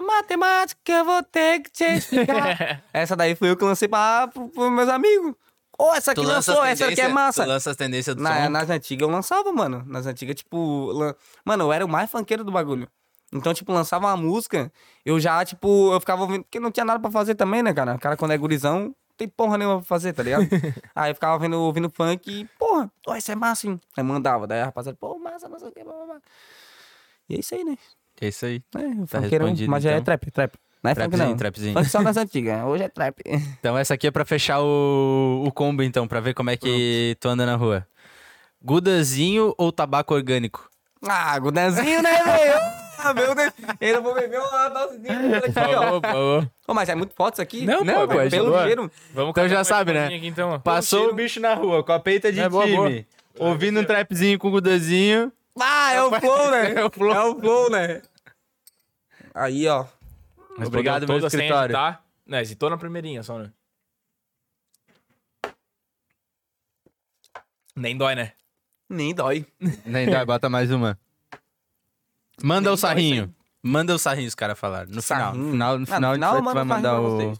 Matemática, eu vou ter que te explicar. essa daí foi eu que lancei pra, meus amigos. Ô, essa aqui lançou, essa aqui é massa. Tu lança as tendências do Na- som. nas antigas eu lançava, mano. Nas antigas, tipo. lan- Mano, eu era o mais funkeiro do bagulho. Então, tipo, lançava uma música, eu já, tipo, eu ficava ouvindo. Porque não tinha nada pra fazer também, né, cara? O cara, quando é gurizão, não tem porra nenhuma pra fazer, tá ligado? Aí eu ficava vendo, ouvindo funk e, porra, ó, isso é massa, hein? Aí mandava. Daí a rapaziada, pô, massa, o que, blá, blá, blá. E é isso aí, né? É isso aí. É, o Tá funkeiro, mas já é então. trap, trap. Não é funk, Trapzinho, não. trapzinho. Funk só nas antigas. Hoje é trap. Então essa aqui é pra fechar o, o combo, então, pra ver como é que tu anda na rua. Gudazinho ou tabaco orgânico? Ah, Gudanzinho, né, velho? Ah, meu Deus. Eu vou beber uma dosezinha aqui, ó. por favor. Mas é muito forte isso aqui? Não, Não, pô, pô, é Pelo boa. cheiro. Vamos Então já sabe, né? aqui, então. Passou o bicho na rua, com a peita de É boa, boa. time. Ouvindo um trapzinho com o Gudazinho. Ah, é o flow, né? É o flow. É o flow, né? Aí, ó. Mas Obrigado, meu escritório. agitar. Não, hesitou na primeirinha só, né? Nem dói, né? Nem dói. Nem dá, bota mais uma. Manda o sarrinho. Manda o sarrinho, os caras falaram. No final. No final, no Ah, final, a gente vai- tu vai manda mandar o.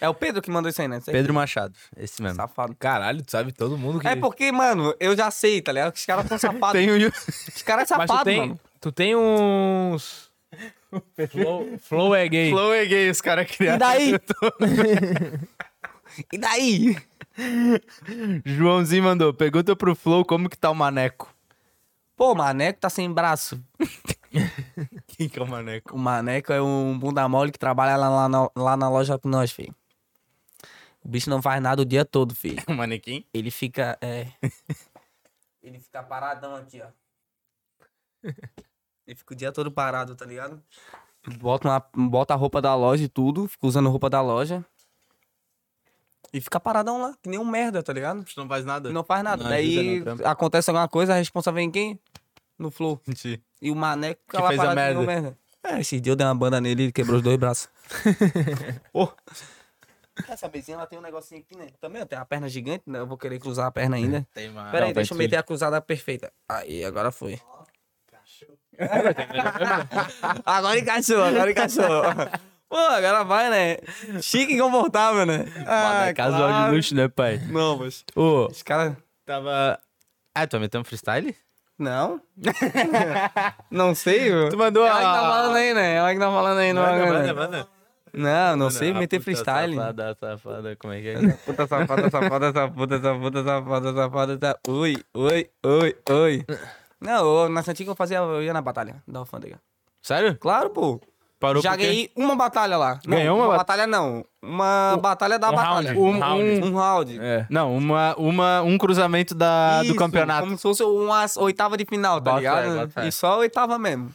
É o Pedro que mandou isso aí, né? Isso aí. Pedro Machado. Esse mesmo. Safado. Caralho, tu sabe todo mundo que... É porque, mano, eu já sei, tá ligado? Que os caras são safados. Tem o... Os caras é Mas safado, tu tem, mano. tu tem uns... Flow, flow é gay. Flow é gay, os caras E criaram. daí? e daí? Joãozinho mandou. Pergunta pro Flow como que tá o Maneco. Pô, o Maneco tá sem braço. Quem que é o Maneco? O Maneco é um bunda mole que trabalha lá, lá, na, lá na loja com nós, filho. O bicho não faz nada o dia todo, filho. Um manequim? Ele fica. É. Ele fica paradão aqui, ó. Ele fica o dia todo parado, tá ligado? Bota, uma, bota a roupa da loja e tudo, fica usando roupa da loja. E fica paradão lá, que nem um merda, tá ligado? Não faz nada? Não faz nada. Não Daí acontece alguma coisa, a responsa vem quem? No Flow. Sim. E o Mané Que fez a merda. É, esse dia eu dei uma banda nele e ele quebrou os dois braços. Pô. Essa mesinha ela tem um negocinho aqui, né? Também eu tenho a perna gigante, né? Eu vou querer cruzar a perna ainda. Tem uma... Pera aí, tá deixa eu meter a cruzada perfeita. Aí, agora foi. agora encaixou, agora encaixou. Pô, agora vai, né? Chique e confortável, né? Ah, casual claro. de luxo, né, pai? Não, mas... Ô, Os caras... tava... Ah, tu meteu um freestyle? Não. não sei, meu. Tu mandou Ela que tá a- falando aí, né? Ela que tá falando aí, não Manda, é, manda, né? manda. Não, não sei meter Ah, puta freestyle. Safada, safada, como é que é? Puta safada, safada, safada, safada, safada, safada, safada. Oi, oi, oi, oi. Não, eu- na Santinha eu fazia, eu ia na batalha da alfândega. Sério? Claro, pô. Parou Já por quê? ganhei uma batalha lá. Não, Ganhou uma uma bat- batalha não. Uma batalha da um batalha. round, Um, um round. um- um round. É. Não, uma, uma, um cruzamento da, do Isso, campeonato. Como se fosse uma oitava de final, tá ligado? E só a oitava mesmo.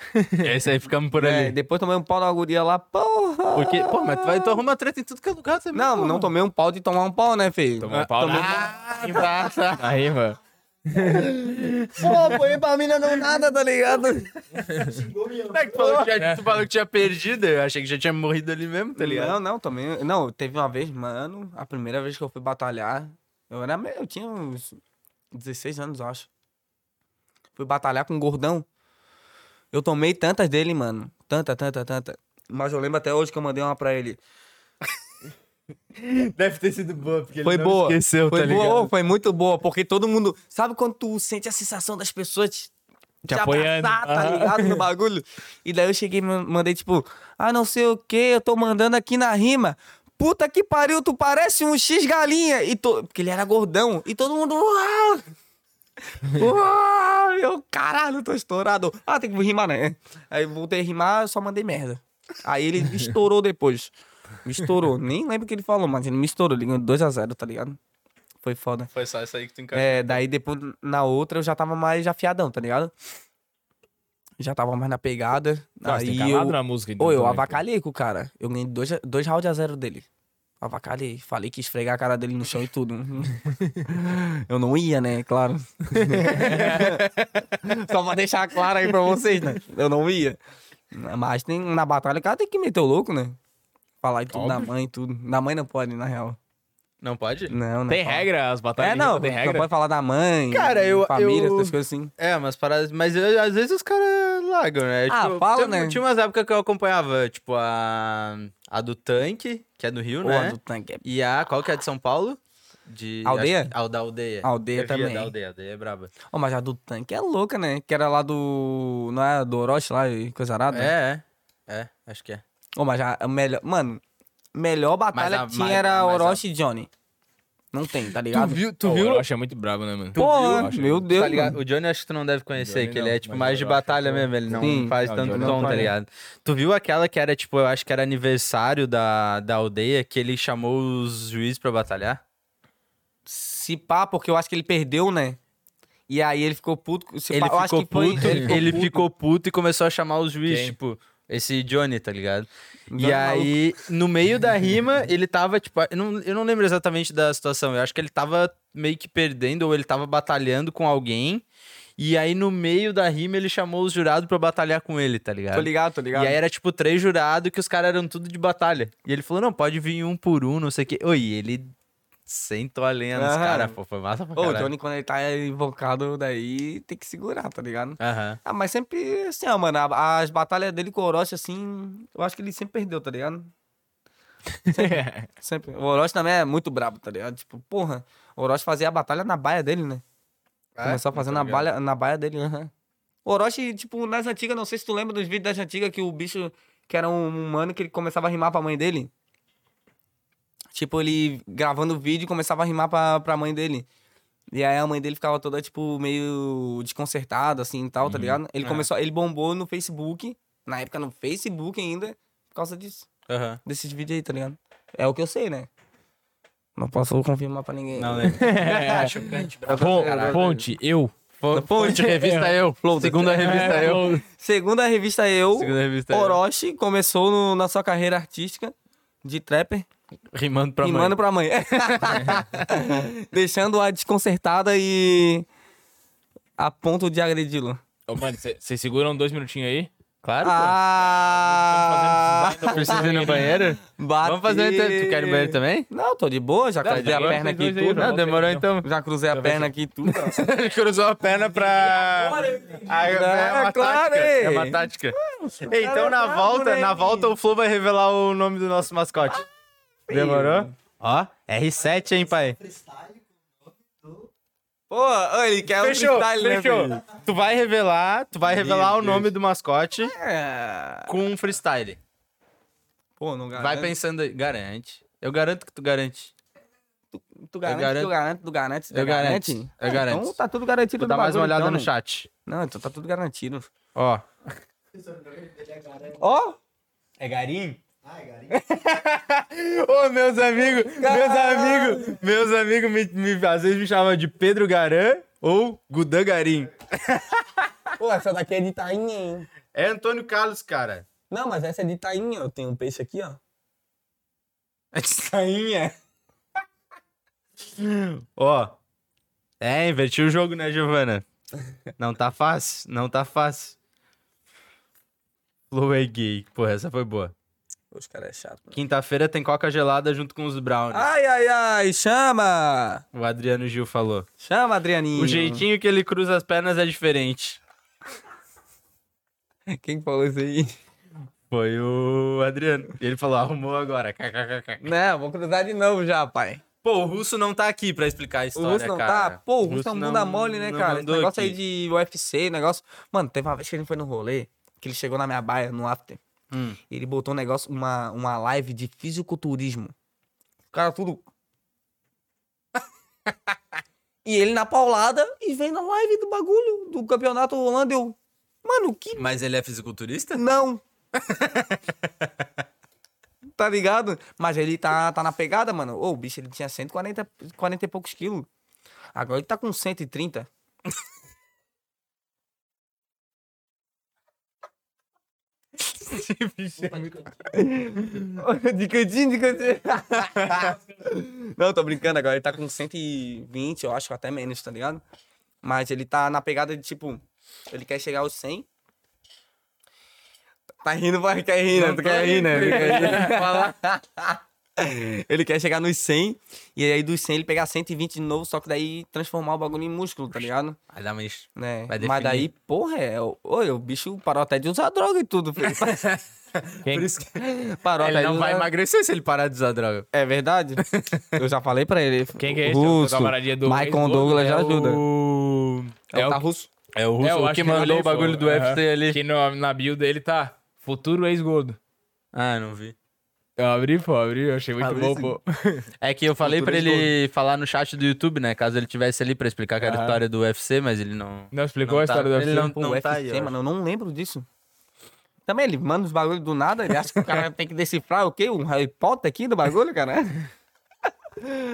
Esse aí ficamos por É, ali. depois tomei um pau na guria lá, porra. Porque, pô, mas tu vai tu arruma treta em tudo que é lugar também. Não, porra. não tomei um pau de tomar um pau, né, filho? Tomou um pau tomei- Ah, tá, na rima. Pô, foi pra mina não nada, tá ligado? É que tu, falou que já, tu falou que tinha perdido, eu achei que já tinha morrido ali mesmo, tá ligado? Não, não, também. Não, teve uma vez, mano, a primeira vez que eu fui batalhar, eu era meio, eu tinha uns 16 anos, acho. Fui batalhar com um gordão. Eu tomei tantas dele, mano. Tanta, tanta, tanta. Mas eu lembro até hoje que eu mandei uma pra ele. Deve ter sido boa, porque Foi ele não boa. esqueceu, foi tá boa, ligado? foi muito boa, porque todo mundo. Sabe quando tu sente a sensação das pessoas te, te apoiando. abraçar, tá ligado? No bagulho. E daí eu cheguei e ma- mandei, tipo, ah, não sei o que, eu tô mandando aqui na rima. Puta que pariu, tu parece um X galinha. E to... Porque ele era gordão. E todo mundo. Uau! Uau! Eu, caralho, tô estourado. Ah, tem que rimar, né? Aí voltei a rimar, eu só mandei merda. Aí ele estourou depois. Me estourou. Nem lembro o que ele falou, mas ele me estourou. Ligou 2x0, tá ligado? Foi foda. Foi só isso aí que tu encaixou. É, daí depois na outra eu já tava mais afiadão, tá ligado? Já tava mais na pegada. Tem aí calado eu, na música. então, Ô, eu também, pô. avacalhei com o cara. Eu ganhei dois, dois rounds a zero dele. Avacalhei. Falei que esfregar a cara dele no chão e tudo. eu não ia, né? Claro. Só pra deixar claro aí pra vocês, né? Eu não ia. Mas tem, na batalha o cara tem que meter o louco, né? Falar de tudo da mãe e tudo. Da mãe não pode, na real. Não pode? Não, não. Tem pode. regra? As batalhas É, não. tem Não regra? pode falar da mãe. Cara, eu- Família, eu- essas coisas assim. É, umas paradas. Mas eu- às vezes os caras largam, né? Ah, fala, tinha, né? Tinha umas épocas que eu acompanhava, tipo, a, a do Tanque, que é do Rio, Ô, né? a do tanque é E a, qual que é de São Paulo? De, Aldeia? acho da aldeia. Aldeia Eu também. Da aldeia, a aldeia é braba. Ô, mas a do tanque é louca, né? Que era lá do. Não é? Do Orochi lá e coisa arada? É, é. É, acho que é. Ô, mas já, a melhor. Mano, melhor batalha a- que tinha mas- era mas a- Orochi e Johnny. Não tem, tá ligado? viu? Pô, Eu achei muito brabo, né, mano? Porra, viu? meu Deus. Tá ligado? mano. O Johnny acho que tu não deve conhecer, Johnny que ele não, é tipo mas mais de eu acho batalha que- mesmo, ele não Sim. faz o tanto Johnny tom, tá faz. ligado? Tu viu aquela que era tipo, eu acho que era aniversário da, da aldeia, que ele chamou os juízes pra batalhar? Se pá, porque eu acho que ele perdeu, né? E aí ele ficou puto. Se Ele pá, eu acho ficou que foi- puto, ele, puto. ficou puto e começou a chamar os juízes, Quem? tipo, esse Johnny, tá ligado? Johnny e aí, no meio da rima, ele tava, tipo, eu não, eu não lembro exatamente da situação, eu acho que ele tava meio que perdendo, ou ele tava batalhando com alguém, e aí no meio da rima ele chamou os jurados pra batalhar com ele, tá ligado? Tô ligado, tô ligado. E aí era tipo três jurados que os caras eram tudo de batalha. E ele falou, não, pode vir um por um, não sei o quê. Oi, ele sentou a lenha nos Aham. caras, pô, foi massa pra Ô, o caralho. Johnny, quando ele tá invocado, daí tem que segurar, tá ligado? Aham. Ah, mas sempre, assim, ó, mano, a- as batalhas dele com o Orochi, assim, eu acho que ele sempre perdeu, tá ligado? Sempre. O Orochi também é muito brabo, tá ligado? Tipo, porra, o Orochi fazia a batalha na baia dele, né? É? Começou fazendo na, baia, na baia dele, aham. O Orochi, tipo, nas antigas, não sei se tu lembra dos vídeos das antigas que o bicho, que era um, um mano que ele começava a rimar pra mãe dele. Tipo, ele gravando o vídeo começava a rimar pra, pra mãe dele. E aí a mãe dele ficava toda, tipo, meio desconcertada, assim, e tal, tá ligado? Ele É. começou, ele bombou no Facebook, na época no Facebook ainda, por causa disso. Aham. Desses vídeos aí, tá ligado? É o que eu sei, né? Não posso confirmar pra ninguém. Não, né? É. Chocante, Fon- Caralho. Fonte, eu. Fonte, fonte, revista eu. Segunda revista É, eu. Segundo a revista Eu, Segunda revista eu. Orochi começou no- na sua carreira artística de trapper, Rimando pra rimando mãe. pra mãe. Deixando-a desconcertada e a ponto de agredi-lo. Ô, mano, vocês seguram dois minutinhos aí? Claro, Ah! pô. Precisa ir no banheiro? Vamos fazer um inter... Tu quer ir no banheiro também? Não, tô de boa, já Não, cruzei a perna aqui e tudo. não. Demorou então. Já cruzei a perna aqui e tudo. Cruzou a perna pra. Ah, é, é uma claro, tática. É uma tática. Ei, então na tá volta, na volta o Flu vai revelar o nome do nosso mascote. Demorou? Ó, R7, hein, pai? Pô, ele quer Fechou, um freestyle, né, fechou. filho? Tu vai revelar, tu vai revelar o nome do mascote É. com um freestyle. Pô, não garante. Vai pensando aí. Garante. Eu garanto que tu garante. Tu garante, garanto. tu garante, tu garante, tu Eu garanto, garante? eu garanto. Então tá tudo garantido Tu dá mais uma olhada então, no né? chat. Não, então tá tudo garantido. Ó. Ó, É garim? Ô, meus amigos, meus amigos, meus amigos me, me- às vezes me chamam de Pedro Garan ou Gudan Garim. Pô, essa daqui é de tainha, hein? É Antônio Carlos, cara. Não, mas essa é de tainha. Eu tenho um peixe aqui, ó. É de sainha. Ó. É, invertiu o jogo, né, Giovana? Não tá fácil, não tá fácil. Flow é gay. Pô, essa foi boa. Os caras é chato. mano. Quinta-feira tem coca gelada junto com os brownies. ai, ai, ai, chama! O Adriano Gil falou. Chama, Adrianinho. O jeitinho que ele cruza as pernas é diferente. Quem falou isso aí? Foi o Adriano. Ele falou, arrumou agora. Não, vou cruzar de novo já, pai. Pô, o Russo não tá aqui pra explicar a O história, Russo não cara. tá? Pô, o Russo é um bunda mole, né, cara? Esse negócio aí aqui. de UFC, negócio... Mano, teve uma vez que gente foi no rolê, que ele chegou na minha baia, no after. Hum. Ele botou um negócio, uma, uma live de fisiculturismo. O cara tudo... e ele na paulada e vem na live do bagulho, do campeonato rolando. Eu... Mano, que Mas ele é fisiculturista? Não. tá ligado? Mas ele tá, tá na pegada, mano. Ô, o bicho, ele tinha 140 40 e poucos quilos. Agora ele tá com 130. de cantinho, de cantinho. Não, tô brincando. Agora ele tá com 120, eu acho, até menos, tá ligado? Mas ele tá na pegada de, tipo... Ele quer chegar aos 100. Tá rindo, vai, quer rir, né? Tu quer rir, né? Quer rir. Ele quer chegar nos 100, e aí dos 100 ele pegar 120 de novo, só que daí transformar o bagulho em músculo, tá ligado? Vai dar uma... es- Né? Vai Mas daí, porra, é, o- oi, o bicho parou até de usar droga e tudo. filho. Quem- Por isso que parou ele até não de vai usar... emagrecer se ele parar de usar droga. É verdade? Eu já falei pra ele. Quem que é esse? Russo, do Michael? Douglas já É ajuda. O... É, É o tá russo. É o Russo, É, eu o acho que mandou o bagulho do UFC Aham. ali. Que no- na bio dele tá futuro ex-gordo. Ah, não vi. Eu abri, pô, abri, eu achei muito Abri bom, sim. pô. É que eu falei pra ele falar no chat do YouTube, né? Caso ele tivesse ali pra explicar que era a história do UFC, mas ele não... Não explicou Não a tá- história do ele UFC? não- Pô, não UFC, tá aí, eu acho. mano, eu não lembro disso. Também ele manda os bagulhos do nada, ele acha que o cara tem que decifrar o quê? Um Harry Potter aqui do bagulho, cara?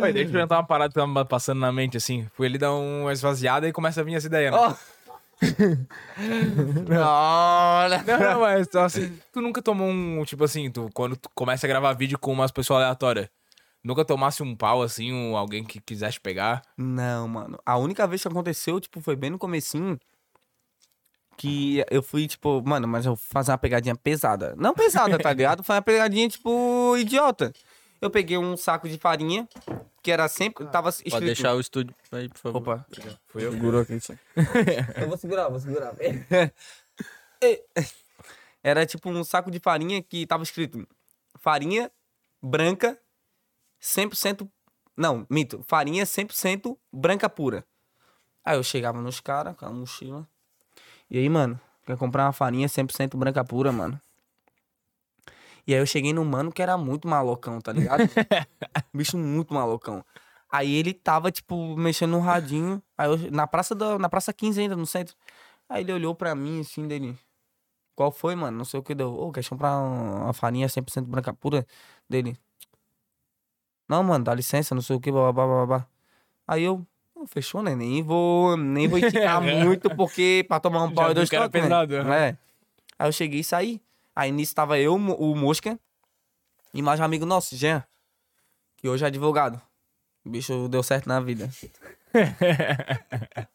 Oi, deixa eu perguntar uma parada que tava passando na mente, assim. Foi ele dar uma esvaziada e começa a vir essa ideia, né? Ó. Olha. Não, não, mas assim, tu nunca tomou um, tipo assim, tu, quando tu começa a gravar vídeo com umas pessoas aleatórias, nunca tomasse um pau, assim, um, alguém que quisesse pegar? Não, mano. A única vez que aconteceu, tipo, foi bem no comecinho. Que eu fui, tipo, mano, mas eu vou fazer uma pegadinha pesada. Não pesada, tá ligado? Foi uma pegadinha, tipo, idiota. Eu peguei um saco de farinha, que era sempre. Tava escrito. Pode deixar o estúdio aí, por favor. Opa. Fui eu. Segurou aqui. Eu vou segurar, vou segurar. Era tipo um saco de farinha que tava escrito farinha branca 100%. Não, mito. Farinha 100% branca pura. Aí eu chegava nos caras com a mochila. E aí, mano, quer comprar uma farinha 100% branca pura, mano? E aí eu cheguei no mano que era muito malocão, tá ligado? Bicho muito malocão. Aí ele tava, tipo, mexendo no radinho. Aí eu, na praça da, na praça 15 ainda, no centro. Aí ele olhou pra mim, assim, dele. Qual foi, mano? Não sei o que deu. Ô, quer comprar uma farinha 100% branca pura? Dele. Não, mano, dá licença, não sei o que, blá, blá. Aí eu, "Não, fechou, né? Nem vou, nem vou esticar muito, porque pra tomar um pau e viu dois toques, né? É. Aí eu cheguei e saí. Aí nisso tava eu, o Mosca, e mais um amigo nosso, Jean, que hoje é advogado. O bicho deu certo na vida.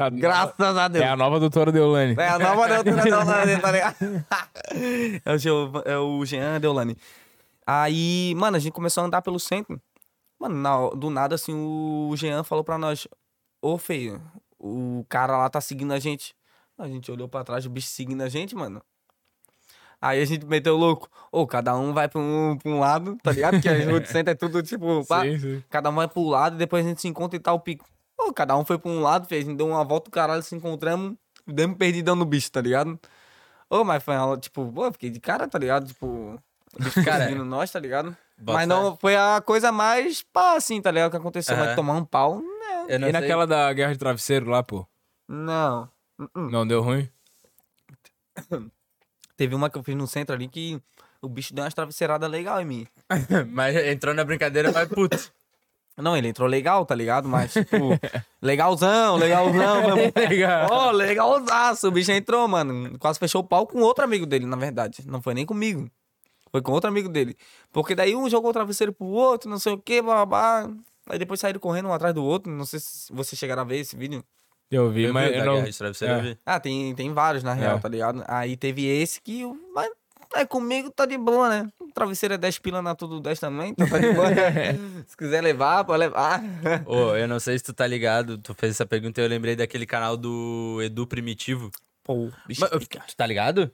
A- Graças a Deus. É a nova doutora Deolane. É a nova doutora Deolane, tá ligado? É o, Geo- é o Jean Deolane. Aí, mano, a gente começou a andar pelo centro. Mano, na- do nada, assim, o Jean falou pra nós: Ô, feio, o cara lá tá seguindo a gente. A gente olhou pra trás, o bicho seguindo a gente, mano. Aí a gente meteu louco. Ô, cada um vai pra um, pra um lado, tá ligado? Porque a rua do centro é tudo tipo. pá. Sim, sim. Cada um vai pro lado e depois a gente se encontra e tal pico. Pô, cada um foi pra um lado, fez, a gente deu uma volta do caralho, se encontramos, demos perdidão no bicho, tá ligado? Ô, mas foi uma, tipo, pô, eu fiquei de cara, tá ligado? Tipo, o bicho Cara, seguindo nós, tá ligado? bota mas não, foi a coisa mais pá, assim, tá ligado? Que aconteceu. Mas Aham. tomar um pau, não. Eu não E sei- naquela da guerra de travesseiro lá, pô? Não. Não deu ruim? Teve uma que eu fiz no centro ali que o bicho deu umas travesseiradas legal em mim. Mas entrou na brincadeira, mas putz. Não, ele entrou legal, tá ligado? Mas, tipo, legalzão, legalzão. Legal. Ó, legalzaço. O bicho entrou, mano. Quase fechou o pau com outro amigo dele, na verdade. Não foi nem comigo. Foi com outro amigo dele. Porque daí um jogou o travesseiro pro outro, não sei o que, babá. Aí depois saíram correndo um atrás do outro. Não sei se vocês chegaram a ver esse vídeo. Eu vi, Eu mas vi eu não... Guerra Travesseiro, É. eu vi. Ah, tem, tem vários, na real, É. tá ligado? Aí teve esse que. Mas é comigo, tá de boa, né? Travesseiro é 10 pila na tudo 10 também, então tá de boa. se quiser levar, pode levar. Ô, eu não sei se tu tá ligado, tu fez essa pergunta e eu lembrei daquele canal do Edu Primitivo. Pô, bicho. Mas, tu tá ligado?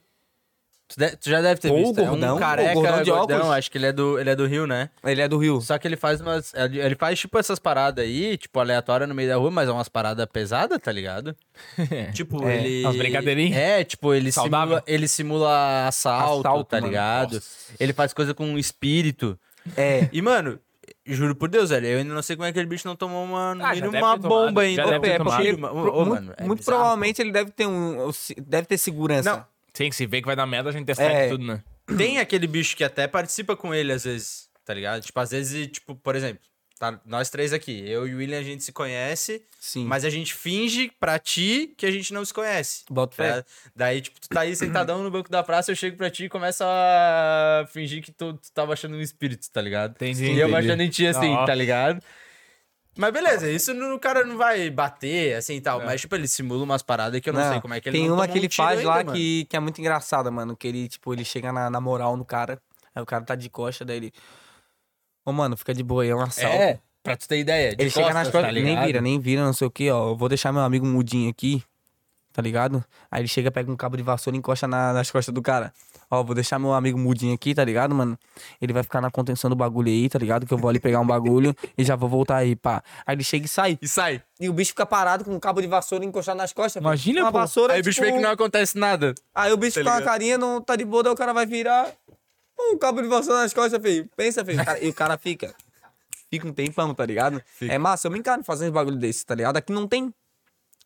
Tu, de- tu já deve ter Pô, o visto. é gordão, um o careca, gordão de gordão, óculos. acho que ele é, do, ele é do Rio, né? Ele é do Rio. Só que ele faz umas. Ele ele faz, tipo, essas paradas aí, tipo, aleatória no meio da rua, mas é umas paradas pesadas, tá ligado? tipo, É, ele. umas brincadeirinhas. É, tipo, ele Saudável. simula, ele simula assalto, Assalto, tá mano. ligado? Ele faz coisa com espírito. É. E, mano, juro por Deus, velho, eu ainda não sei como é que aquele bicho não tomou uma, Ah, já deve uma ter tomado, bomba já ainda. deve ter É, tomado. Pro- ô, ô, muito mano, é muito bizarro, provavelmente ele deve ter um. Deve ter segurança. Não. Sim, se vê que vai dar merda, a gente testa É. tudo, né? Tem aquele bicho que até participa com ele às vezes, tá ligado? Tipo, às vezes, tipo, por exemplo, tá, nós três aqui, eu e o William a gente se conhece, Sim. mas a gente finge pra ti que a gente não se conhece. Bota fé. Tá? Daí, tipo, tu tá aí sentadão no banco da praça, eu chego pra ti e começo a fingir que tu, tu tava achando um espírito, tá ligado? Entendi, E eu entendi. achando em ti assim, tá ligado? Mas beleza, isso no, o cara não vai bater, assim e tal. Mas, tipo, ele simula umas paradas que eu não, sei como é que ele Tem não uma que ele faz ainda, lá mano. que, que é muito engraçada, mano. Que ele, tipo, ele chega na, na moral no cara. Aí o cara tá de costa, daí ele. Ô, mano, fica de boa aí, é um assalto. É, pra tu ter ideia. de ele chega nas costas, tá nem vira, nem vira, não sei o que, ó. Eu vou deixar meu amigo mudinho aqui, tá ligado? Aí ele chega, pega um cabo de vassoura e encosta na- nas costas do cara. Ó, vou deixar meu amigo mudinho aqui, tá ligado, mano? Ele vai ficar na contenção do bagulho aí, tá ligado? Que eu vou ali pegar um bagulho e já vou voltar aí, pá. Aí ele chega e sai. E sai. E o bicho fica parado com um cabo de vassoura encostado nas costas. Imagina, filho. uma pô. vassoura. Aí o bicho tipo, vê que não acontece nada. Aí o bicho Tá com a ligado? carinha não tá de boa, daí o cara vai virar. Um cabo de vassoura nas costas, filho. Pensa, filho. Cara, e o cara fica. Fica um tempão, tá ligado? É massa, eu me encaro fazendo uns bagulho desse, tá ligado? Aqui não tem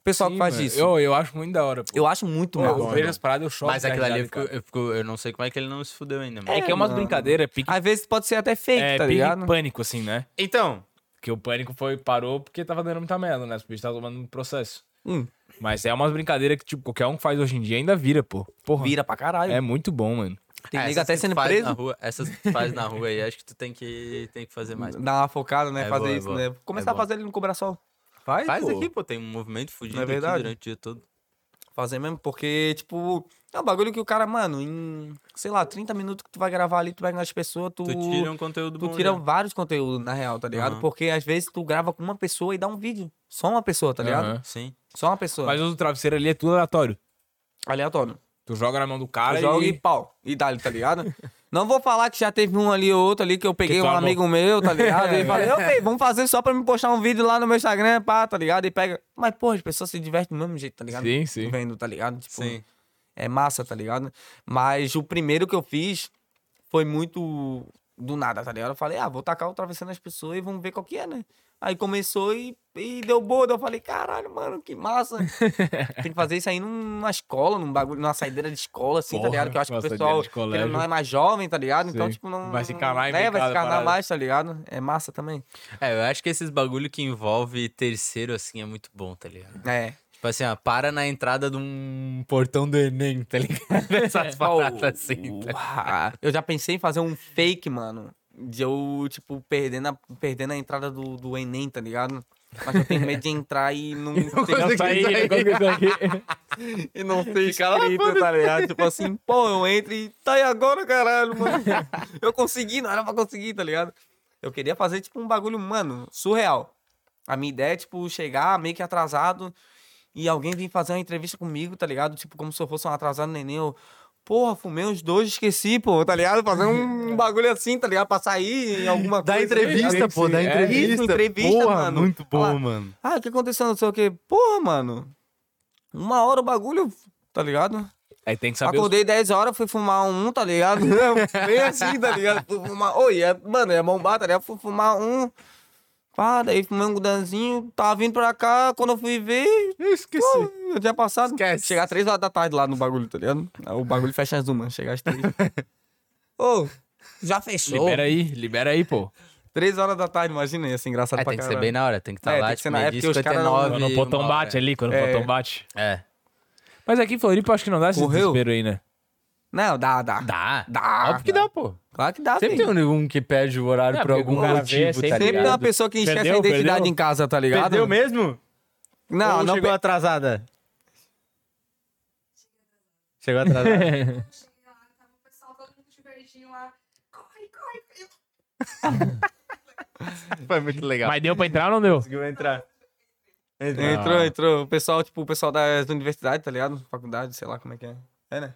pessoal que Sim, faz mano. isso. Eu, eu acho muito da hora, pô. Eu acho muito massa. eu vejo as paradas, eu choro. Mas aquilo ali, eu, fico, eu, fico- eu não sei como é que ele não se fudeu ainda, mano. cara. É que é umas brincadeiras, pique, Às vezes pode ser até fake, é, tá ligado? pânico, assim, né? Então, Porque o pânico foi, parou porque tava dando muita merda, né? Os bichos estavam tomando um processo. Hum, Mas é umas brincadeiras que, tipo, qualquer um que faz hoje em dia ainda vira, pô. Porra. vira pra caralho. É muito bom, mano. Tem é, nega essas até que sendo preso. Na rua, essas que tu faz na rua aí, acho que tu tem que, tem que fazer mais. Dar uma focada, né? É fazer boa, é isso, boa. né? É Começar a boa. fazer ele no Cobra Sol. Faz, Faz pô. aqui, pô, tem um movimento fudido é aqui verdade? durante o dia todo. Fazer mesmo, porque, tipo, é um bagulho que o cara, mano, em, sei lá, 30 minutos que tu vai gravar ali, tu vai ganhar as pessoas, tu. Tu tira um conteúdo Tu bom. tira já. vários conteúdos, na real, tá ligado? Aham. Porque às vezes tu grava com uma pessoa e dá um vídeo. Só uma pessoa, tá ligado? Aham. Sim. Só uma pessoa. Mas o travesseiro ali é tudo aleatório. Aleatório. Tu joga na mão do Tu cara joga e e... pau. E dá tá ligado? Não vou falar que já teve um ali ou outro ali que eu peguei tu um amou. amigo meu, tá ligado? E falei, ok, vamos fazer só pra me postar um vídeo lá no meu Instagram, pá, tá ligado? E pega. Mas, pô, as pessoas se divertem do mesmo jeito, tá ligado? Sim, sim. Vendo, tá ligado? Tipo, Sim. É massa, tá ligado? Mas o primeiro que eu fiz foi muito do nada, tá ligado? Eu falei, ah, vou tacar o travesseiro nas pessoas e vamos ver qual que é, né? Aí começou e, e deu boa. Eu falei, caralho, mano, que massa. Tem que fazer isso aí numa escola, num bagulho, numa saideira de escola, assim, tá Porra, ligado? Que eu acho que o pessoal não é mais jovem, tá ligado? Então, Sim. tipo, não. Vai se encanar e É, brincar vai se encarnar parada. mais, tá ligado? É massa também. É, eu acho que esses bagulho que envolve terceiro, assim, é muito bom, tá ligado? É. Tipo assim, ó, para na entrada de um portão do Enem, tá ligado? Essas paradas assim. tá Uau. Eu já pensei em fazer um fake, mano. De eu, tipo, perdendo a, perdendo a entrada do, do Enem, tá ligado? Mas eu tenho medo de entrar e não, ter, Não consegui sair. e não ter escrito, tá ligado? Tipo assim, pô, eu entro e tá aí agora, caralho, mano. Eu consegui, não era pra conseguir, tá ligado? Eu queria fazer, tipo, um bagulho, mano, surreal. A minha ideia é, tipo, chegar meio que atrasado e alguém vir fazer uma entrevista comigo, tá ligado? Tipo, como se eu fosse um atrasado neném. Eu, porra, fumei uns dois, esqueci, pô, tá ligado? Fazer um bagulho assim, tá ligado? Pra sair em alguma Dá coisa. entrevista, pô, dá É, entrevista. isso, entrevista, Porra, mano. muito bom, Fala, mano. Ah, o que aconteceu? Não sei o quê. Porra, mano. Uma hora o bagulho, tá ligado? Aí tem que saber os... Acordei 10 horas, fui fumar um, tá ligado? Bem assim, tá ligado? Fui fumar. Oi, é, mano, é bombar, tá ligado? Fui fumar um. Pá, daí fumei um gudanzinho, tava vindo pra cá, quando eu fui ver. Esqueci. Pô, eu tinha passado. Esquece. Chegar 3 horas da tarde lá no bagulho, tá ligado? O bagulho fecha às uma, chegar às 3. Ô, já fechou. Libera aí, libera aí, pô. 3 horas da tarde, imagina, ia ser engraçado É, pra tem que ser caralho. bem na hora, tem que estar É, lá, tem que ser tipo, na época que os caras não- 59, Quando o potão uma bate ali, quando É. o potão bate. É. Mas aqui em Floripa acho que não dá esse Correu? desespero aí, né? Não, dá, dá. Dá. Dá. Óbvio que dá, pô. Claro que dá, Sempre filho. tem um que perde o horário Não, por porque algum o cara vê, motivo, sempre tá Sempre tem uma pessoa que Perdeu, a identidade perdeu? em casa, tá ligado? Perdeu mesmo? Não, Ou não. chegou pe- atrasada? Chegou atrasada. Cheguei lá, tava o pessoal todo mundo de verdinho lá. Corre, corre, filho. Foi muito legal. Mas deu pra entrar ou não deu? Conseguiu entrar. Entrou, Ah. entrou. O pessoal, tipo, o pessoal das universidades, tá ligado? Faculdade, sei lá como é que é. É, né?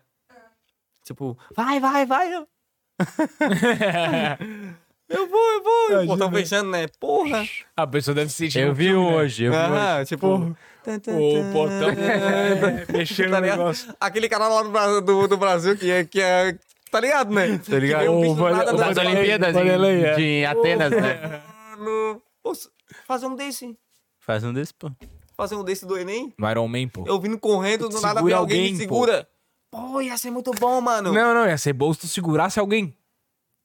Tipo, vai, vai, vai. Eu, eu vou, eu vou. O portão fechando, né? Porra. A pessoa deve se sentir Eu no vi filme, né? hoje, eu vi hoje. Aham, tipo... O portão mexendo Tá no negócio. Aquele cara lá do, Bra- do, do Brasil que é, que é... Tá ligado, né? Tá ligado? um O nada o da- Das Olimpíadas é. de Atenas, né? Mano, pô, fazer um desse. Faz um desse, pô. Fazer um desse do Enem. No Iron Man, pô. Eu vindo correndo, do nada Segura vem alguém alguém, me segura. Pô, ia ser muito bom, mano. Não, não, ia ser bom se tu segurasse alguém.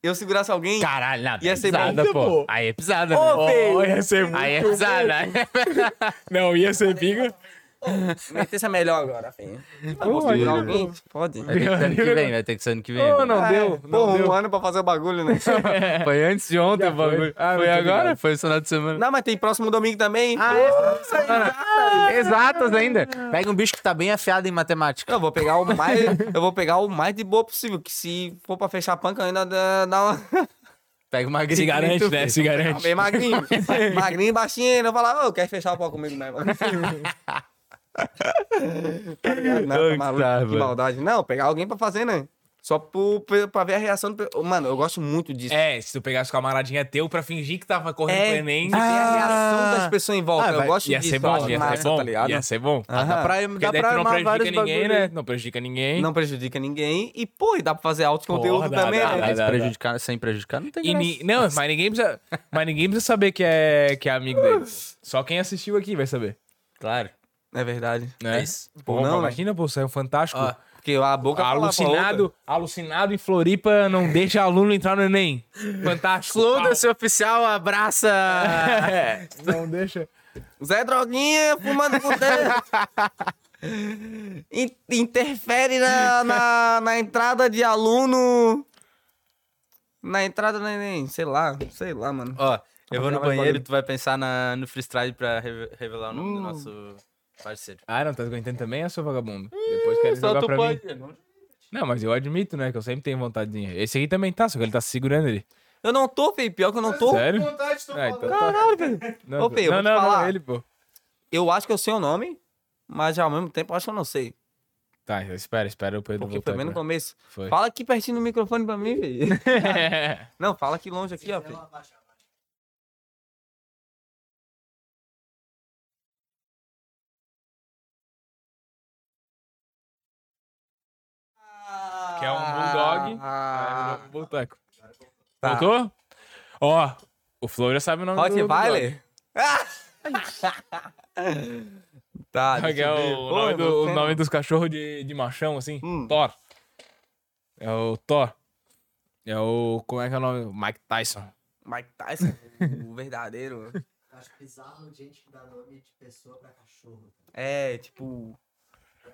Eu segurasse alguém. Caralho, nada. Ia ser pisada, bom, pô. Aí é pisada, Ô, né? ser Aí é pisada. Não, ia ser pica. Meter é melhor agora, filho. Pô, Segurar imagina, alguém? Pode. Vai ter que ser ano que vem, vai ter que ser ano que vem. Ô, mano. não deu. Pô, Não um deu. ano pra fazer o bagulho, né? Foi antes de ontem Já o bagulho. foi. Ah, foi não agora? ligado. Foi esse final de semana. Não, mas tem próximo domingo também. Ah, Pô, Exatas ainda. Pega um bicho que tá bem afiado em matemática. Eu vou pegar o mais, eu vou pegar o mais de boa possível, que se for pra fechar a panca ainda dá, dá uma Pega uma Se gripe. garante, né? Se garante. bem magrinho, magrinho e baixinho, ainda falar, ô, quer fechar o pau comigo mesmo? Tá ligado? Não, tá maluco, Tá, que mano. maldade. Não, pegar alguém pra fazer, né? Só pro, pra ver a reação do... Mano, eu gosto muito disso. É, se tu pegasse com a camaradinha teu pra fingir que tava correndo É, pro Enem. de ver a reação Ah. das pessoas em volta. Ah, eu vai- gosto Ia disso. ser eu bom, ia massa, ser bom. tá ligado? Ia ser bom. Ah, dá pra, dá pra não armar prejudica vários ninguém, bagulho. né? Não prejudica ninguém. Não prejudica ninguém. E, pô, e dá pra fazer alto conteúdo dá, também, dá, né? dá, prejudicar, sem prejudicar não tem ni- Não, mas ninguém precisa. Mas ninguém precisa saber que é, que é amigo dele. Só quem assistiu aqui vai saber. Claro. É verdade. Né? É isso. Pô, Não, né? imagina, pô, saiu fantástico. Ó, Porque a boca alucinado, alucinado em Floripa não deixa aluno entrar no Enem. Fantástico. Foda-se, oficial, abraça! É, não deixa. Zé Droguinha fumando com In- Interfere na, na, na entrada de aluno. Na entrada do Enem, sei lá, sei lá, mano. Ó, eu vou no banheiro e tu vai pensar na, no freestyle pra re- revelar o nome do nosso parceiro. Ah, não, tá aguentando também, seu vagabundo? Depois quer jogar pra mim. Não, mas eu admito, né, que eu sempre tenho vontadezinha. Esse aqui também tá, só que ele tá se segurando ali. Eu não tô, feio, pior que eu não tô. Sério? Ah, então tá. Caralho, velho. Não, Ô, Fê, eu não, vou te não, não, ele, pô. Eu acho que eu sei o nome, mas ao mesmo tempo eu acho que eu não sei. Tá, espera, espera o Pedro Porque voltar foi bem no começo. Foi. Fala aqui pertinho no microfone pra mim, velho. Não, fala aqui longe aqui, ó, filho. Que é um bulldog. Ah, Boteco. Tá. Voltou? Ó, o Flor já sabe o nome do- do... Rottweiler? Tá, que deixa é eu ver. o, Pô, nome, do- o nome dos cachorros de, de machão, assim? Hum. Thor. É o Thor. É o. Como é que é o nome? Mike Tyson. Mike Tyson, o verdadeiro. Acho bizarro gente que dá nome de pessoa pra cachorro. É, tipo.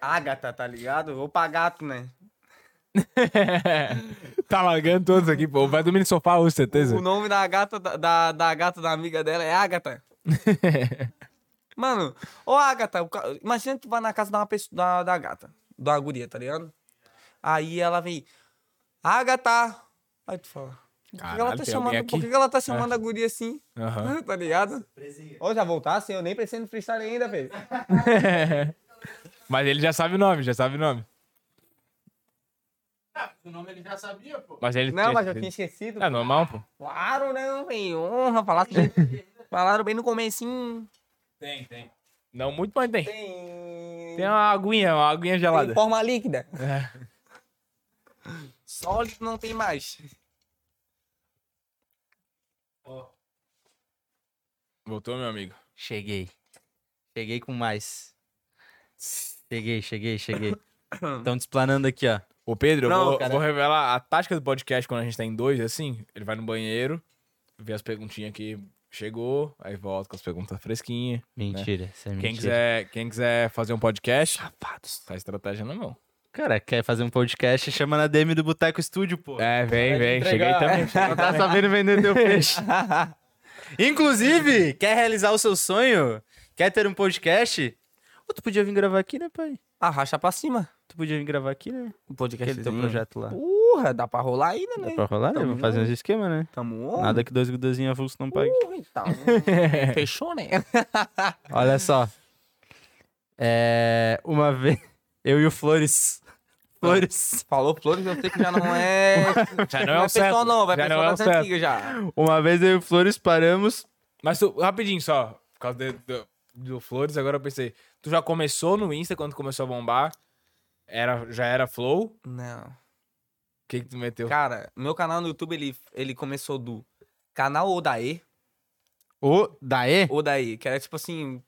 Ágata, tá ligado? Ou pra gato, né? tá largando todos aqui, pô. Vai dormir no sofá hoje, certeza. O nome da gata da, da, da gata da amiga dela é Agatha. Mano, ô Agatha, o ca- imagina que tu vai na casa da, uma pessoa, da, da gata, da guria, tá ligado? Aí ela vem, Agatha. Aí tu fala, por que, ela tá chamando, por que, ela tá chamando a guria assim? Tá ligado? Ô, já voltasse? Eu nem pensei no freestyle ainda, velho. Mas ele já sabe o nome, já sabe o nome. O nome ele já sabia, pô. Mas ele. Não, mas eu tinha esquecido. É normal, pô. Claro, né, velho? Honra, falaram bem, falaram bem no comecinho. Tem, tem. Não muito, mas tem. Tem... Tem uma aguinha, uma aguinha Tem gelada. forma líquida. É. Sólido não tem mais. Voltou, meu amigo. Cheguei. Cheguei com mais. Cheguei, cheguei, cheguei. Estão desplanando aqui, ó. Ô, Pedro, eu Não, vou, cara. vou revelar a tática do podcast quando a gente tá em dois, assim. Ele vai no banheiro, vê as perguntinhas que chegou, aí volta com as perguntas fresquinhas. Mentira, isso é mentira. Quem quiser, quem quiser fazer um podcast, safados, tá a estratégia na mão. Cara, quer fazer um podcast, chama na DM do Boteco Estúdio, pô. É, vem, vem. Cheguei também. Não tá sabendo vender teu peixe. Inclusive, quer realizar o seu sonho? Quer ter um podcast? Ou tu podia vir gravar aqui, né, pai? Arracha pra cima. Tu podia vir gravar aqui, né? O podcast Aquele teu projeto lá. Porra, dá pra rolar ainda, né? Dá pra rolar, né? Vamos fazer uns esquemas, né? Tamo on. Nada que dois gudazinhos avulsos não pague. Porra, então. Fechou, né? Olha só. É. Uma vez. Eu e o Flores. Flores. Falou Flores, eu sei que já não é. Já não é o pessoa certo. nova, é Já não pessoa é o das certo. antigas já. Uma vez eu e o Flores paramos. Mas tu, rapidinho só, por causa de- do, do Flores, agora eu pensei. Tu já começou no Insta quando começou a bombar? Era, já era Flow? O Não. que, que tu meteu? Cara, meu canal no YouTube, ele, ele começou do canal Odaê. O Daê. Odaê, que era tipo assim.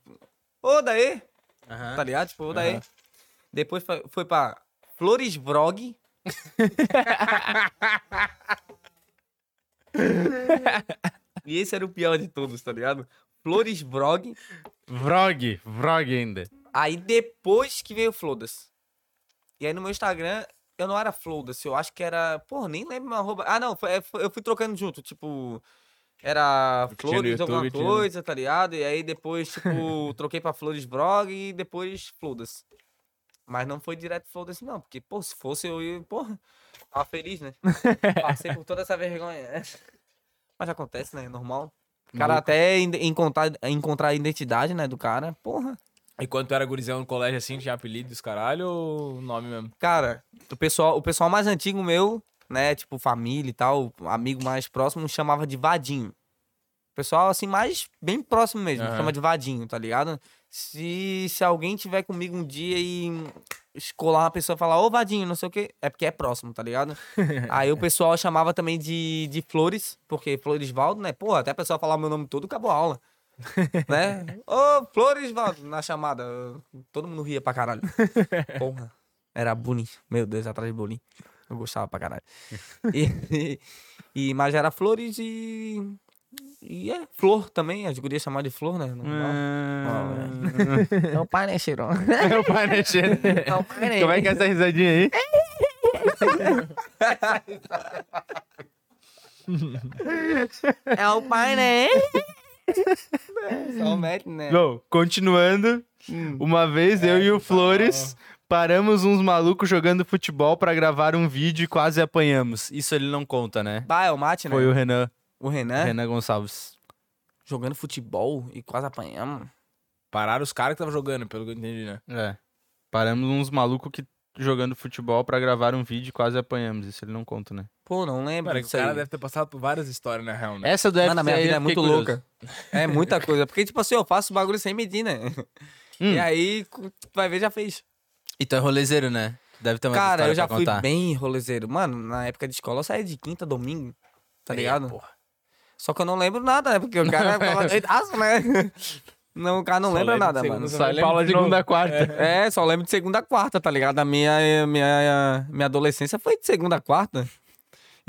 Odaê, Aham. tá ligado? Tipo, Odaê. Aham. Depois foi, foi pra Flores Vrog. e esse era o pior de todos, tá ligado? Flores Vrog. Vrog. Vrog ainda. Aí depois que veio o Flodas. E aí no meu Instagram, eu não era Flodas, eu acho que era. Porra, nem lembro meu arroba. Ah, não, foi- foi- eu fui trocando junto, tipo. Era Flores alguma YouTube, tinha- coisa, tá ligado? E aí depois, tipo, troquei pra Flores Vrog e depois Flodas. Mas não foi direto Flodas, não, porque, pô, se fosse eu ia. Porra, tava feliz, né? Passei por toda essa vergonha. Mas acontece, né? Normal. O cara até en- encontrar, encontrar a identidade, né, do cara, porra. E quando tu era gurizão no colégio assim, tinha apelido dos caralho ou nome mesmo? Cara, o pessoal, o pessoal mais antigo meu, né, tipo família e tal, amigo mais próximo, chamava de Vadinho. O pessoal, assim, mais bem próximo mesmo, Aham. chama de Vadinho, tá ligado? Se, se alguém tiver comigo um dia e escolar uma pessoa e falar, ô Vadinho, não sei o quê, é porque é próximo, tá ligado? Aí o pessoal chamava também de, de Flores, porque Floresvaldo, né? Pô, até a pessoa falar meu nome todo, acabou a aula. né? Ô, Floresvaldo, na chamada. Todo mundo ria pra caralho. Porra. Era bullying. Meu Deus, atrás de bullying. Eu gostava pra caralho. E, e, mas era Flores e. E é Flor também. As gurias chamavam de Flor, né? Normal. É o pai, né? É o pai mexendo. É o né? Como é que é essa risadinha aí? É o pai, né? Só mete, né? Não, continuando. Uma vez eu e o Flores paramos uns malucos jogando futebol pra gravar um vídeo e quase apanhamos. Isso ele não conta, né? Bah, é o mate, né? Foi o Renan, O Renan, Renan Gonçalves. jogando futebol e quase apanhamos. Pararam os caras que estavam jogando, pelo que eu entendi, né? É. Paramos uns malucos que jogando futebol pra gravar um vídeo e quase apanhamos. Isso ele não conta, né? Pô, não lembro Cara, o cara aí. deve ter passado por várias histórias, na real, né? Essa do FC Mano, a minha aí vida é muito curioso. louca. É muita coisa. Porque, tipo assim, eu faço bagulho sem medir, né? Hum. E aí, vai ver, já fez. E tu é rolezeiro, né? Deve ter uma Cara, eu já fui bem rolezeiro. Mano, na época de escola eu saía de quinta, domingo. Tá É, ligado? porra. Só que eu não lembro nada, né? Porque o cara ficava doidaço, né? Não, o cara não Só lembra nada, de mano. segunda, Só Paula lembro de de segunda a quarta. É, só lembro de segunda a quarta, tá ligado? A minha, minha, minha adolescência foi de segunda a quarta.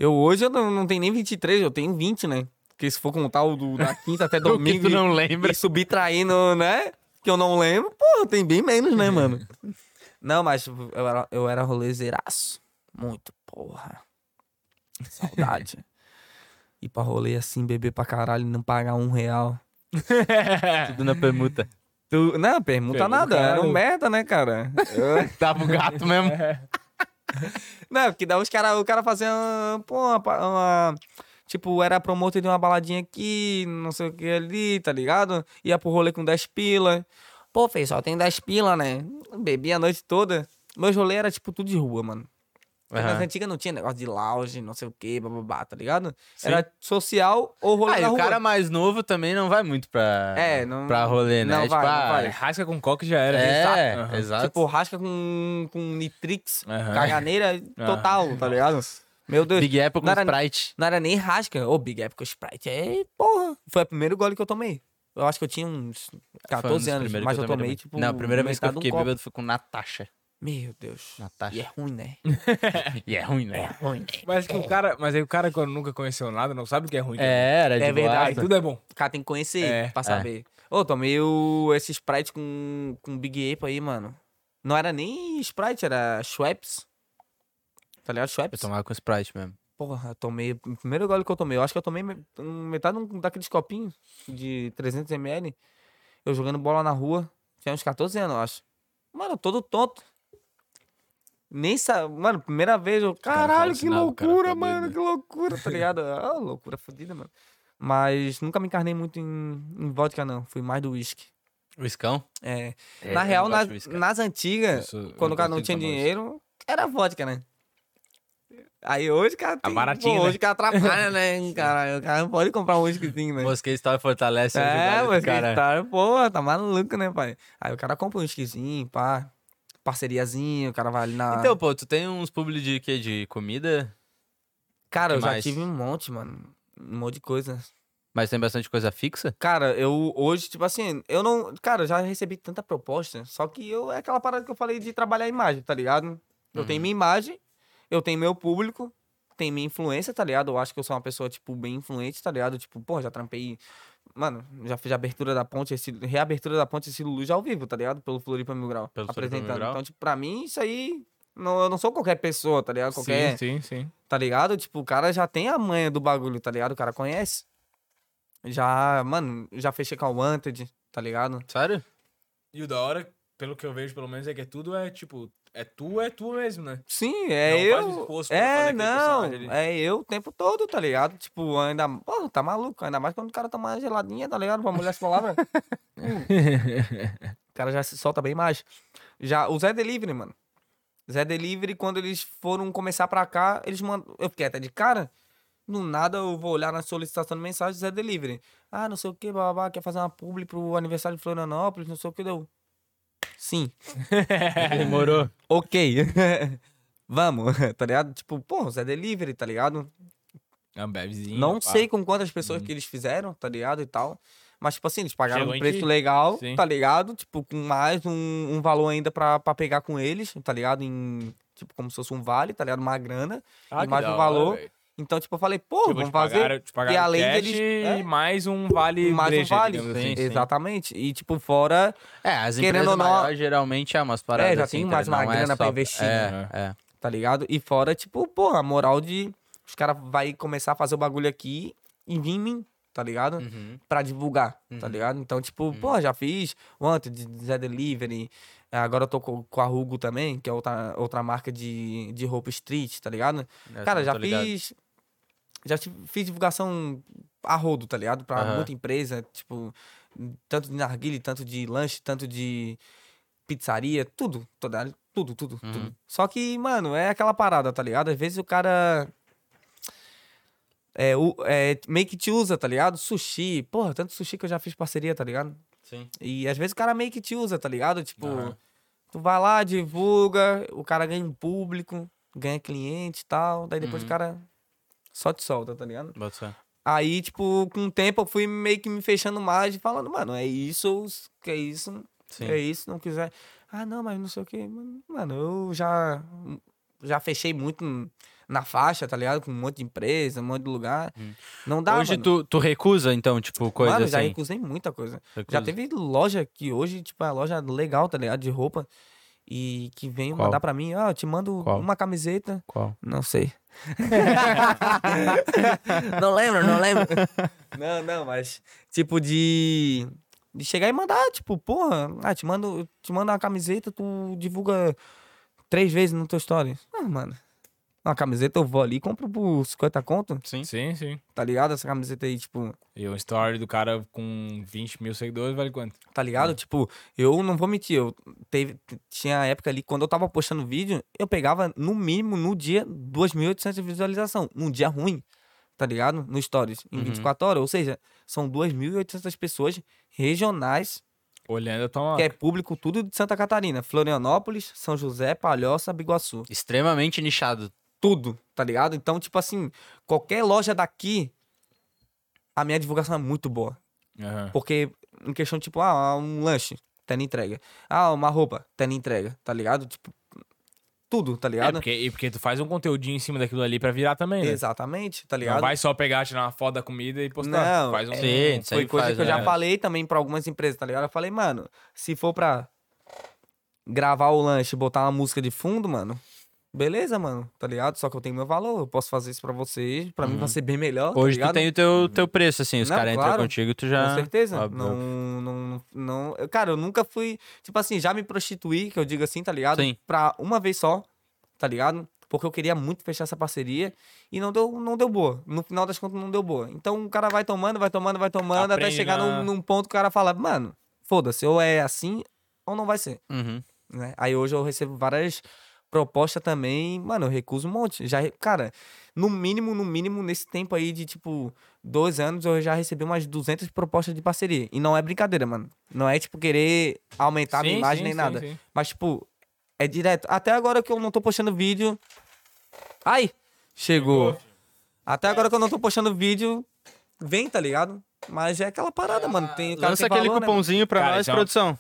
Eu hoje eu não, não tenho nem 23, eu tenho 20, né? Porque se for contar o do, da quinta até que domingo tu e- não lembra? e subtraindo, né? Que eu não lembro, pô, tem bem menos, né, mano? Não, mas eu era, eu era rolezeiraço. Muito, porra. Saudade. Ir pra rolê assim, beber pra caralho e não pagar um real. Tudo na permuta. Tu, não, pergunta Pergunta nada. Era um merda, né, cara? Eu- Tava o gato mesmo. Não, porque daí os cara, o cara fazia, pô, uma, uma- Tipo, era promotor de uma baladinha aqui, não sei o que ali, tá ligado? Ia pro rolê com 10 pila. Pô, fez, só tem 10 pila, né? Bebi a noite toda. Meus rolê era, tipo, tudo de rua, mano. Porque Nas Aham. antigas não tinha negócio de lounge, não sei o que, bababá, tá ligado? Era social ou rolê Ah, e na o rua. cara mais novo também não vai muito pra, É, não- pra rolê, né? não tipo, vai, não ah, vai. Rasca com coque já era. É, Aham. exato. Tipo, rasca com, com nitrix, Aham. caganeira total, tá ligado? Meu Deus. Big Apple com Não era- Sprite. Não era nem rasca. Ô, Big Apple com Sprite. É, porra. Foi o primeiro gole que eu tomei. Eu acho que eu tinha uns Foi um 14 dos anos, mas eu tomei, também. tipo. Não, a primeira vez que eu um fiquei copo. bêbado foi com Natasha. Meu Deus. Natasha. E é ruim, né? E é ruim, né? ruim, né? Mas que o cara, mas aí o cara quando nunca conheceu nada, não sabe o que é ruim. É, era de É verdade. Tudo é bom. O cara tem que conhecer É, pra saber. Ô, tomei o, esse Sprite com, com Big Apple aí, mano. Não era nem Sprite, era Schweppes. Tá ligado? Eu Schweppes? tomava com Sprite mesmo. Porra, eu tomei. O primeiro gole que eu tomei. Eu acho que eu tomei me- metade de daqueles copinhos de 300ml. Eu jogando bola na rua. Tinha uns 14 anos, eu acho. Mano, todo tonto. Nem sabe. Mano, primeira vez eu. cara Caralho, que o loucura, tá mano. Que loucura, tá ligado? Ah, loucura fodida, mano. Mas nunca me encarnei muito em, em vodka, não. Fui mais do whisky. O Iscão? É. É, na real, nas, nas antigas, eu quando o cara não tinha dinheiro, era vodka, né? Aí hoje o cara tem... baratinho, pô, né? Hoje o cara atrapalha, né? Cara, o cara não pode comprar um whiskyzinho, né? Mosquei Store fortalece É, mas cara. cara... Pô, tá maluco, né, pai? Aí o cara compra um whiskyzinho, pá. Parceriazinha, o cara vai ali na... Então, pô, tu tem uns publi de quê? De comida? cara, que eu já mais? tive um monte, mano. Um monte de coisa. Mas tem bastante coisa fixa? Cara, eu hoje, tipo assim, eu não. Cara, eu já recebi tanta proposta. Só que eu é aquela parada que eu falei de trabalhar a imagem, tá ligado? Eu tenho minha imagem, eu tenho meu público, tem minha influência, tá ligado? Eu acho que eu sou uma pessoa, tipo, bem influente, tá ligado? Tipo, pô, já trampei. Mano, já fiz a abertura da ponte, esse, reabertura da ponte esse Luz ao vivo, tá ligado? Pelo Floripa Mil Grau. Pelo Floripa Mil apresentando. Grau. Então, tipo, pra mim, isso aí. Não, eu não sou qualquer pessoa, tá ligado? Qualquer. Sim, sim, sim. Tá ligado? Tipo, o cara já tem a manha do bagulho, tá ligado? O cara conhece. Já, mano, já fechei com a Wanted, tá ligado? Sério? E o da hora, pelo que eu vejo, pelo menos, é que tudo é tipo, é tu, é tu mesmo, né? Sim, é Não eu. É, não. É eu o tempo todo, tá ligado? Tipo, ainda. Pô, tá maluco. Ainda mais quando o cara toma uma geladinha, tá ligado? Pra mulher as palavras. Hum. o cara já se solta bem mais. Já, o Zé Delivery, mano. Zé Delivery, quando eles foram começar pra cá, eles mandam. Eu fiquei até de cara. Do nada eu vou olhar na solicitação de mensagem Zé Delivery. Ah, não sei o que, babá, quer fazer uma publi pro aniversário de Florianópolis, não sei o que deu. Sim. Demorou. Ok. Vamos, tá ligado? Tipo, pô, Zé Delivery, tá ligado? É um bebzinho. Não pá. sei com quantas pessoas que eles fizeram, tá ligado? E tal. Mas, tipo assim, eles pagaram Chegou um preço legal, Sim. tá ligado? Tipo, com mais um, um valor ainda pra, pra pegar com eles, tá ligado? Em, tipo, como se fosse um vale, tá ligado? Uma grana. Ah, e mais um hora, valor. velho. Então, tipo, eu falei, pô, Tipo, vamos te fazer. pagaram- te pagaram além cash deles- e é. mais um vale mais um vale. assim. Sim. Exatamente. E, tipo, fora. É, as Querendo empresas ou não- maiores geralmente é umas paradas já assim, tem tá mais uma é grana pra só- investir, É, né? é. tá ligado? E fora, tipo, porra, a moral de os caras vai começar a fazer o bagulho aqui e vir em mim, tá ligado? Uhum. Pra divulgar, tá Uhum. ligado? Então, tipo, pô, já fiz ontem de Zé Delivery, agora eu tô com, com a Hugo também, que é outra, outra marca de, de roupa street, tá ligado? Essa Cara, já ligado. fiz. Já fiz divulgação a rodo, tá ligado? Pra Aham. muita empresa, tipo, tanto de narguile, tanto de lanche, tanto de pizzaria, tudo, toda, tudo, tudo, Uhum. tudo. Só que, mano, é aquela parada, tá ligado? Às vezes o cara. É, o, é, meio que te usa, tá ligado? Sushi, porra, tanto sushi que eu já fiz parceria, tá ligado? Sim. E às vezes o cara meio que te usa, tá ligado? Tipo, Aham. tu vai lá, divulga, o cara ganha um público, ganha cliente e tal, daí depois Uhum. o cara só te solta, tá ligado? Bota fé. Aí, tipo, com o tempo eu fui meio que me fechando mais e falando, mano, é isso, que é isso, Sim. é isso, não quiser. Ah, não, mas não sei o que. Mano, eu já, já fechei muito na faixa, tá ligado? Com um monte de empresa, um monte de lugar. Não dá, Hoje mano. tu, tu recusa, então, tipo, coisa mano, já assim. recusei muita coisa. Recusa. Já teve loja que hoje, tipo, é uma loja legal, tá ligado? De roupa. E que vem Qual? mandar pra mim, ó, eu te mando Qual? uma camiseta. Qual? Não sei. não lembro, não lembro. Não, não, mas tipo de de chegar e mandar, tipo, porra, ah, te mando, te mando uma camiseta, tu divulga três vezes no teu story. Ah, mano. Uma camiseta eu vou ali e compro por 50 conto, Sim. Sim, sim. tá ligado? Essa camiseta aí, tipo, E o story do cara com 20 mil seguidores vale quanto? tá ligado? Tipo, eu não vou mentir, eu teve, tinha época ali, quando eu tava postando vídeo, eu pegava no mínimo no dia 2.800 visualização, num dia ruim, tá ligado? No Stories, em Uhum. 24 horas, ou seja, são 2.800 pessoas regionais, Olhando a tua marca. que é público tudo de Santa Catarina, Florianópolis, São José, Palhoça, Biguaçu, Extremamente nichado. Tudo, tá ligado? Então, tipo assim, qualquer loja daqui, a minha divulgação é muito boa. Aham. Porque, em questão, tipo, ah, um lanche, tendo entrega. Ah, uma roupa, tendo entrega, tá ligado? Tipo, tudo, tá É, ligado? porque, e porque tu faz um conteúdinho em cima daquilo ali pra virar também, né? Exatamente, tá Não ligado? vai só pegar, tirar uma foto da comida e postar. Não, faz um... é- Sim, isso Foi coisa faz, que eu já né? falei também pra algumas empresas, tá ligado? Eu falei, mano, se for pra gravar o lanche e botar uma música de fundo, mano, beleza, mano, tá ligado? Só que eu tenho meu valor, eu posso fazer isso pra vocês, pra mim vai ser bem melhor, tá Hoje tu ligado? tem o teu, teu preço, assim. Os caras entram claro. contigo, tu já. Com certeza. Óbvio, não, não, não. eu- Cara, eu nunca fui. Tipo assim, já me prostituí, que eu digo assim, tá ligado? Sim. Pra uma vez só, tá ligado? Porque eu queria muito fechar essa parceria e não deu, não deu boa. No final das contas, não deu boa. Então o cara vai tomando, vai tomando, vai tomando, até Aprende chegar na- num, num ponto que o cara fala, mano, foda-se, ou é assim ou não vai ser. Uhum. né? Aí hoje eu recebo várias propostas também, mano, eu recuso um monte. Já, cara, no mínimo, no mínimo, nesse tempo aí de, tipo, dois anos, eu já recebi umas 200 propostas de parceria. E não é brincadeira, mano. Não é, tipo, querer aumentar a minha Sim, imagem sim, nem sim, nada. sim. Mas, tipo, é direto. Até agora que eu não tô postando vídeo... Ai! Chegou. Até agora que eu não tô postando vídeo, vem, tá ligado? Mas é aquela parada, mano. Tem, Lança tem aquele valor, né, cupomzinho pra Cara, nós, então- produção.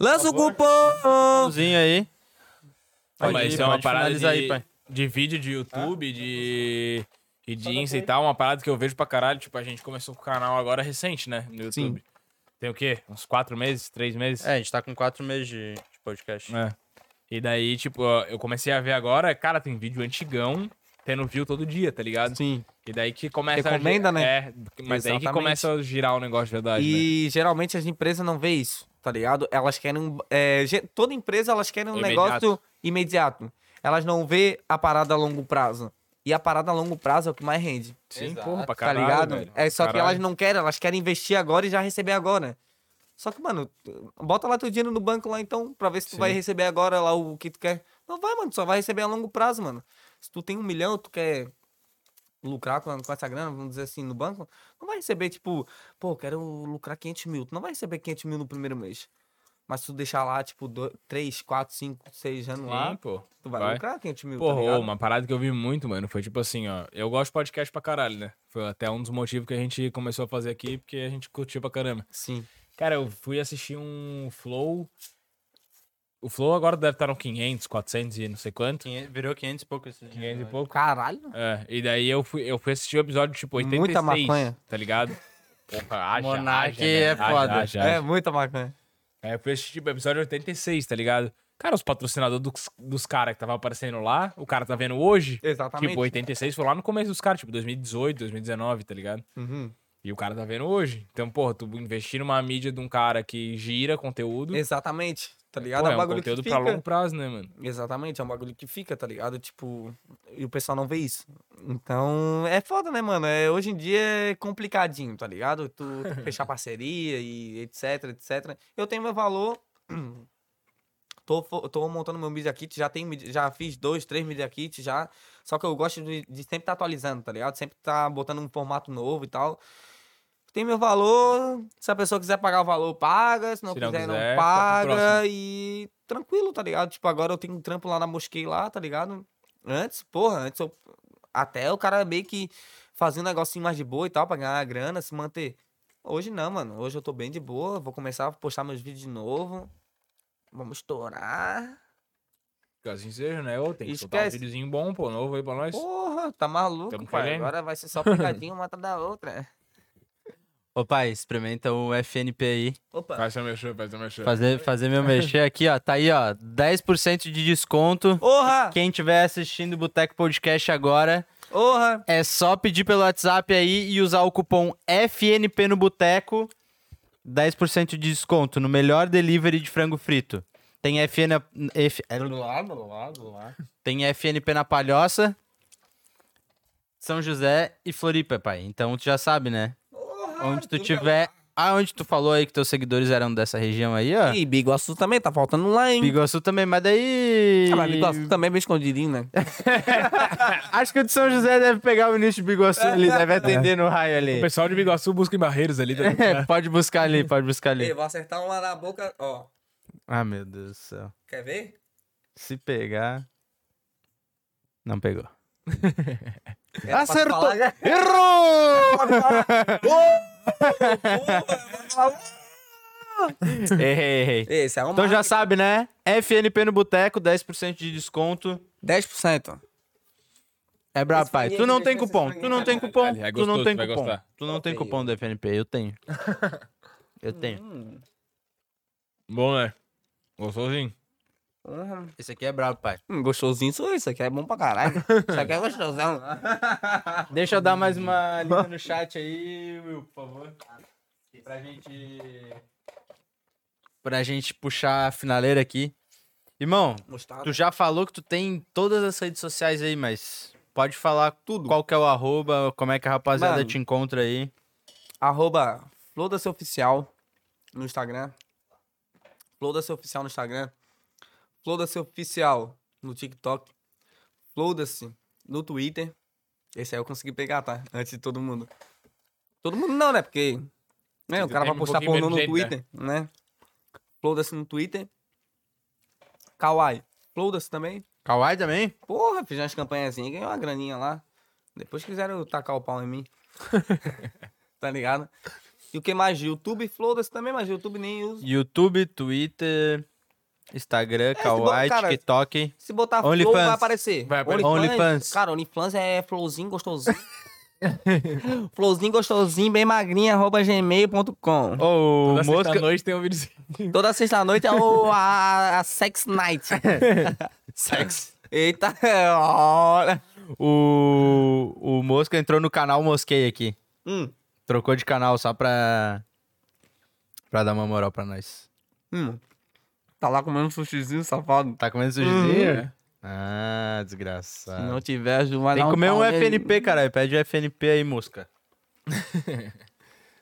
Lança o cupom! Cupomzinho aí. Pode mas ir, isso é uma parada de, aí, pai. de vídeo de YouTube, de, e de Insta e tal, uma parada que eu vejo pra caralho. Tipo, a gente começou com o canal agora recente, né? No YouTube. Tem o quê? Uns quatro meses? Três meses? É, a gente tá com quatro meses de, de podcast. É. E daí, tipo, eu comecei a ver agora, cara, tem vídeo antigão tendo view todo dia, tá ligado? Sim. E daí que começa Recomenda, a... né? É, mas daí que Exatamente. começa a girar o negócio de verdade, né? E geralmente as empresas não vê isso, tá ligado? Elas querem. um- é, toda empresa elas querem um Imediato. negócio imediato. Elas não vê a parada a longo prazo. E a parada a longo prazo é o que mais rende. Sim, Exato. porra, pra Tá caralho, ligado? velho. É só que Caralho. elas não querem, elas querem investir agora e já receber agora. Só que, mano, bota lá teu dinheiro no banco lá então, pra ver se tu vai receber agora lá o que tu quer. Não vai, mano, só vai receber a longo prazo, mano. Se tu tem um milhão, tu quer lucrar com, com essa grana, vamos dizer assim, no banco, não vai receber, tipo, pô, quero lucrar 500 mil. Tu não vai receber 500 mil no primeiro mês. Mas se tu deixar lá, tipo, 3, 4, 5, 6 anos Sim, lá, pô. tu vai, vai. lucrar 500 mil, Porra, tá ô, ligado? uma parada que eu vi muito, mano, foi tipo assim, ó. Eu gosto de podcast pra caralho, né? Foi até um dos motivos que a gente começou a fazer aqui, porque a gente curtiu pra caramba. Sim. Cara, eu fui assistir um Flow. O Flow agora deve estar no 500, 400 e não sei quanto. 500 virou 500 e pouco esse 500 e pouco. Caralho. É, e daí eu fui, eu fui assistir o episódio, tipo, 86, Muita maconha. tá ligado? Porra, haja, Monark haja, é né? Haja, foda. haja, É, muita maconha. Aí eu fui assistir, tipo, episódio 86, tá ligado? Cara, os patrocinadores dos, dos caras que tava aparecendo lá, o cara tá vendo hoje, Exatamente. tipo, 86 foi lá no começo dos caras, tipo, 2018, 2019, tá ligado? Uhum. E o cara tá vendo hoje. Então, porra, tu investir numa mídia de um cara que gira conteúdo, Exatamente. Tá ligado? pô, é é um um bagulho conteúdo que pra fica. longo prazo, né, mano? Exatamente, é um bagulho que fica, tá ligado? Tipo, e o pessoal não vê isso. Então, é foda, né, mano? É, hoje em dia é complicadinho, tá ligado? Tu tem fechar parceria e etc, etc. Eu tenho meu valor. Tô, tô montando meu Media Kit, já, midi- já fiz dois, três Media Kits já. Só que eu gosto de, de sempre estar atualizando, tá ligado? Sempre tá botando um formato novo e tal. Tem meu valor, se a pessoa quiser pagar o valor, paga. Se não Se não quiser, não, quiser, pro paga. E tranquilo, tá ligado? Tipo, agora eu tenho um trampo lá na Mosquei lá, tá ligado? Antes, porra, antes eu. Até o cara meio que fazer um negocinho mais de boa e tal, pra ganhar grana, se manter. Hoje não, mano. Hoje eu tô bem de boa. Vou começar a postar meus vídeos de novo. Vamos estourar. Que assim seja, né? Ô, tem que soltar um Esquece. videozinho bom, pô, novo aí pra nós. Porra, tá maluco, Tamo pai. querendo. Agora vai ser só pegadinha uma atrás da outra. Ô, pai, experimenta o FNP aí. Opa. Faz seu mexer, faz seu mexer. Fazer, fazer meu mexer aqui, ó. Tá aí, ó. 10% de desconto. Porra! Quem tiver assistindo o Boteco Podcast agora, Porra! é só pedir pelo WhatsApp aí e usar o cupom FNP no Boteco. 10% de desconto no melhor delivery de frango frito. Tem FN, F, tem FNP na Palhoça, São José e Floripa, pai. Então tu já sabe, né? Onde tu tiver. Aonde tu falou aí que teus seguidores eram dessa região aí, ó. E Biguaçu também, tá faltando um lá, hein? Biguaçu também, mas daí. Ah, mas Biguaçu também é bem escondidinho, né? Acho que o de São José deve pegar o início de Biguaçu ali, deve atender no raio O ali. pessoal de Biguaçu busca em Barreiros ali. Tá? É, pode buscar ali, pode buscar ali. Ei, vou acertar uma na boca, ó. Ah, meu Deus do céu. Quer ver? Se pegar. Não pegou. Pra Acertou! falar, né? Errou! errei, errei. Esse é um Então já sabe, né? FNP no Boteco, 10% de desconto. 10%. É brabo, pai. Tu não tem cupom. Tu não tem cupom. É Tu não tem tu cupom. gostar. Tu não tem cupom do FNP. Eu tenho. Eu tenho. Hum, Bom, né? Gostosinho. Uhum. Esse aqui é brabo, pai. Hum, gostosinho isso, isso aqui é bom pra caralho. Isso aqui é gostosão. Deixa eu dar mais uma lida no chat aí, Will, por favor. Pra gente. Pra gente puxar a finaleira aqui. Irmão, Mostarda. tu já falou que tu tem todas as redes sociais aí, mas pode falar tudo. Qual que é o arroba, como é que a rapaziada Mano. te encontra aí. Arroba Floda-se Oficial no Instagram. Floda-se Oficial no Instagram. Floda-se Oficial no TikTok. Floda-se no Twitter. Esse aí eu consegui pegar, tá? Antes de todo mundo. Todo mundo não, né? Porque. Né, o cara vai um postar pouquinho pornô no de gente, Twitter, né? Floda-se no Twitter. Kawaii. Floda-se também. Kawaii também? Porra, fiz umas campanhazinhas, ganhei uma graninha lá. Depois quiseram tacar o pau em mim. tá ligado? E o que mais? YouTube, floda-se também, mas YouTube nem uso. YouTube, Twitter, Instagram, se Kawaii, TikTok. Se botar OnlyFans. flow, vai aparecer. Vai aparecer. OnlyFans. Cara, OnlyFans é flowzinho gostosinho. flowzinho gostosinho, bem magrinho, arroba gmail.com. Ô, Toda mosca. sexta-noite tem um vídeo Toda sexta-noite é o, a, a Sex Night. Sex. Eita, olha. O, o Mosca entrou no canal Mosquei aqui. Hum, Trocou de canal só pra. pra dar uma moral pra nós. hum. Tá lá comendo um sushizinho, safado. Tá comendo sushizinho? Uhum. Ah, Se desgraçado. não tiver, Ju vai Tem que comer um. FNP, caralho. Pede o FNP aí, Mosca.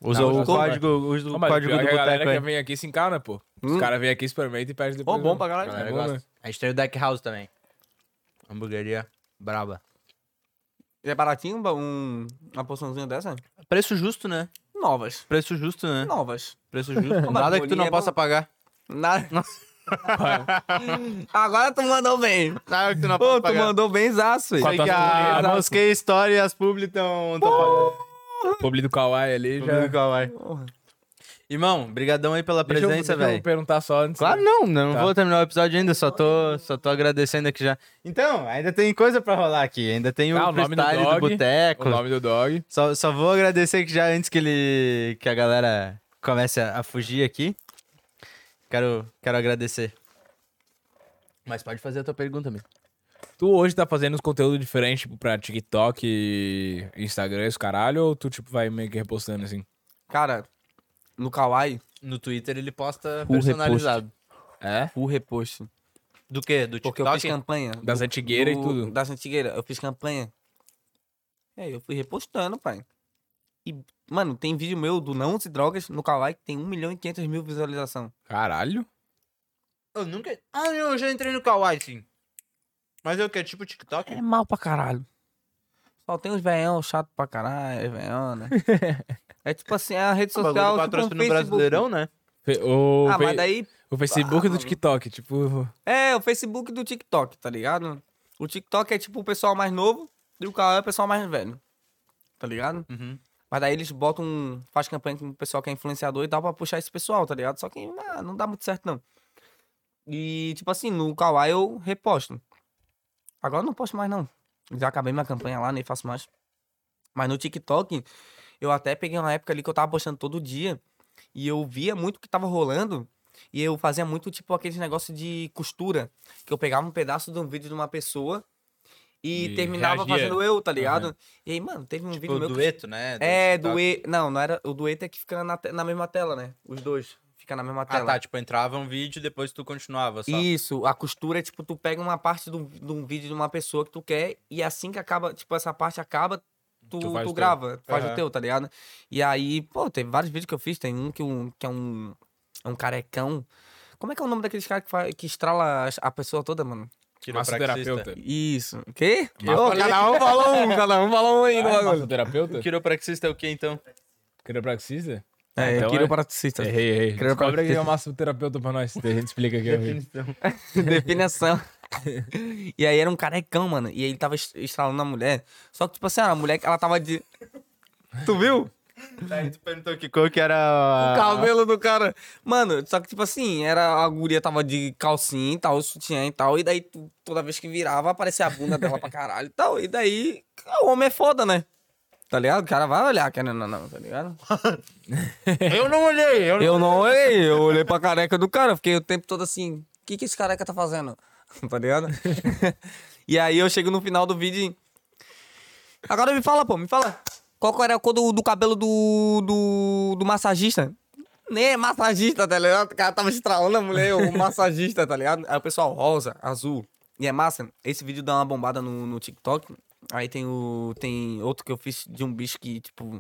Usa Não, o código, usa o código do que a galera boteco que aí. vem aqui se encana, pô. Os Hum. caras vêm aqui, experimentam e pedem depois. Ô, bom né? pra caralho. A galera Eu gosta. gosto. A gente tem o Deck House também. Hamburgueria braba. É baratinho um, uma porçãozinha dessa? Preço justo, né? Novas. Preço justo, né? Novas. Preço justo. Nada que tu não é possa bom. pagar. Nada. Agora tu mandou bem. Nada que tu não Pô, tu pagar. mandou bem zaço. Sei que as a mulheres- Mosquei Story e as Publi estão pagando. Publi do Kawaii ali já. Publi Kawaii. Irmão, brigadão aí pela Deixa presença, deixa eu velho. perguntar só antes. Claro não, não Tá. vou terminar o episódio ainda, só tô, só tô agradecendo aqui já. Então, ainda tem coisa pra rolar aqui, ainda tem o Ah, o nome do freestyle do, dog, boteco. O nome do dog. Só, só vou agradecer que já antes que ele que a galera comece a, a fugir aqui. Quero, quero agradecer. Mas pode fazer a tua pergunta mesmo. Tu hoje tá fazendo uns conteúdos diferentes, tipo, pra TikTok, e Instagram, esse caralho, ou tu, tipo, vai meio que repostando assim? Cara, no Kawaii, No Twitter ele posta Full personalizado. É? full repost. Do quê? Do Porque eu TikTok? fiz campanha. Das antigueiras e do- tudo. Das antigueiras. Eu fiz campanha. E aí eu fui repostando, pai. E, mano, tem vídeo meu do Não Se Drogas no Kawaii que tem 1 milhão e 500 mil visualização. Caralho. Eu nunca. Ah, eu já entrei no Kawaii, sim. Mas é o que? Tipo TikTok? É mal pra caralho. Só tem uns veião chato pra caralho, veião, né? é tipo assim, é a rede O bagulho social. do tipo um patrocínio Facebook. brasileirão, né? Fe- O, Ah, Fe- mas daí o Facebook Ah, do mano. TikTok, tipo... É, o Facebook do TikTok, tá ligado? O TikTok é tipo o pessoal mais novo e o Kawaii é o pessoal mais velho. tá ligado? Uhum. Mas daí eles botam, faz campanha com o pessoal que é influenciador e tal pra puxar esse pessoal, tá ligado? Só que ah, não dá muito certo, não. E, tipo assim, no Kawaii eu reposto. Agora eu não posto mais, não. Já acabei minha campanha lá, nem faço mais. Mas no TikTok, eu até peguei uma época ali que eu tava postando todo dia. E eu via muito o que tava rolando. E eu fazia muito, tipo, aqueles negócios de costura. Que eu pegava um pedaço de um vídeo de uma pessoa e, E terminava reagia. fazendo eu, tá ligado? E aí, mano, teve um Tipo, vídeo meu que dueto, né? do é, dueto. Não, não era. O dueto é que fica na, te- na mesma tela, né? Os dois. Fica na mesma Ah, tela. tá. Tipo, entrava um vídeo e depois tu continuava só. Isso, a costura é tipo, tu pega uma parte de um, de vídeo de uma pessoa que tu quer e assim que acaba, tipo, essa parte acaba, tu, Tu tu, grava, tu faz Aham. o teu, tá ligado? E aí, pô, teve vários vídeos que eu fiz, tem um que, um, que é um, é um carecão. Como é que é o nome daqueles caras que, faz, que estrala a pessoa toda, mano? Massoterapeuta. Isso. O quê? Ô, falei- cada um fala um, cada um fala um aí no Ah, bagulho. massoterapeuta? Quiropraxista é o que então? Quiropraxista? É, então quiropraxista. Errei, errei. Descobre aqui é o massoterapeuta pra nós. A gente explica aqui. amigo. Definição. e aí era um carecão, mano. E aí ele tava est- estralando a mulher. Só que, tipo assim, a mulher, ela tava de. Tu viu? Aí tu perguntou que cor que era O cabelo do cara. Mano, só que, tipo assim, era, a guria tava de calcinha e tal, sutiã e tal. E daí, tu- toda vez que virava, aparecia a bunda dela pra caralho e tal. E daí, o homem é foda, né? Tá ligado? O cara vai olhar, querendo ou não, tá ligado? Eu não olhei, eu não... Eu não olhei, eu olhei pra careca do cara, fiquei o tempo todo assim, o que que esse careca tá fazendo? tá ligado? e aí eu chego no final do vídeo e... Agora me fala, pô, me fala. Qual era a cor do, do cabelo do, do, do massagista? Nem é massagista, tá ligado? O cara tava estralando a mulher, o massagista, tá ligado? Aí o pessoal, rosa, azul. E é massa. Esse vídeo dá uma bombada no, no TikTok. Aí tem o. Tem outro que eu fiz de um bicho que, tipo.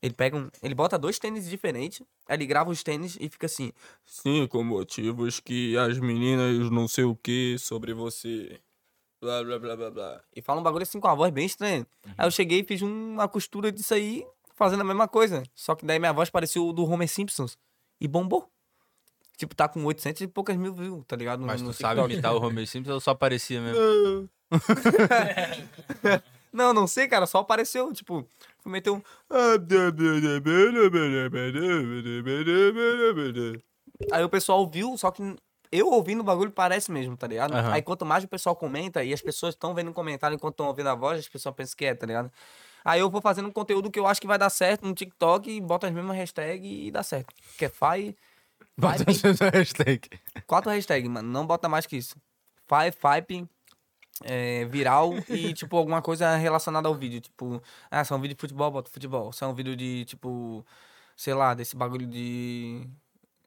Ele pega um. Ele bota dois tênis diferentes. Aí ele grava os tênis e fica assim. Cinco motivos que as meninas não sei o que sobre você. Blá blá blá blá blá. E fala um bagulho assim com a voz bem estranha. Aí eu cheguei e fiz uma costura disso aí, fazendo a mesma coisa. Só que daí minha voz parecia o do Homer Simpsons. E bombou. Tipo, tá com 800 e poucas mil views, tá ligado? No- Mas no tu sabe imitar o Homer Simpson ou só parecia mesmo? Não, não sei, cara, só apareceu, tipo, fui meter um. Aí o pessoal ouviu, só que eu ouvindo o bagulho parece mesmo, tá ligado? Aham. Aí quanto mais o pessoal comenta e as pessoas estão vendo um comentário enquanto estão ouvindo a voz, as pessoas pensam que é, tá ligado? Aí eu vou fazendo um conteúdo que eu acho que vai dar certo no TikTok e boto as mesmas hashtags e dá certo. Que é Fai. Bota Fipe- hashtag. Quatro hashtags, mano. Não bota mais que isso. Fai, Fipe, é, viral e, tipo, alguma coisa relacionada ao vídeo. Tipo, ah, se é um vídeo de futebol, bota futebol. Se é um vídeo de, tipo, sei lá, desse bagulho de.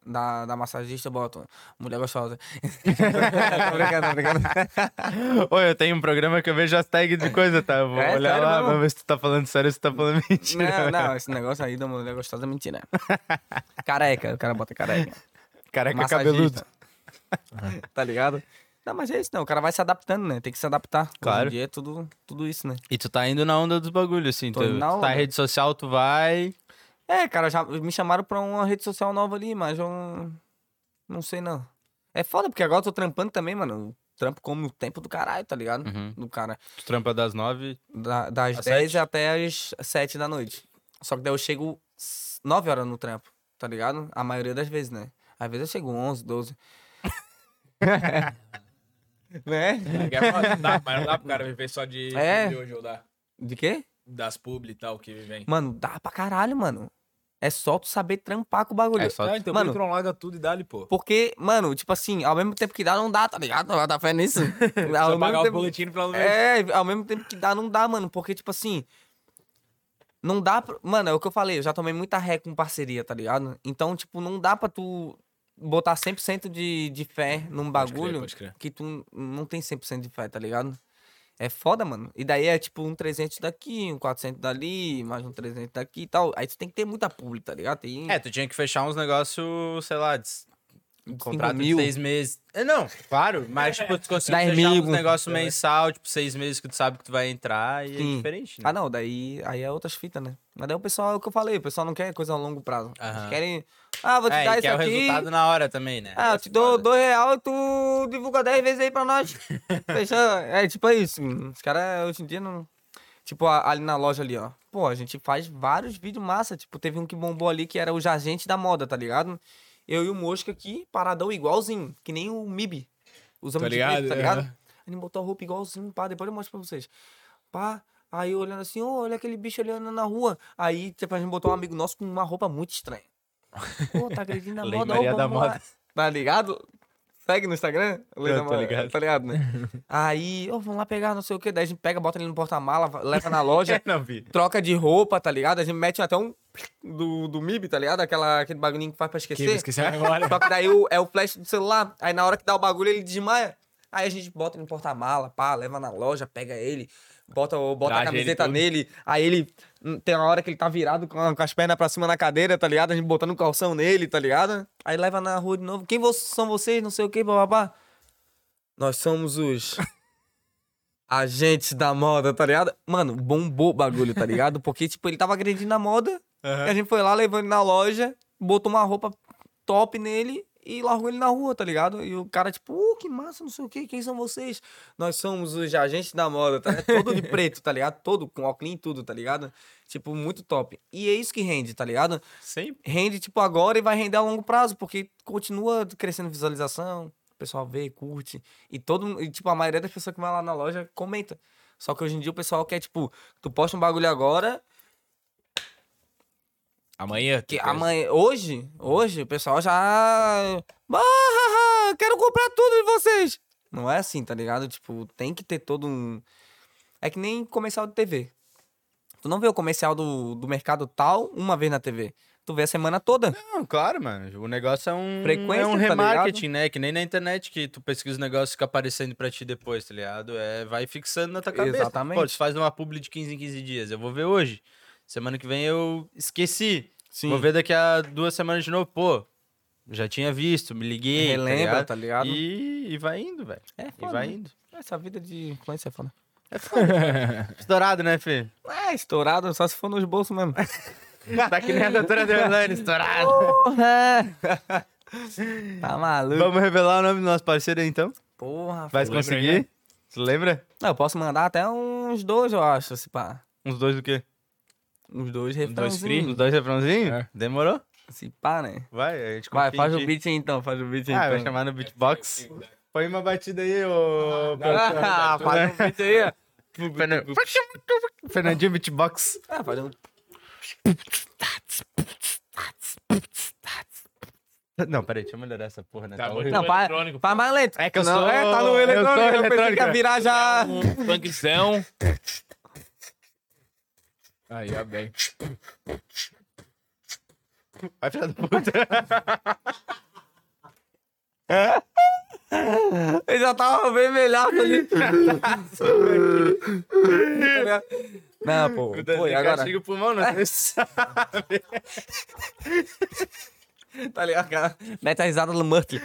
Da, da massagista, bota mulher gostosa. tô brincando, tô brincando. Oi, eu tenho um programa que eu vejo as tags de coisa, tá? Eu vou É, olhar sério lá, vou ver se tu tá falando sério ou se tu tá falando mentira. Não, não, esse negócio aí da mulher gostosa é mentira. Careca, o cara bota careca. Careca Massagista. cabeludo. Tá ligado? Não, mas é isso, não. O cara vai se adaptando, né? Tem que se adaptar. Hoje Claro. em dia é tudo, tudo isso, né? E tu tá indo na onda dos bagulhos, assim. Tô Tu, indo na tu tá em rede social, tu vai. É, cara, já me chamaram pra uma rede social nova ali, mas eu não, não sei não. É foda, porque agora eu tô trampando também, mano. Trampo como o tempo do caralho, tá ligado? Uhum. Do cara. Tu trampa das nove. Da- das Às 10 sete? até as 7 da noite. Só que daí eu chego 9 horas no trampo, tá ligado? A maioria das vezes, né? Às vezes eu chego 11, 12. né? Não dá, mas não dá pro cara viver só de É. de hoje ou dá. De quê? Das publi e tal que vivem. Mano, dá pra caralho, mano. É só tu saber trampar com o bagulho. É só Ah, então Mano- tu não larga tudo e dá-lhe, pô. Porque, mano, tipo assim, ao mesmo tempo que dá, não dá, tá ligado? Vai dar fé nisso. ao pagar mesmo o tempo... boletim mês. É, ao mesmo tempo que dá, não dá, mano. Porque, tipo assim. Não dá pra... Mano, é o que eu falei, eu já tomei muita ré com parceria, tá ligado? Então, tipo, não dá pra tu botar 100% de, de fé num Pode crer, bagulho pode crer. que tu não tem 100% de fé, tá ligado? É foda, mano. E daí é tipo um 300 daqui, um 400 dali, mais um 300 daqui e tal. Aí tu tem que ter muita pública, tá ligado? Tem É, tu tinha que fechar uns negócios, sei lá, de... contrato de mil. seis meses. É, não, claro, mas tipo, tu conseguiu fechar mil. uns negócios mensal, tipo, seis meses que tu sabe que tu vai entrar e Sim. é diferente, né? Ah, não, daí aí é outras fitas, né? Mas daí o pessoal, é o que eu falei, o pessoal não quer coisa a longo prazo. Eles querem, ah, vou te é, dar isso quer o aqui. resultado na hora também, né? Ah, É eu te dou dois real e tu divulga dez vezes aí pra nós. Fechou? É tipo isso. Os caras hoje em dia não. Tipo, ali na loja ali, ó. pô, a gente faz vários vídeos massa. Tipo, teve um que bombou ali que era o Jagente da Moda, tá ligado? Eu e o Mosca aqui, paradão igualzinho, que nem o Mib. Usamos Tá de preto, tá ligado? A gente botou a roupa igualzinho, pá, depois eu mostro pra vocês. Pá, aí olhando assim, ô, olha aquele bicho olhando na rua. Aí, tipo, a gente botou um amigo nosso com uma roupa muito estranha. Pô, tá agredindo a moda, ô, da lá. Moda. Tá ligado? Segue no Instagram? Lei da Moda, ligado. Tá ligado, né? Aí, ô, vamos lá pegar não sei o que. Daí a gente pega, bota ele no porta-mala, va- leva na loja, Não vi. troca de roupa, tá ligado? A gente mete até um do, do MIB, tá ligado? Aquela, aquele bagulhinho que faz pra Que esquecer. esqueci agora. Só que daí o- é o flash do celular. Aí na hora que dá o bagulho, ele desmaia. Aí a gente bota ele no porta-mala, pá, leva na loja, pega ele, bota, bota a Traje ele camiseta todo. nele. Aí ele. Hum, Tem uma hora que ele tá virado com, as pernas pra cima na cadeira, tá ligado? A gente botando um calção nele, tá ligado? Aí leva na rua de novo. Quem são vocês? Não sei o que, bababá. Nós somos os. Agentes da moda, tá ligado? Mano, bombou o bagulho, tá ligado? Porque, tipo, ele tava agredindo a moda. E a gente foi lá, levou ele na loja, botou uma roupa top nele e largou ele na rua, tá ligado? E o cara, tipo, uh, que massa, não sei o que, quem são vocês? Nós somos os agentes da moda, tá? Todo de preto, tá ligado? Todo com óculos e tudo, tá ligado? Tipo, muito top. E é isso que rende, tá ligado? Sempre. Rende, tipo, agora e vai render a longo prazo, porque continua crescendo visualização, o pessoal vê, curte. E todo e, tipo, a maioria das pessoas que vai lá na loja comenta. Só que hoje em dia o pessoal quer, tipo, tu posta um bagulho agora, Amanhã. que amanhã, hoje, hoje, o pessoal já. Ah, quero comprar tudo de vocês. Não é assim, tá ligado? Tipo, tem que ter todo um. É que nem comercial de TV. Tu não vê o comercial do, do mercado tal uma vez na TV. Tu vê a semana toda. Não, claro, mano. O negócio é um, Frequência, é um tá remarketing, né? Que nem na internet que tu pesquisa os negócios e fica aparecendo pra ti depois, tá ligado? É, vai fixando na tua cabeça. Exatamente. Pô, tu faz uma publi de 15 em 15 dias. Eu vou ver hoje. Semana que vem eu esqueci. Sim. Vou ver daqui a duas semanas de novo. Pô, já tinha visto, me liguei. Relembra, tá tá ligado? E, e vai indo, velho. É E foda, vai né? indo. Essa vida de influência é foda. Estourado, né, Fê? É, estourado só se for nos bolsos mesmo. tá que nem a doutora Deolane, estourado. Porra! tá maluco? Vamos revelar o nome do nosso parceiro aí, então? Porra, Vai conseguir? né? Tu lembra? Não, eu posso mandar até uns dois, eu acho, se pá. Uns dois do quê? Uns dois dois refrãozinhos. free? Uns dois refrãozinhos? É. Demorou? Se pá, né? Vai, a gente Vai, faz em o beat aí então, faz o beat aí Ah, então. vai chamar no beatbox. Põe uma batida aí, ô... Ah, faz um beat aí, ó. Fernan- Fernandinho Beatbox. Ah, faz um... Não, peraí, deixa eu melhorar essa porra, né? Tá Tá. Não, faz, eletrônico. faz mais lento. É que eu não, sou- É, tá no eu sou eletrônico, eu, pensei que ia virar já... Um funkzão. Aí, ó, bem. Vai, filha da puta. Ele já tava bem melhor ali. não, pô. Pô, e agora? O pulmão, não sei se sabe. Tá ligado? cara? Mete a risada no Murtley.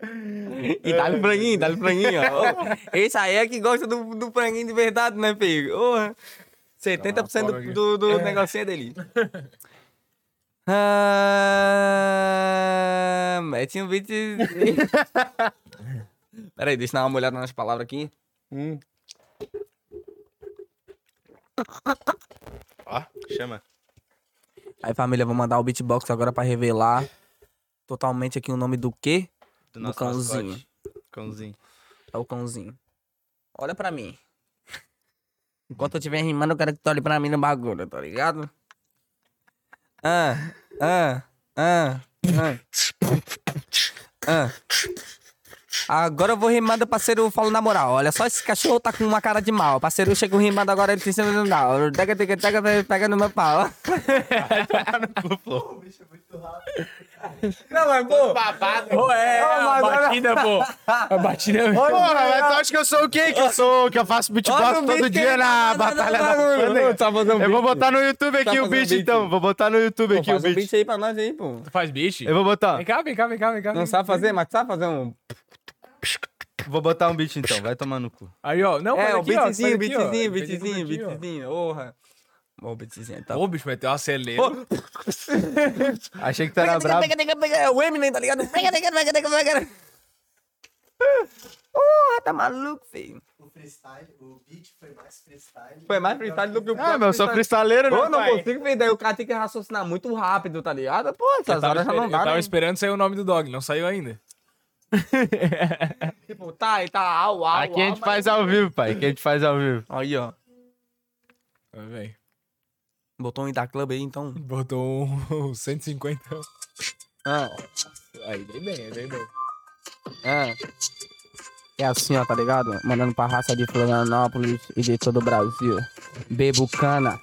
E dá-lhe franguinho, dá-lhe franguinho, ó. Esse aí é que gosta do, do franguinho de verdade, né, filho? Ô, 70% do, do, do negocinho é dele. Ah, mete um beat. Peraí, deixa eu dar uma olhada nas palavras aqui. Ó, chama. Aí, família, vou mandar o beatbox agora pra revelar totalmente aqui o nome do quê? Do Do nosso cãozinho. mascote. Cãozinho. É o cãozinho. Olha pra mim. Enquanto eu estiver rimando, eu quero que tu olhe pra mim no bagulho, tá ligado? Ah, ah, ah, ah. Ah. Agora eu vou rimando, parceiro, falo na moral. Olha só, esse cachorro tá com uma cara de mal. Parceiro, eu chego rimando agora, ele tem cima do não. Tega, tega, tega, pega no meu pau. Não, mas, pô. Pô, é, a batida, pô. A batida é... Porra, mas tu acha que eu sou o quê? Que eu sou, que eu faço beatbox Olha o todo beat dia aí, na tá batalha da bagulho. Tá fazendo Eu vou beat. botar no YouTube aqui Tá o fazendo beat, beat. então. Vou botar no YouTube Pô, aqui o faz um beat. beat aí pra nós aí, pô. Tu faz bicho? Eu vou botar. Vem cá, vem cá, vem cá, vem cá. Não sabe fazer, mas sabe fazer um. Vou botar um beat então, vai tomar no cu. Aí, ó. Não, É, o aqui, ó, beatzinho, ó. beatzinho, aqui, beatzinho, ó. beatzinho. Porra. Bom, beatzinho então. Ô, bicho, meteu um acelero. Achei que pega, pega, É o Eminem, tá ligado? Pega, pega, pega, pega, pega. Porra, tá maluco, filho. O freestyle, o beat foi mais freestyle. Foi mais freestyle do que o Ah, mas eu sou freestyle. freestaleiro, né, Eu não pai? consigo ver, daí o cara tem que raciocinar muito rápido, tá ligado? Pô, essas tava, horas já não dá, eu tava né? esperando sair o nome do dog, não saiu ainda. Tipo, tá, e tá, au, au, Aqui a au, gente mas- faz ao vivo, pai. Aqui a gente faz ao vivo. Aí, ó. Vai, véi. Botou um Ida Club aí, então. Botou um 150. Ah, Aí, dei bem, dei bem. ah. É assim, ó, tá ligado? Mandando pra raça de Florianópolis e de todo o Brasil. Bebo cana.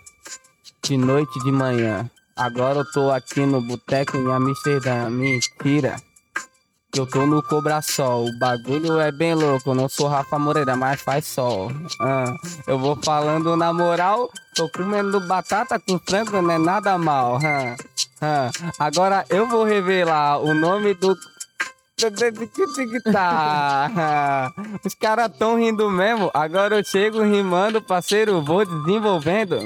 De noite e de manhã. Agora eu tô aqui no boteco em Amsterdã. Mentira. Eu tô no Cobra Sol. O bagulho é bem louco. Não sou Rafa Moreira, mas faz sol. Ah, eu vou falando na moral. Tô comendo batata com frango, não é nada mal. Ah, ah. Agora eu vou revelar o nome do. Tá. Os caras tão rindo mesmo. Agora eu chego rimando, parceiro. Vou desenvolvendo.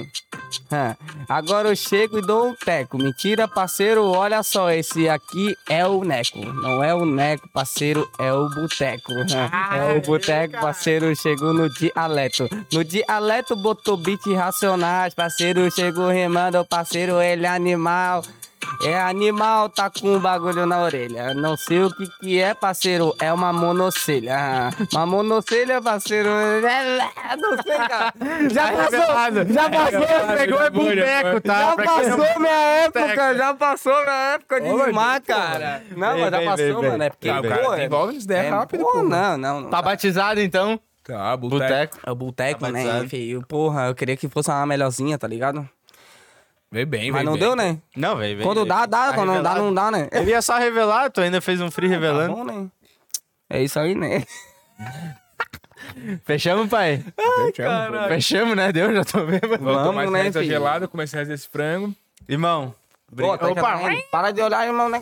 Agora eu chego e dou um teco. Mentira, parceiro. Olha só, esse aqui é o Neco. Não é o Neco, parceiro, é o Boteco. Ah, É o Boteco, parceiro. Chegou no dialeto. No dialeto botou beat racionais. Parceiro, chegou rimando. Parceiro, ele é animal. É animal, tá com um bagulho na orelha. Não sei o que que é, parceiro. É uma monocelha. Ah, Uma monocelha, parceiro. É, Não sei, cara. Já passou. Já passou. Pegou é boneco, tá? Já Pra quem não- passou minha época. Já passou minha época de rimar, cara. Não, mas já passou, mano. É porque, pô, é- as ideias é, rápido, pô. Não, não. não. Tá batizado, então? Tá, boteco. É o boteco, Tá né, batizado. filho? Porra, eu queria que fosse uma melhorzinha, tá ligado? Vem bem, Mas vem não bem. deu, né? Não, velho. vem, Quando dá, dá. Tá Quando não dá, revelado. não dá, né? Ele ia só revelar, tu ainda fez um free Tá revelando. bom, né? É isso aí, né? Fechamos, pai? Fechamos, pô. Fechamos, né? Deu, já tô vendo. Vou tomar Vamos, essa né, reza filho? gelada, comecei a fazer esse frango. Irmão, Pô, obrigado. tá querendo? Para de olhar, irmão, né,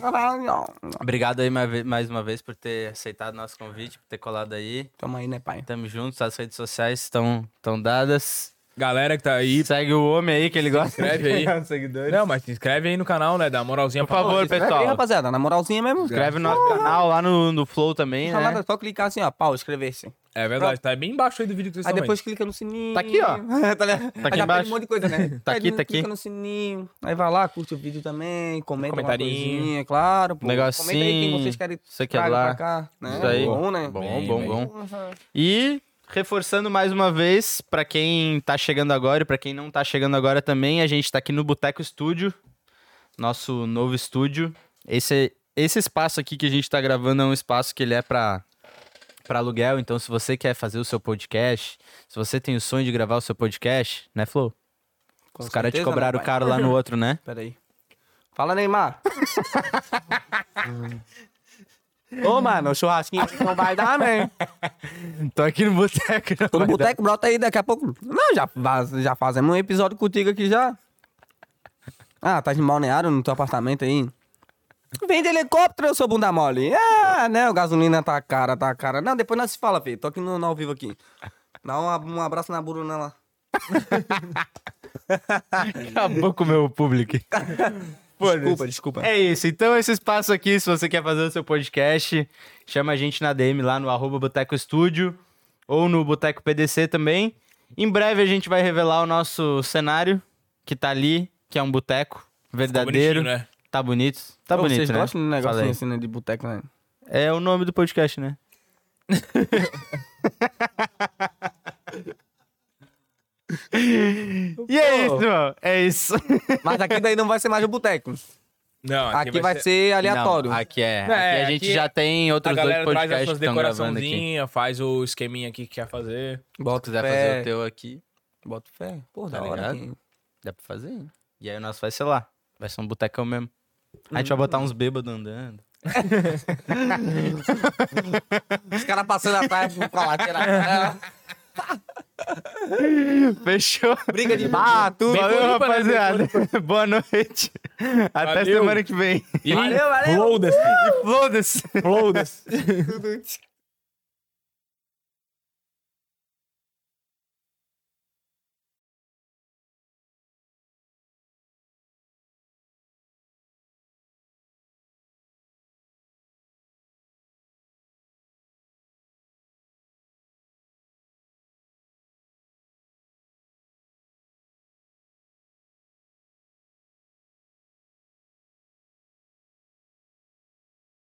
obrigado aí mais uma vez por ter aceitado nosso convite, por ter colado aí. Tamo aí, né, pai? Tamo juntos, as redes sociais estão dadas. Galera que tá aí, Segue o homem aí que ele gosta. inscreve aí. seguidores. Não, mas se inscreve aí no canal, né? Dá uma moralzinha Por favor, Escreve pessoal. aí, rapaziada, na moralzinha mesmo. Inscreve no nosso canal lá no, no Flow também, né? é só clicar assim, ó, pau, inscrever-se. É verdade, tá bem embaixo aí do vídeo que vocês Aí estão depois clica no sininho. Tá aqui, ó. tá? Tá aqui Aí embaixo. um monte de coisa, né? Tá aqui, Pede, tá aqui. Clica no sininho. Aí vai lá, curte o vídeo também, comenta uma Comentarinho. coisinha, claro. Pô. Negocinho, Comenta aí quem vocês querem isso aqui é lá. pra cá. Né? Isso aí. Bom, né? Bom, Bem, bom, bem. bom. Porra. E reforçando mais uma vez, pra quem tá chegando agora e pra quem não tá chegando agora também, a gente tá aqui no Boteco Estúdio, nosso novo estúdio. Esse, esse espaço aqui que a gente tá gravando é um espaço que ele é pra, pra aluguel, então se você quer fazer o seu podcast, se você tem o sonho de gravar o seu podcast, né, Flo? Com Os caras te cobraram caro lá no outro, né? Pera aí. Fala, Neymar. Ô, mano, o churrasquinho não vai dar, né? Tô aqui no Boteco. não Tô no vai dar. boteco, brota aí daqui a pouco. Não, já, faz- já fazemos um episódio contigo aqui já. Ah, tá de balneário no teu apartamento aí? Vem de helicóptero, eu sou bunda mole. Ah, não, gasolina tá cara, tá cara. Não, depois nós se fala, filho. Tô aqui no, no ao vivo aqui. Dá um, um abraço na Bruna lá. Acabou com o meu público. Desculpa, desculpa. É isso. Então, esse espaço aqui, se você quer fazer o seu podcast, chama a gente na DM lá no arroba Boteco Estúdio ou no Boteco PDC também. Em breve a gente vai revelar o nosso cenário, que tá ali, que é um boteco verdadeiro. né? Tá bonito. Tá Ô, bonito, Vocês né? gostam um negocinho aí. assim, né, de boteco, né? É o nome do podcast, né? e é isso, mano. É isso. Mas aqui daí não vai ser mais o boteco. Não, Aqui, vai, ser, aleatório. Não, aqui é. Não, é, aqui a gente aqui já tem A outros dois galera traz as podcasts que suas estão gravando aqui. decoraçãozinhas, faz o esqueminha aqui que quer fazer. Se Bota quiser fé. fazer o teu aqui, Bota fé. Pô, Tá da hora. aqui. dá pra fazer. hein? E aí o nosso vai ser lá. Vai ser um botecão mesmo. A gente vai botar uns bêbados andando. Os caras passando atrás com a lateral. Fechou. Briga de bar, tudo. Valeu, né? rapaziada. Boa noite. Até Valeu. semana que vem. E Valeu, valeu.